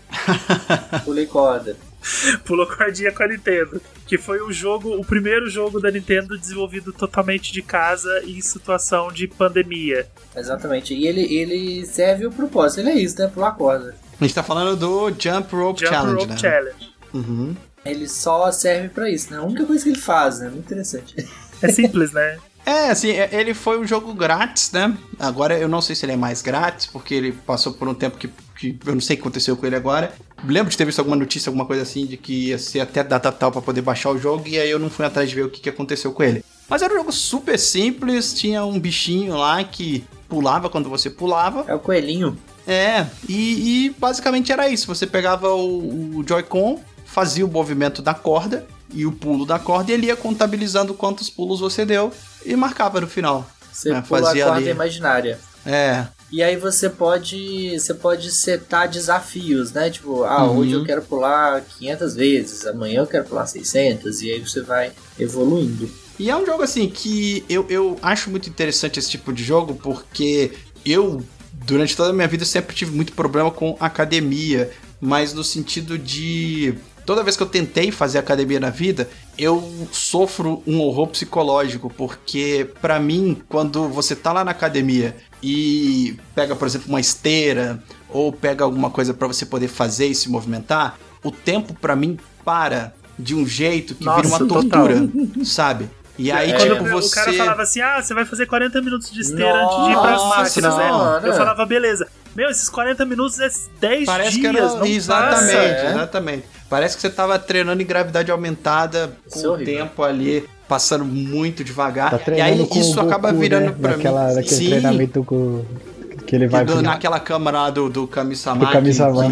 Pulei corda. Pulou cordinha com a Nintendo. Que foi o jogo, o primeiro jogo da Nintendo desenvolvido totalmente de casa em situação de pandemia. Exatamente. E ele, ele serve o propósito. Ele é isso, né? Pular corda. A gente tá falando do Jump Rope Jump Challenge, Rope né? Challenge. Uhum. Ele só serve pra isso, né? A única coisa que ele faz, né? Muito interessante. É simples, né? É, assim, é- ele foi um jogo grátis, né? Agora eu não sei se ele é mais grátis, porque ele passou por um tempo que, que eu não sei o que aconteceu com ele agora. Lembro de ter visto alguma notícia, alguma coisa assim, de que ia ser até data tal pra poder baixar o jogo, e aí eu não fui atrás de ver o que, que aconteceu com ele. Mas era um jogo super simples, tinha um bichinho lá que pulava quando você pulava. É o coelhinho. É, e, e basicamente era isso. Você pegava o, o Joy-Con, fazia o movimento da corda e o pulo da corda, e ele ia contabilizando quantos pulos você deu e marcava no final. Você É, pula a fazia corda ali. imaginária. É, E aí você pode você pode setar desafios, né? Tipo, ah, Uhum. hoje eu quero pular 500 vezes, amanhã eu quero pular 600, e aí você vai evoluindo. E é um jogo assim que eu, eu acho muito interessante esse tipo de jogo porque eu, durante toda a minha vida, sempre tive muito problema com academia, mas no sentido de. Toda vez que eu tentei fazer academia na vida, eu sofro um horror psicológico, porque pra mim, quando você tá lá na academia e pega, por exemplo, uma esteira ou pega alguma coisa pra você poder fazer e se movimentar, o tempo pra mim para de um jeito que vira Nossa, uma total. tortura, sabe? E aí, É. tipo, você. o cara falava assim: ah, você vai fazer 40 minutos de esteira antes de ir pras Nossa máquinas, senhora. né? Eu falava, beleza. Meu, esses 40 minutos é 10 Parece dias, que era. não exatamente, passa. é. exatamente. Parece que você tava treinando em gravidade aumentada com Isso é o horrível. tempo ali, passando muito devagar. Tá e aí com isso o acaba Goku, virando né? pra naquela, mim. Naquele Sim, treinamento com, que ele vai do- naquela câmara lá do, do Kami-sama. Do Kami-sama.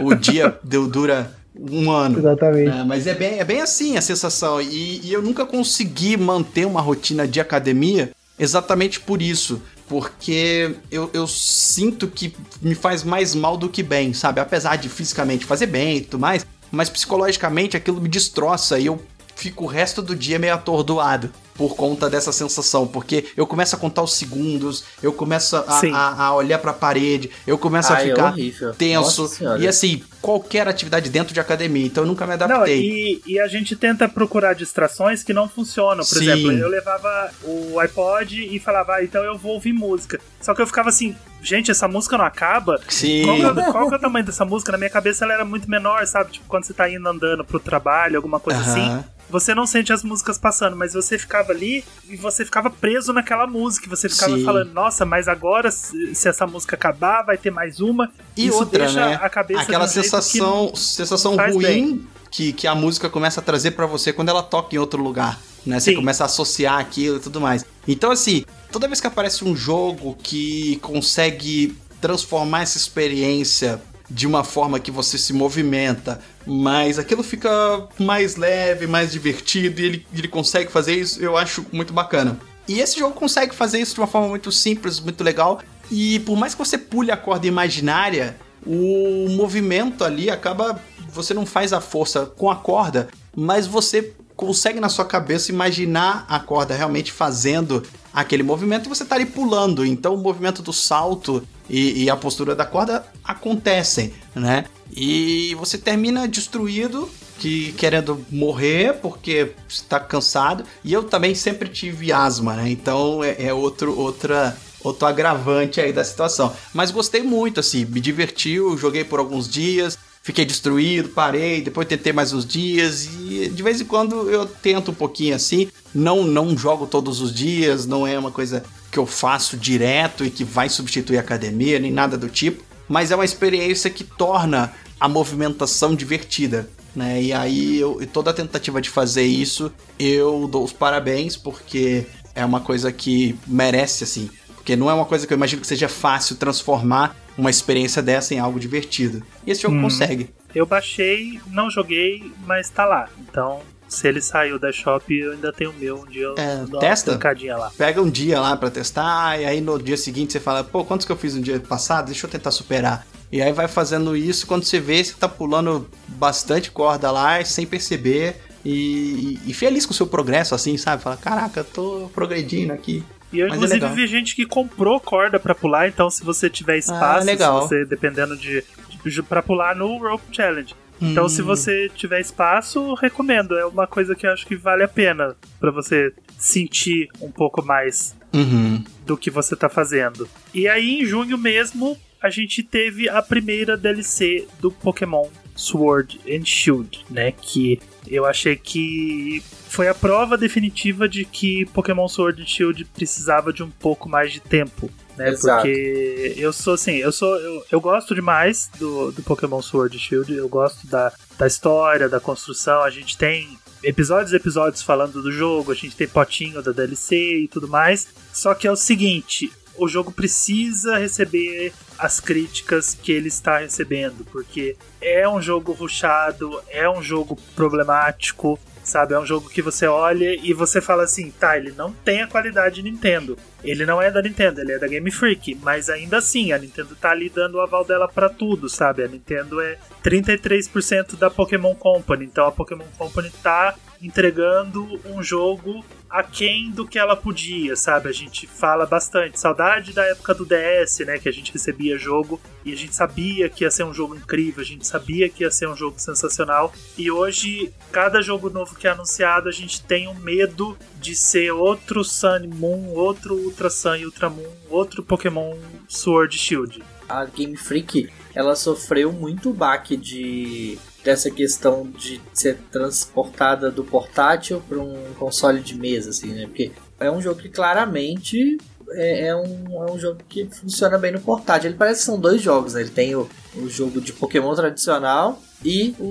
o, o dia deu, dura um ano. Exatamente. É, mas é bem, é bem assim a sensação. E, e eu nunca consegui manter uma rotina de academia exatamente por isso. Porque eu, eu sinto que me faz mais mal do que bem, sabe? Apesar de fisicamente fazer bem e tudo mais, mas psicologicamente aquilo me destroça e eu fico o resto do dia meio atordoado por conta dessa sensação. Porque eu começo a contar os segundos, eu começo a, a- a olhar pra parede, eu começo a Ai, é ficar horrível. tenso. E assim, qualquer atividade dentro de academia. Então eu nunca me Não, adaptei. e, e a gente tenta procurar distrações que não funcionam. Por Sim. exemplo, eu levava o iPod e falava, ah, então eu vou ouvir música. Só que eu ficava assim, gente, essa música não acaba? Sim. Qual é, qual é o tamanho dessa música? Na minha cabeça ela era muito menor, sabe? Tipo, quando você tá indo andando pro trabalho, alguma coisa assim. Você não sente as músicas passando, mas você ficava ali e você ficava preso naquela música. Você ficava Sim. falando, nossa, mas agora, se essa música acabar, vai ter mais uma. E Isso outra, deixa né? a cabeça Aquela sensação, sensação ruim que, que a música começa a trazer pra você quando ela toca em outro lugar, né? Você Sim. começa a associar aquilo e tudo mais. Então, assim, toda vez que aparece um jogo que consegue transformar essa experiência de uma forma que você se movimenta, mas aquilo fica mais leve, mais divertido e ele, ele consegue fazer isso, eu acho muito bacana. E esse jogo consegue fazer isso de uma forma muito simples, muito legal. E por mais que você pule a corda imaginária, o movimento ali acaba. Você não faz a força com a corda, mas você consegue na sua cabeça imaginar a corda realmente fazendo aquele movimento e você tá ali pulando. Então o movimento do salto e, e a postura da corda acontecem, né? E você termina destruído, que querendo morrer porque está cansado. E eu também sempre tive asma, né? Então é, é outro, outra, outro agravante aí da situação. Mas gostei muito, assim, me divertiu, joguei por alguns dias. Fiquei destruído, parei, depois tentei mais uns dias e de vez em quando eu tento um pouquinho assim. Não, não jogo todos os dias, não é uma coisa que eu faço direto e que vai substituir a academia, nem nada do tipo. Mas é uma experiência que torna a movimentação divertida. Né? E aí, eu, toda a tentativa de fazer isso, eu dou os parabéns, porque é uma coisa que merece, assim. Porque não é uma coisa que eu imagino que seja fácil transformar uma experiência dessa em algo divertido. E esse jogo Hum. consegue. Eu baixei, não joguei, mas tá lá. Então, se ele saiu da shop, eu ainda tenho o meu. Um dia eu É, dou testa. uma lá. Pega um dia lá pra testar, e aí no dia seguinte você fala, pô, quantos que eu fiz no dia passado? Deixa eu tentar superar. E aí vai fazendo isso, quando você vê, você tá pulando bastante corda lá, sem perceber, e, e feliz com o seu progresso, assim, sabe? Fala, caraca, tô progredindo aqui. E eu, Mas é inclusive, legal. vi gente que comprou corda pra pular, então se você tiver espaço, legal. se você, dependendo de, de pra pular no Rope Challenge. Então, Hum. se você tiver espaço, recomendo. É uma coisa que eu acho que vale a pena pra você sentir um pouco mais Uhum. do que você tá fazendo. E aí, em junho mesmo, a gente teve a primeira DLC do Pokémon Sword and Shield, né? Que eu achei que foi a prova definitiva de que Pokémon Sword and Shield precisava de um pouco mais de tempo. Né, Exato. porque eu sou assim, eu sou eu, eu gosto demais do, do Pokémon Sword and Shield, eu gosto da, da história, da construção, a gente tem episódios e episódios falando do jogo, a gente tem potinho da DLC e tudo mais. Só que é o seguinte, o jogo precisa receber as críticas que ele está recebendo, porque é um jogo ruchado, é um jogo problemático, sabe? É um jogo que você olha e você fala assim, tá, ele não tem a qualidade de Nintendo. Ele não é da Nintendo, ele é da Game Freak, mas ainda assim, a Nintendo tá ali dando o aval dela pra tudo, sabe? A Nintendo é 33% da Pokémon Company, então a Pokémon Company tá entregando um jogo aquém do que ela podia, sabe? A gente fala bastante. Saudade da época do DS, né? Que a gente recebia jogo e a gente sabia que ia ser um jogo incrível, a gente sabia que ia ser um jogo sensacional. E hoje, cada jogo novo que é anunciado, a gente tem um medo de ser outro Sun Moon, outro Ultra Sun e Ultra Moon, outro Pokémon Sword Shield. a Game Freak ela sofreu muito baque de dessa questão de ser transportada do portátil para um console de mesa, assim, né? Porque é um jogo que claramente é, é um, é um jogo que funciona bem no portátil. Ele parece que são dois jogos, né? Ele tem o, o jogo de Pokémon tradicional e o,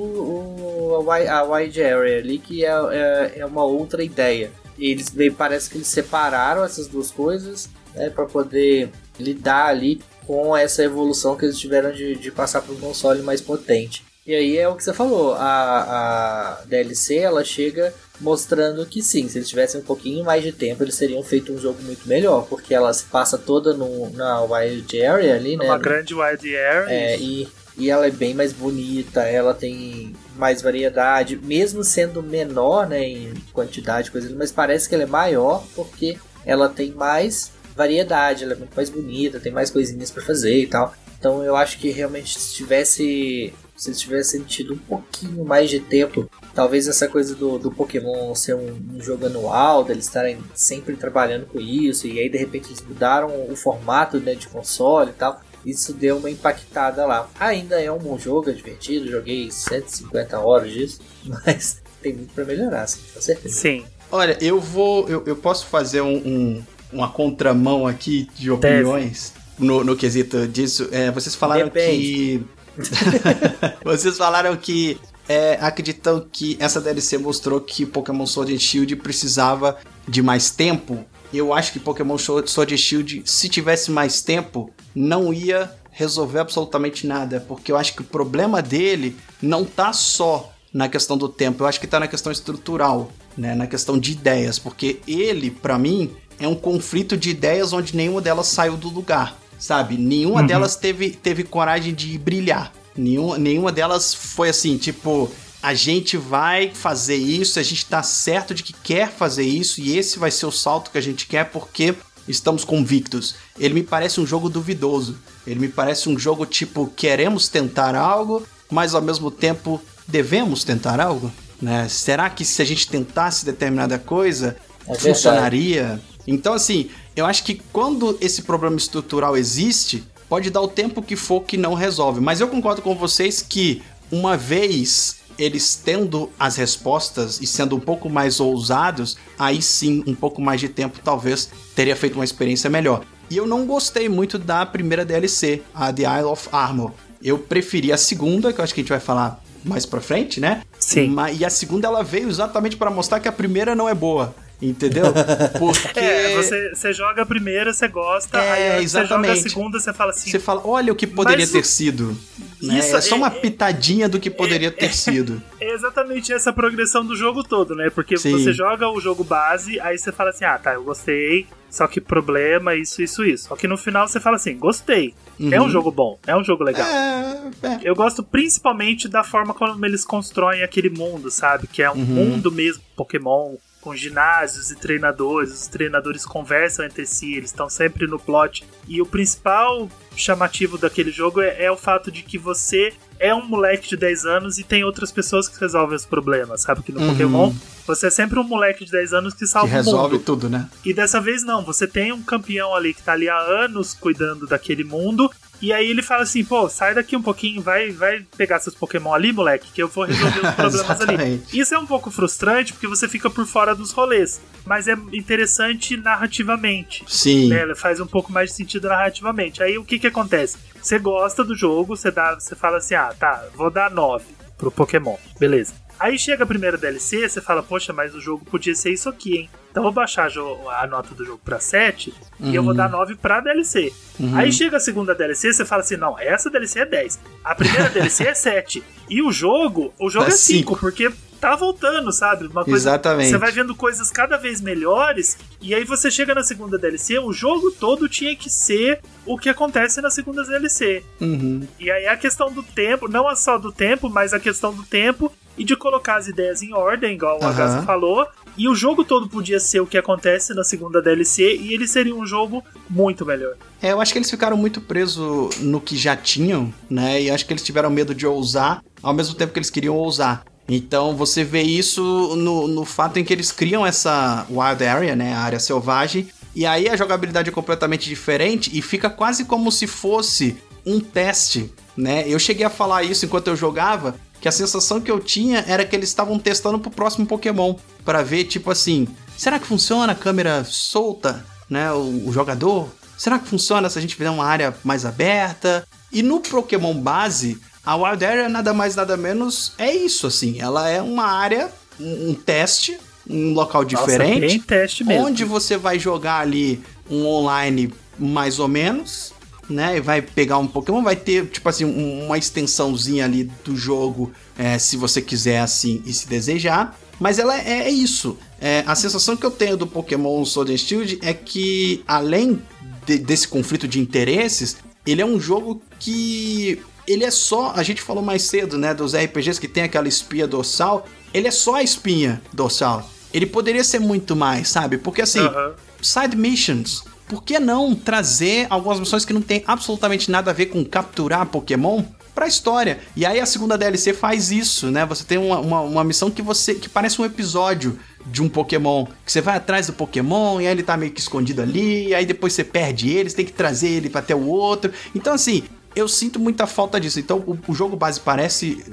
o, a a wide area ali, que é, é, é uma outra ideia. Eles bem, parece que eles separaram essas duas coisas né, para poder lidar ali com essa evolução que eles tiveram de, de passar para um console mais potente. E aí é o que você falou, a, a DLC ela chega mostrando que sim, se eles tivessem um pouquinho mais de tempo, eles teriam feito um jogo muito melhor, porque ela se passa toda no, na Wild Area ali, né? Uma grande wide area. É, e, e ela é bem mais bonita, ela tem mais variedade, mesmo sendo menor né, em quantidade, coisa, mas parece que ela é maior porque ela tem mais variedade, ela é muito mais bonita, tem mais coisinhas pra fazer e tal. Então eu acho que realmente se tivesse. Se eles tivessem tido um pouquinho mais de tempo, talvez essa coisa do, do Pokémon ser um, um jogo anual, deles estarem sempre trabalhando com isso, e aí de repente eles mudaram o formato né, de console e tal. Isso deu uma impactada lá. Ainda é um bom jogo, é divertido, joguei 150 horas disso, mas tem muito pra melhorar, sim, com certeza. Sim. Olha, eu vou. Eu, eu posso fazer um, um- uma contramão aqui de opiniões no, no quesito disso. É, vocês falaram que. vocês falaram que é, acreditam que essa DLC mostrou que Pokémon Sword and Shield precisava de mais tempo. Eu acho que Pokémon Sword and Shield, se tivesse mais tempo, não ia resolver absolutamente nada, porque eu acho que o problema dele não tá só na questão do tempo, eu acho que tá na questão estrutural, né, na questão de ideias, porque ele, pra mim, é um conflito de ideias onde nenhuma delas saiu do lugar, sabe? Nenhuma Uhum. delas teve, teve coragem de brilhar. Nenhuma, nenhuma delas foi assim, tipo, a gente vai fazer isso, a gente tá certo de que quer fazer isso e esse vai ser o salto que a gente quer porque estamos convictos. Ele me parece um jogo duvidoso. Ele me parece um jogo tipo, queremos tentar algo, mas ao mesmo tempo devemos tentar algo, né? Será que se a gente tentasse determinada coisa, É verdade. funcionaria? Então assim, eu acho que quando esse problema estrutural existe, pode dar o tempo que for que não resolve. Mas eu concordo com vocês que uma vez eles tendo as respostas e sendo um pouco mais ousados, aí sim, um pouco mais de tempo talvez teria feito uma experiência melhor. E eu não gostei muito da primeira DLC, a The Isle of Armor. Eu preferi a segunda, que eu acho que a gente vai falar mais pra frente, né? Sim. E a segunda ela veio exatamente pra mostrar que a primeira não é boa. Entendeu? Porque É, você, você joga a primeira, você gosta, É, aí que você joga a exatamente. segunda, você fala assim. você fala, olha o que poderia ter o- sido. né? Isso é só uma é- pitadinha do que poderia ter sido. É exatamente essa progressão do jogo todo, né? Porque Sim. você joga o jogo base, aí você fala assim: ah, tá, eu gostei, só que problema, isso, isso, isso. Só que no final você fala assim: gostei. É um Uhum. jogo bom, é um jogo legal. É, é. Eu gosto principalmente da forma como eles constroem aquele mundo, sabe? Que é um Uhum. mundo mesmo, Pokémon, com ginásios e treinadores. Os treinadores conversam entre si, eles estão sempre no plot. E o principal chamativo daquele jogo é, é o fato de que você é um moleque de 10 anos e tem outras pessoas que resolvem os problemas, sabe? Que no Uhum. Pokémon você é sempre um moleque de 10 anos que Que salva o resolve mundo. tudo, né? E dessa vez não, você tem um campeão ali que tá ali há anos cuidando daquele mundo. E aí ele fala assim, pô, sai daqui um pouquinho, vai, vai pegar seus Pokémon ali, moleque, que eu vou resolver os problemas ali. Isso é um pouco frustrante porque você fica por fora dos rolês. Mas é interessante narrativamente. Sim. Né? Faz um pouco mais de sentido narrativamente. Aí o que que acontece? Você gosta do jogo, você dá, você fala assim, ah, tá, vou dar 9 pro Pokémon. Beleza. Aí chega a primeira DLC, você fala, poxa, mas o jogo podia ser isso aqui, hein? Então eu vou baixar a nota do jogo pra 7 e eu vou dar 9 pra DLC. Uhum. Aí chega a segunda DLC, você fala assim, não, essa DLC é 10. A primeira DLC é 7. E o jogo, o jogo É é 5, cinco. porque tá voltando, sabe? Uma coisa Exatamente. você vai vendo coisas cada vez melhores, e aí você chega na segunda DLC, o jogo todo tinha que ser o que acontece na segunda DLC. Uhum. E aí a questão do tempo, não só do tempo, mas a questão do tempo e de colocar as ideias em ordem, igual o. Agassi falou. E o jogo todo podia ser o que acontece na segunda DLC, e ele seria um jogo muito melhor. É, eu acho que eles ficaram muito presos no que já tinham, né? E acho que eles tiveram medo de ousar, ao mesmo tempo que eles queriam ousar. Então você vê isso no, no fato em que eles criam essa Wild Area, né? A área selvagem. E aí a jogabilidade é completamente diferente e fica quase como se fosse um teste, né? Eu cheguei a falar isso enquanto eu jogava, que a sensação que eu tinha era que eles estavam testando pro próximo Pokémon, Pra ver tipo assim, será que funciona a câmera solta, né, o, o jogador? Será que funciona se a gente fizer uma área mais aberta? E no Pokémon base, A Wild Area nada mais nada menos é isso, assim. Ela é uma área, um, um teste, um local Nossa, diferente, bem teste mesmo. onde você vai jogar ali um online mais ou menos, né? E vai pegar um Pokémon, vai ter, tipo assim, um- uma extensãozinha ali do jogo, é, se você quiser assim e se desejar. Mas ela é, é isso. É, a sensação que eu tenho do Pokémon Sword and Shield é que, além de- desse conflito de interesses, ele é um jogo que. Ele é só. A gente falou mais cedo, né? Dos RPGs que tem aquela espinha dorsal. Ele é só a espinha dorsal. Ele poderia ser muito mais, sabe? Porque assim Aham. side missions. Por que não trazer algumas missões que não tem absolutamente nada a ver com capturar Pokémon pra história? E aí a segunda DLC faz isso, né? Você tem uma, uma, uma missão que você que parece um episódio de um Pokémon. Que você vai atrás do Pokémon e aí ele tá meio que escondido ali, e aí depois você perde ele, você tem que trazer ele pra até o outro. Então, assim, eu sinto muita falta disso. Então, o, o jogo base parece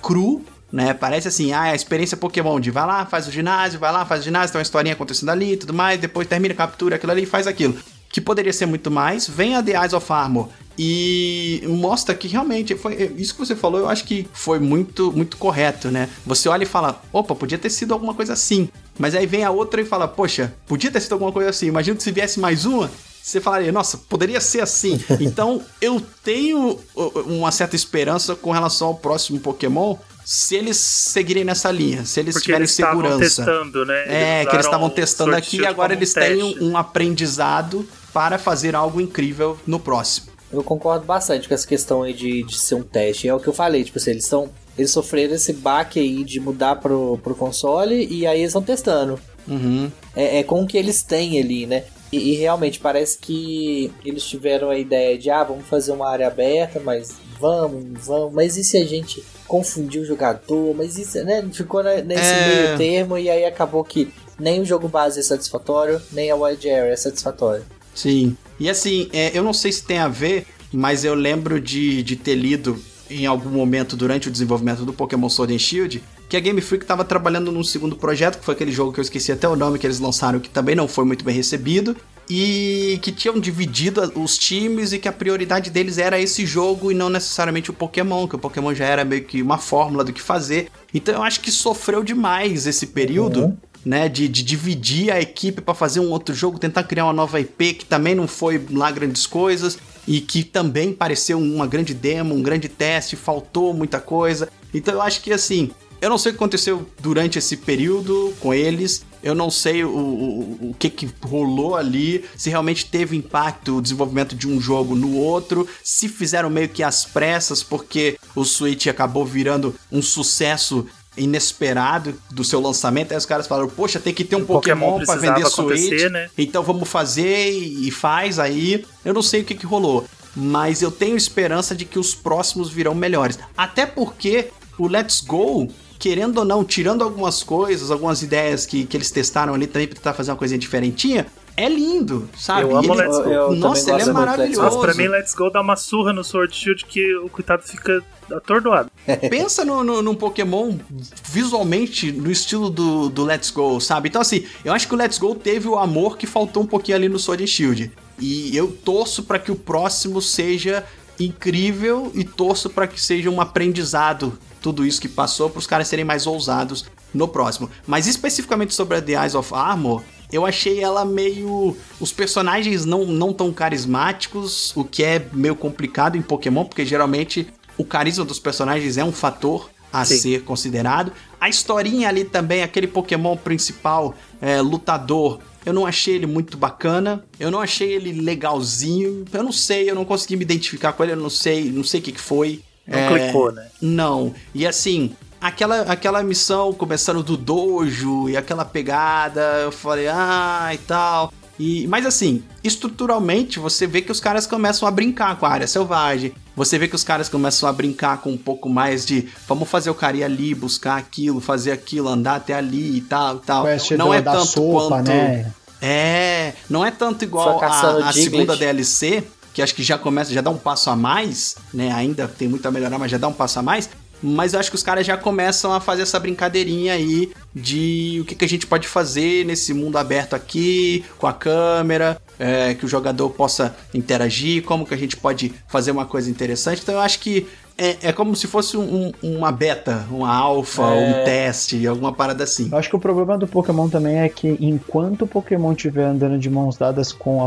cru, né? Parece assim, ah, a experiência Pokémon de vai lá, faz o ginásio, vai lá, faz o ginásio, tem uma historinha acontecendo ali e tudo mais, depois termina, captura aquilo ali e faz aquilo. Que poderia ser muito mais. Vem a The Eyes of Armor e mostra que realmente foi isso que você falou, eu acho que foi muito muito correto, né? Você olha e fala, opa, podia ter sido alguma coisa assim. Mas aí vem a outra e fala, poxa, podia ter sido alguma coisa assim. Imagina que se viesse mais uma, você falaria, nossa, poderia ser assim. Então eu tenho uh, uma certa esperança com relação ao próximo Pokémon, se eles seguirem nessa linha, se eles Porque tiverem eles estavam segurança. testando, né? É, que eles estavam testando aqui e agora eles um têm um, um aprendizado para fazer algo incrível no próximo. Eu concordo bastante com essa questão aí de, de ser um teste. É o que eu falei, tipo assim, eles estão. Eles sofreram esse baque aí de mudar pro, pro console e aí eles estão testando. Uhum. É, é com o que eles têm ali, né? E, e realmente parece que eles tiveram a ideia de, ah, vamos fazer uma área aberta, mas vamos, vamos. Mas e se a gente confundir o jogador? Mas isso, né? Ficou na- nesse É. meio termo e aí acabou que nem o jogo base é satisfatório, nem a Wild Area é satisfatório. Sim. E assim, é, eu não sei se tem a ver, mas eu lembro de, de ter lido em algum momento durante o desenvolvimento do Pokémon Sword and Shield que a Game Freak estava trabalhando num segundo projeto, que foi aquele jogo que eu esqueci até o nome que eles lançaram, que também não foi muito bem recebido. E que tinham dividido os times e que a prioridade deles era esse jogo e não necessariamente o Pokémon, que o Pokémon já era meio que uma fórmula do que fazer. Então eu acho que sofreu demais esse período né, de, de dividir a equipe pra fazer um outro jogo, tentar criar uma nova IP que também não foi lá grandes coisas e que também pareceu uma grande demo, um grande teste, faltou muita coisa. Então eu acho que assim, eu não sei o que aconteceu durante esse período com eles. Eu não sei o, o, o que, que rolou ali, se realmente teve impacto o desenvolvimento de um jogo no outro, se fizeram meio que às pressas, porque o Switch acabou virando um sucesso inesperado do seu lançamento. Aí os caras falaram, poxa, tem que ter um O Pokémon Pokémon, pra precisava vender Switch. né? Então vamos fazer e faz aí. Eu não sei o que, que rolou. Mas eu tenho esperança de que os próximos virão melhores. Até porque o Let's Go, querendo ou não, tirando algumas coisas, algumas ideias que, que eles testaram ali também pra tentar fazer uma coisinha diferentinha, é lindo, sabe? Eu amo Ele- Let's Go. Eu- eu Nossa, ele é maravilhoso. Nossa, pra mim, Let's Go dá uma surra no Sword Shield que o coitado fica atordoado. Pensa no, no, num Pokémon visualmente no estilo do, do Let's Go, sabe? Então, assim, eu acho que o Let's Go teve o amor que faltou um pouquinho ali no Sword and Shield. E eu torço pra que o próximo seja incrível e torço pra que seja um aprendizado tudo isso que passou para os caras serem mais ousados no próximo. Mas especificamente sobre a The Eyes of Armor, eu achei ela meio. Os personagens não, não tão carismáticos, o que é meio complicado em Pokémon, porque geralmente o carisma dos personagens é um fator a Sim. ser considerado. A historinha ali também, aquele Pokémon principal, é, lutador, eu não achei ele muito bacana. Eu não achei ele legalzinho. Eu não sei, eu não consegui me identificar com ele, eu não sei, não sei o que, que foi. Não É, clicou, né? Não. E assim, aquela, aquela missão começando do dojo e aquela pegada, eu falei, ah, e tal. E, mas assim, estruturalmente você vê que os caras começam a brincar com a área selvagem. Você vê que os caras começam a brincar com um pouco mais de vamos fazer o cara ir ali, buscar aquilo, fazer aquilo, andar até ali e tal, e tal. Quest Não é tanto sopa, quanto né? é, não é tanto igual a, a segunda DLC, que acho que já começa, já dá um passo a mais, né? Ainda tem muito a melhorar, mas já dá um passo a mais. Mas eu acho que os caras já começam a fazer essa brincadeirinha aí de o que, que a gente pode fazer nesse mundo aberto aqui, com a câmera, é, que o jogador possa interagir, como que a gente pode fazer uma coisa interessante. Então eu acho que é, é como se fosse um- uma beta, uma alfa, É. um teste, alguma parada assim. Eu acho que o problema do Pokémon também é que enquanto o Pokémon estiver andando de mãos dadas com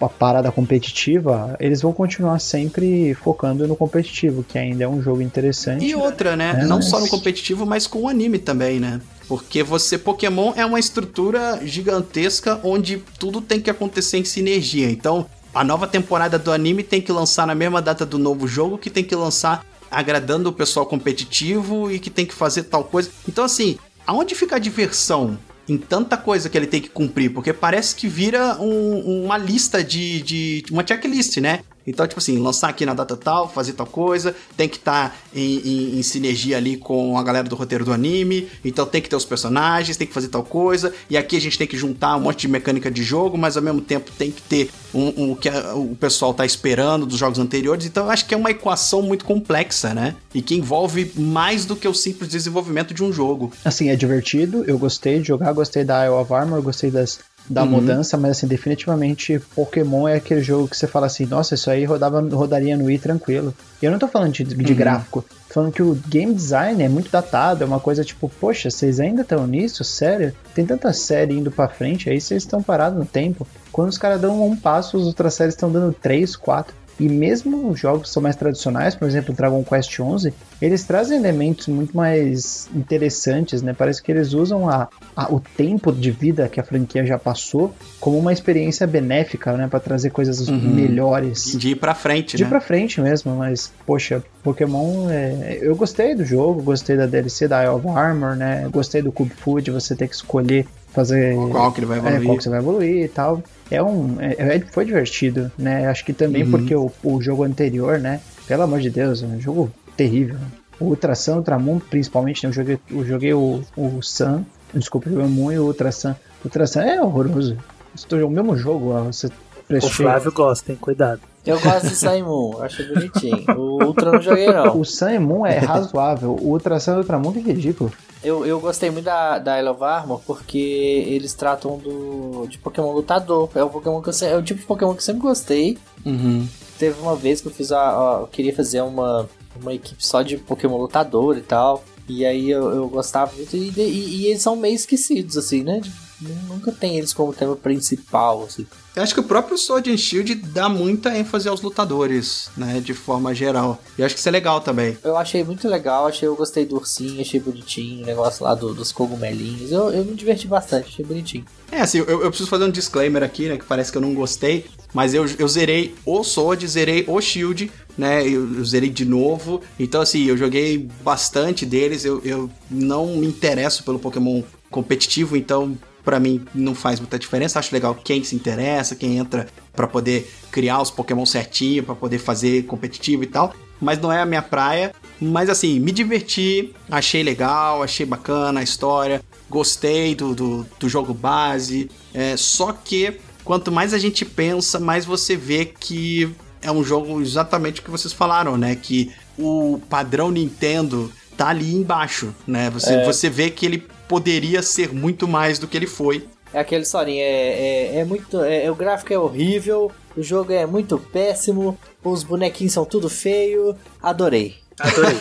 a, a parada competitiva, eles vão continuar sempre focando no competitivo, que ainda é um jogo interessante. E outra, né? É, Não mas- só no competitivo, mas com o anime também, né? Porque você, Pokémon é uma estrutura gigantesca onde tudo tem que acontecer em sinergia. Então, a nova temporada do anime tem que lançar na mesma data do novo jogo, que tem que lançar agradando o pessoal competitivo e que tem que fazer tal coisa. Então, assim, aonde fica a diversão em tanta coisa que ele tem que cumprir? Porque parece que vira um- uma lista de, de. uma checklist, né? Então, tipo assim, lançar aqui na data tal, fazer tal coisa, tem que estar em, em- em sinergia ali com a galera do roteiro do anime, então tem que ter os personagens, tem que fazer tal coisa, e aqui a gente tem que juntar um monte de mecânica de jogo, mas ao mesmo tempo tem que ter um, um- o que a- o pessoal tá esperando dos jogos anteriores, então eu acho que é uma equação muito complexa, né? E que envolve mais do que o simples desenvolvimento de um jogo. Assim, é divertido, eu gostei de jogar, gostei da Isle of Armor, gostei das, da Uhum. mudança, mas assim, definitivamente Pokémon é aquele jogo que você fala assim, nossa, isso aí rodava, rodaria no Wii tranquilo. E eu não tô falando de, de Uhum. gráfico, tô falando que o game design é muito datado, é uma coisa tipo, poxa, vocês ainda estão nisso? Sério? Tem tanta série indo pra frente, aí vocês estão parados no tempo. Quando os caras dão um passo, as outras séries estão dando três, quatro. E mesmo os jogos que são mais tradicionais, por exemplo, Dragon Quest XI, eles trazem elementos muito mais interessantes, né? Parece que eles usam a, a- o tempo de vida que a franquia já passou como uma experiência benéfica, né? Pra trazer coisas Uhum. melhores. De ir pra frente, De ir né? pra frente mesmo, mas, poxa, Pokémon, é... eu gostei do jogo, gostei da DLC da Isle of Armor, né? Gostei do Cube Food, você ter que escolher fazer Qual que ele vai é, evoluir. qual que você vai evoluir e tal. É um. É, é- foi divertido, né? Acho que também Uhum. porque o, o jogo anterior, né? Pelo amor de Deus, é um jogo terrível. O Ultra Sun, Ultramon, principalmente, né? Eu joguei, eu joguei o, o Sun, desculpa, o Moon e o Ultra Sun. O Ultra Sun é horroroso. Estou o mesmo jogo, ó, você O. Flávio gosta, hein? Cuidado. Eu gosto de Saimun, acho bonitinho. O Ultra não joguei, não. O Sun Moon é razoável. O Ultra Sun e o Ultramon é ridículo. Eu, eu gostei muito da, da Isle of Armor porque eles tratam do de Pokémon lutador. É o Pokémon que eu, é o tipo de Pokémon que eu sempre gostei. Uhum. Teve uma vez que eu fiz a, a- eu queria fazer uma, uma equipe só de Pokémon lutador e tal. E aí eu, eu gostava muito. E, e- e eles são meio esquecidos, assim, né? De- Nunca tem eles como tema principal, assim. Eu acho que o próprio Sword and Shield dá muita ênfase aos lutadores, né? De forma geral. E eu acho que isso é legal também. Eu achei muito legal, achei, eu gostei do ursinho, achei bonitinho, o negócio lá do- dos cogumelinhos. Eu, eu me diverti bastante, achei bonitinho. É, assim, eu, eu preciso fazer um disclaimer aqui, né? Que parece que eu não gostei. Mas eu, eu zerei o Sword, zerei o Shield, né? Eu, eu zerei de novo. Então, assim, eu joguei bastante deles. Eu, eu não me interesso pelo Pokémon competitivo, então pra mim não faz muita diferença. Acho legal quem se interessa, quem entra pra poder criar os Pokémon certinho, pra poder fazer competitivo e tal. Mas não é a minha praia. Mas assim, me diverti, achei legal, achei bacana a história, gostei do, do, do jogo base. É, só que quanto mais a gente pensa, mais você vê que é um jogo exatamente o que vocês falaram, né? Que o padrão Nintendo tá ali embaixo, né? Você, É. você vê que ele poderia ser muito mais do que ele foi. É aquele historinha, é, é, é muito. É, o gráfico é horrível, o jogo é muito péssimo, os bonequinhos são tudo feio. Adorei. Adorei.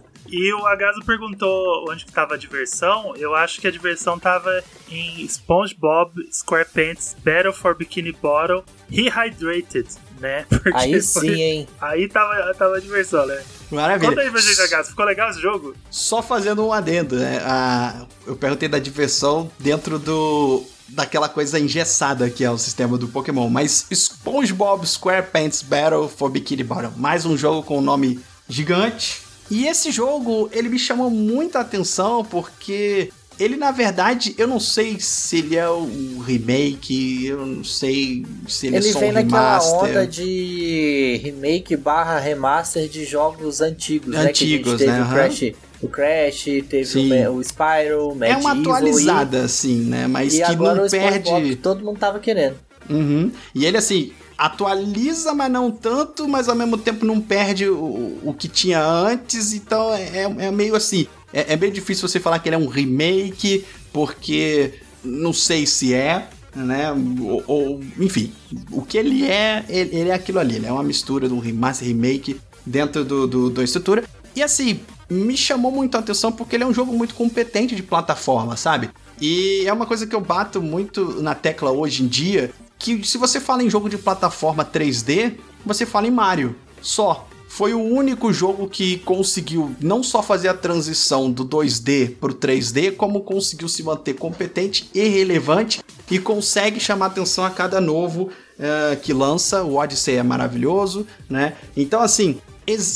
E o Agaso perguntou onde que tava a diversão. Eu acho que a diversão tava em SpongeBob SquarePants Battle for Bikini Bottle Rehydrated, né? Porque Aí foi- sim, hein? Aí tava, tava a diversão, né? Maravilha. Conta aí pra gente, Agaso. Ficou legal esse jogo? Só fazendo um adendo, né? A- eu perguntei da diversão dentro do daquela coisa engessada que é o sistema do Pokémon, mas SpongeBob SquarePants Battle for Bikini Bottom, mais um jogo com um nome gigante. E esse jogo, ele me chamou muita atenção porque ele na verdade, eu não sei se ele é um remake, eu não sei se ele, Ele, é só vem um naquela remaster. onda de remake barra remaster de jogos antigos, né? Antigos, que a gente teve né? o. Crash, o Crash, teve Sim. o, Spyro, o É uma Medieval atualizada, assim, né? Mas e, e que não perde. que todo mundo tava querendo. Uhum. E ele, assim, atualiza, mas não tanto, mas ao mesmo tempo não perde o, o que tinha antes, então é, é meio assim. É, é meio difícil você falar que ele é um remake, porque não sei se é, né? Ou, ou- enfim, o que ele é, ele, ele é aquilo ali, ele é uma mistura de um remaster remake. dentro do, do, da estrutura. E assim, me chamou muito a atenção porque ele é um jogo muito competente de plataforma, sabe? E é uma coisa que eu bato muito na tecla hoje em dia, que se você fala em jogo de plataforma 3D, você fala em Mario. Só. Foi o único jogo que conseguiu não só fazer a transição do 2D pro 3D, como conseguiu se manter competente e relevante e consegue chamar atenção a cada novo uh, que lança. O Odyssey é maravilhoso, né? Então, assim,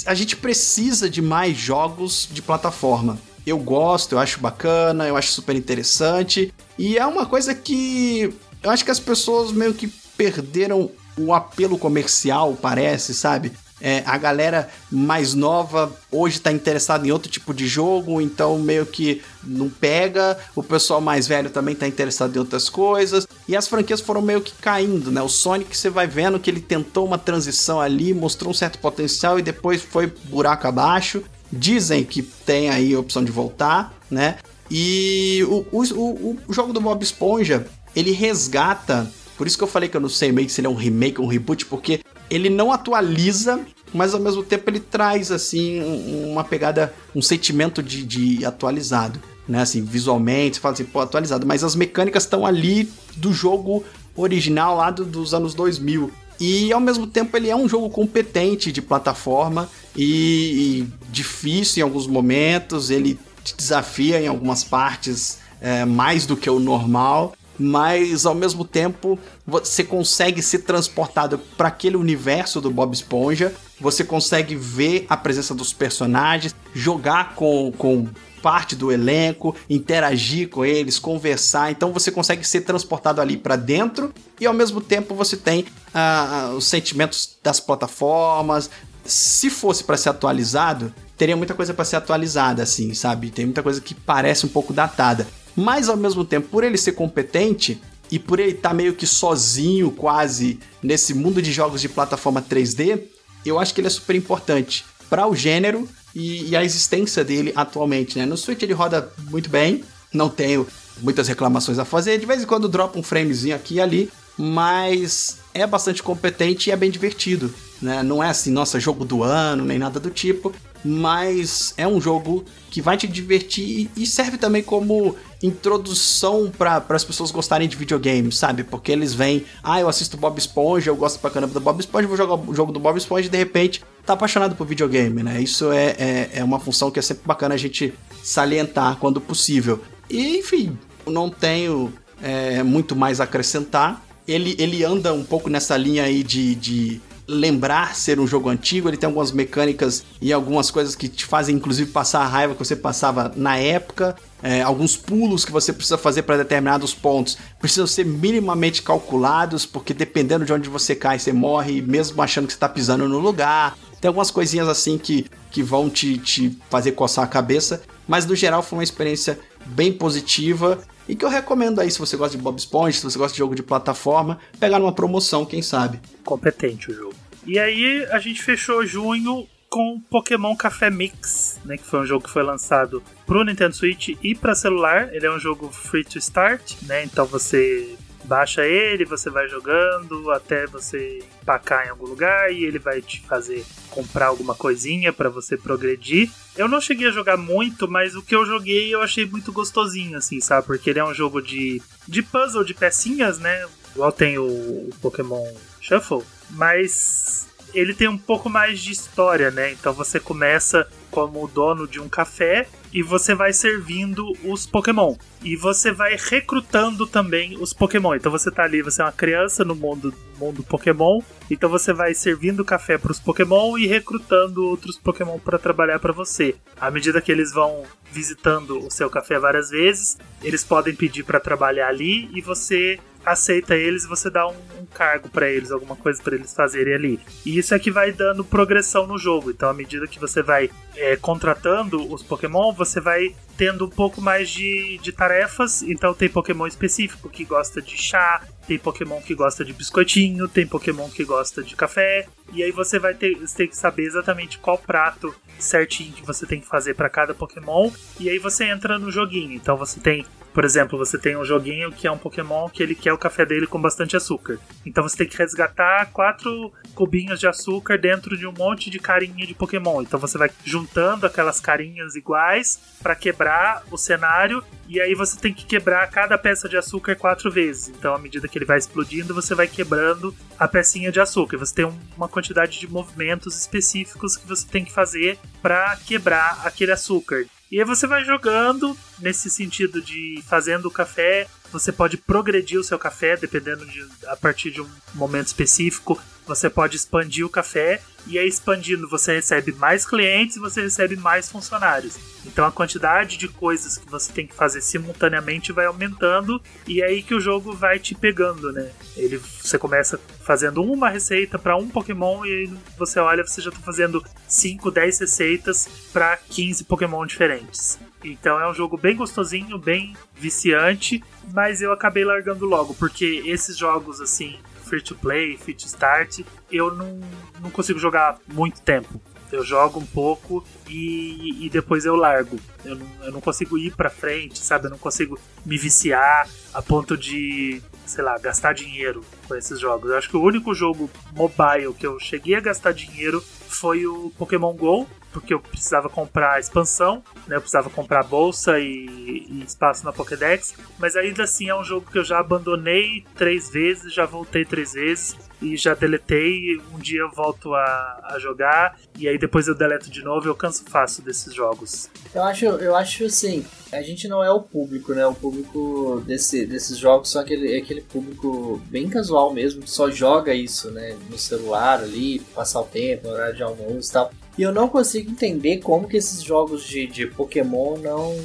a gente precisa de mais jogos de plataforma. Eu gosto, eu acho bacana, eu acho super interessante. E é uma coisa que eu acho que as pessoas meio que perderam o apelo comercial, parece, sabe? É, a galera mais nova hoje está interessada em outro tipo de jogo, então meio que não pega. O pessoal mais velho também está interessado em outras coisas. E as franquias foram meio que caindo, né? O Sonic você vai vendo que ele tentou uma transição ali, mostrou um certo potencial e depois foi buraco abaixo. Dizem que tem aí a opção de voltar, né? E o, o, o, jogo do Bob Esponja, ele resgata por isso que eu falei que eu não sei meio se ele é um remake ou um reboot, porque ele não atualiza, mas ao mesmo tempo ele traz assim uma pegada, um sentimento de, de atualizado, né? Assim, visualmente, você fala assim, pô, atualizado, mas as mecânicas estão ali do jogo original lá do, dos anos 2000. E ao mesmo tempo ele é um jogo competente de plataforma e, e difícil em alguns momentos, ele te desafia em algumas partes é, mais do que o normal mas ao mesmo tempo você consegue ser transportado para aquele universo do Bob Esponja, você consegue ver a presença dos personagens, jogar com, com parte do elenco, interagir com eles, conversar. Então você consegue ser transportado ali para dentro e ao mesmo tempo você tem uh, os sentimentos das plataformas. Se fosse para ser atualizado, teria muita coisa para ser atualizada, assim, sabe? Tem muita coisa que parece um pouco datada. Mas ao mesmo tempo, por ele ser competente e por ele estar tá meio que sozinho, quase, nesse mundo de jogos de plataforma 3D, eu acho que ele é super importante para o gênero e, e, a existência dele atualmente, né? No Switch ele roda muito bem, não tenho muitas reclamações a fazer, de vez em quando dropa um framezinho aqui e ali, mas é bastante competente e é bem divertido, né? Não é assim, nossa, jogo do ano, nem nada do tipo, mas é um jogo que vai te divertir e serve também como introdução para as pessoas gostarem de videogames, sabe? Porque eles vêm, ah, eu assisto Bob Esponja, eu gosto pra caramba do Bob Esponja, vou jogar o jogo do Bob Esponja e de repente tá apaixonado por videogame, né? Isso é, é, é uma função que é sempre bacana a gente salientar quando possível. E, enfim, não tenho é, muito mais a acrescentar. Ele, ele anda um pouco nessa linha aí de, de lembrar ser um jogo antigo, ele tem algumas mecânicas e algumas coisas que te fazem inclusive passar a raiva que você passava na época. É, alguns pulos que você precisa fazer para determinados pontos precisam ser minimamente calculados, porque dependendo de onde você cai, você morre, mesmo achando que você está pisando no lugar. Tem algumas coisinhas assim que, que vão te, te fazer coçar a cabeça, mas no geral foi uma experiência bem positiva e que eu recomendo aí se você gosta de Bob Esponja, se você gosta de jogo de plataforma, pegar numa promoção, quem sabe. Competente o jogo. E aí a gente fechou junho com Pokémon Café Mix, né, que foi um jogo que foi lançado pro Nintendo Switch e para celular. Ele é um jogo free to start, né? Então você baixa ele, você vai jogando até você empacar em algum lugar e ele vai te fazer comprar alguma coisinha para você progredir. Eu não cheguei a jogar muito, mas o que eu joguei eu achei muito gostosinho, assim, sabe? Porque ele é um jogo de, de puzzle, de pecinhas, né? Igual tem o, o Pokémon Shuffle, mas ele tem um pouco mais de história, né? Então você começa como dono de um café e você vai servindo os Pokémon. E você vai recrutando também os Pokémon. Então você tá ali, você é uma criança no mundo, mundo Pokémon. Então você vai servindo café para os Pokémon e recrutando outros Pokémon para trabalhar para você. À medida que eles vão visitando o seu café várias vezes, eles podem pedir para trabalhar ali e você aceita eles e você dá um, cargo para eles, alguma coisa para eles fazerem ali. E isso é que vai dando progressão no jogo. Então, à medida que você vai é, contratando os Pokémon, você vai tendo um pouco mais de, de tarefas. Então, tem Pokémon específico que gosta de chá, tem Pokémon que gosta de biscoitinho, tem Pokémon que gosta de café. E aí você vai ter, você tem que saber exatamente qual prato certinho que você tem que fazer para cada Pokémon. E aí você entra no joguinho. Então você tem por exemplo, você tem um joguinho que é um Pokémon que ele quer o café dele com bastante açúcar. Então você tem que resgatar quatro cubinhos de açúcar dentro de um monte de carinha de Pokémon. Então você vai juntando aquelas carinhas iguais para quebrar o cenário e aí você tem que quebrar cada peça de açúcar quatro vezes. Então, à medida que ele vai explodindo, você vai quebrando a pecinha de açúcar. Você tem um- uma quantidade de movimentos específicos que você tem que fazer para quebrar aquele açúcar. E aí você vai jogando nesse sentido de fazendo o café. Você pode progredir o seu café dependendo de a partir de um momento específico. Você pode expandir o café e aí expandindo você recebe mais clientes e você recebe mais funcionários. Então a quantidade de coisas que você tem que fazer simultaneamente vai aumentando e é aí que o jogo vai te pegando, né? Ele você começa fazendo uma receita para um Pokémon e aí você olha, você já tá fazendo 5, 10 receitas para 15 Pokémon diferentes. Então é um jogo bem gostosinho, bem viciante, mas eu acabei largando logo, porque esses jogos assim, free to play, to start, eu não, não consigo jogar muito tempo. Eu jogo um pouco e, e depois eu largo. Eu não, eu não consigo ir pra frente, sabe? Eu não consigo me viciar a ponto de, sei lá, gastar dinheiro com esses jogos. Eu acho que o único jogo mobile que eu cheguei a gastar dinheiro foi o Pokémon GO, porque eu precisava comprar expansão, né? Eu precisava comprar bolsa e, e espaço na Pokédex. Mas ainda assim é um jogo que eu já abandonei três vezes, já voltei três vezes e já deletei. Um dia eu volto a, a jogar e aí depois eu deleto de novo. Eu canso fácil desses jogos. Eu acho, eu acho assim, a gente não é o público, né? O público desse, desses jogos são aquele, é aquele público bem casual mesmo, que só joga isso, né? No celular ali, passar o tempo, no horário de almoço e tal. E eu não consigo entender como que esses jogos de, de Pokémon não,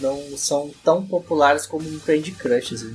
não são tão populares como um Candy Crush. Assim.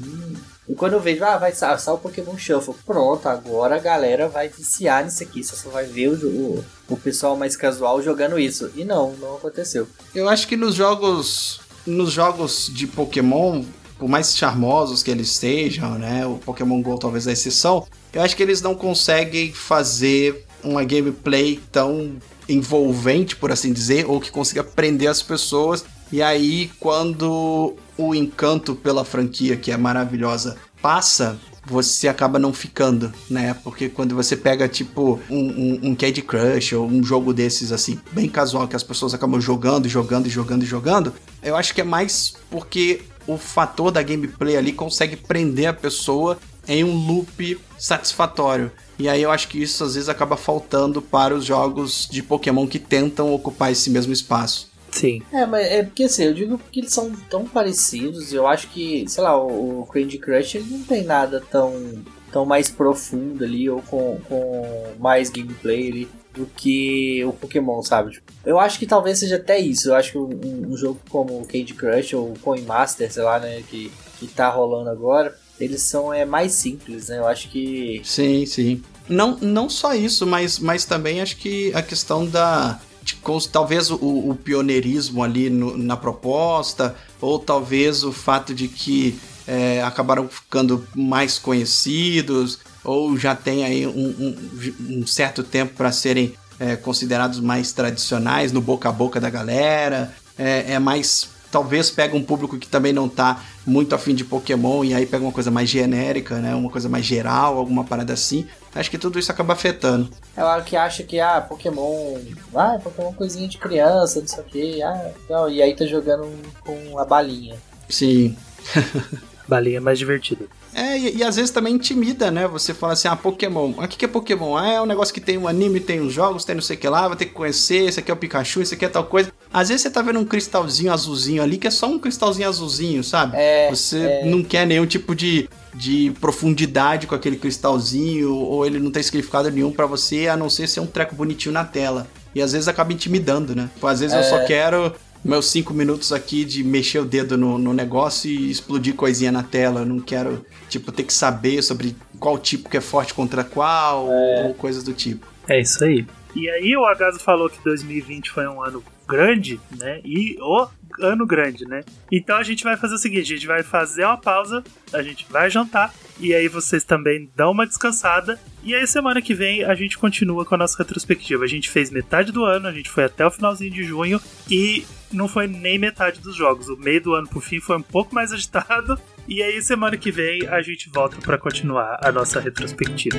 E quando eu vejo, ah, vai sair o Pokémon Shuffle, pronto, agora a galera vai viciar nisso aqui. Você só vai ver o, o, o pessoal mais casual jogando isso. E não, não aconteceu. Eu acho que nos jogos. Nos jogos de Pokémon, por mais charmosos que eles sejam, né? O Pokémon GO talvez é a exceção. Eu acho que eles não conseguem fazer uma gameplay tão envolvente, por assim dizer, ou que consiga prender as pessoas. E aí, quando o encanto pela franquia, que é maravilhosa, passa, você acaba não ficando, né? Porque quando você pega, tipo, um, um, um Candy Crush ou um jogo desses, assim, bem casual, que as pessoas acabam jogando, jogando, jogando, jogando, eu acho que é mais porque o fator da gameplay ali consegue prender a pessoa em um loop satisfatório. E aí eu acho que isso às vezes acaba faltando para os jogos de Pokémon que tentam ocupar esse mesmo espaço. Sim. É, mas é porque assim, eu digo porque eles são tão parecidos, eu acho que, sei lá, o, o Candy Crush ele não tem nada tão, tão mais profundo ali, ou com, com mais gameplay ali, do que o Pokémon, sabe? Tipo, eu acho que talvez seja até isso, eu acho que um, um jogo como o Candy Crush ou o Coin Master, sei lá, né, que, que tá rolando agora, eles são é, mais simples, né? Eu acho que. Sim, sim. Não, não só isso, mas, mas também acho que a questão da. De, talvez o, o pioneirismo ali no- na proposta, ou talvez o fato de que é, acabaram ficando mais conhecidos, ou já tem aí um, um- um certo tempo para serem é, considerados mais tradicionais no boca a boca da galera. É, é mais. Talvez pega um público que também não tá muito afim de Pokémon e aí pega uma coisa mais genérica, né? Uma coisa mais geral, alguma parada assim. Acho que tudo isso acaba afetando. É o que acha que, ah, Pokémon. Ah, Pokémon é coisinha de criança, não sei o que. Ah, não, e aí tá jogando com a balinha. Sim. Balinha é mais divertida. É, e, e às vezes também intimida, né? Você fala assim, ah, Pokémon. Ah, O que, que é Pokémon? Ah, é um negócio que tem um anime, tem os jogos, tem não sei o que lá, vai ter que conhecer, esse aqui é o Pikachu, esse aqui é tal coisa. Às vezes você tá vendo um cristalzinho azulzinho ali, que é só um cristalzinho azulzinho, sabe? É, Você não quer nenhum tipo de, de profundidade com aquele cristalzinho, ou ele não tem significado nenhum pra você, a não ser ser um treco bonitinho na tela. E às vezes acaba intimidando, né? Tipo, às vezes eu só quero meus cinco minutos aqui de mexer o dedo no, no negócio e explodir coisinha na tela. Eu não quero, tipo, ter que saber sobre qual tipo que é forte contra qual, ou coisas do tipo. É isso aí. E aí o Agaso falou que 2020 foi um ano grande, né? E o ano grande, né? Então a gente vai fazer o seguinte, a gente vai fazer uma pausa, a gente vai jantar e aí vocês também dão uma descansada e aí semana que vem a gente continua com a nossa retrospectiva. A gente fez metade do ano, a gente foi até o finalzinho de junho e não foi nem metade dos jogos. O meio do ano pro fim foi um pouco mais agitado E aí, semana que vem, a gente volta pra continuar a nossa retrospectiva.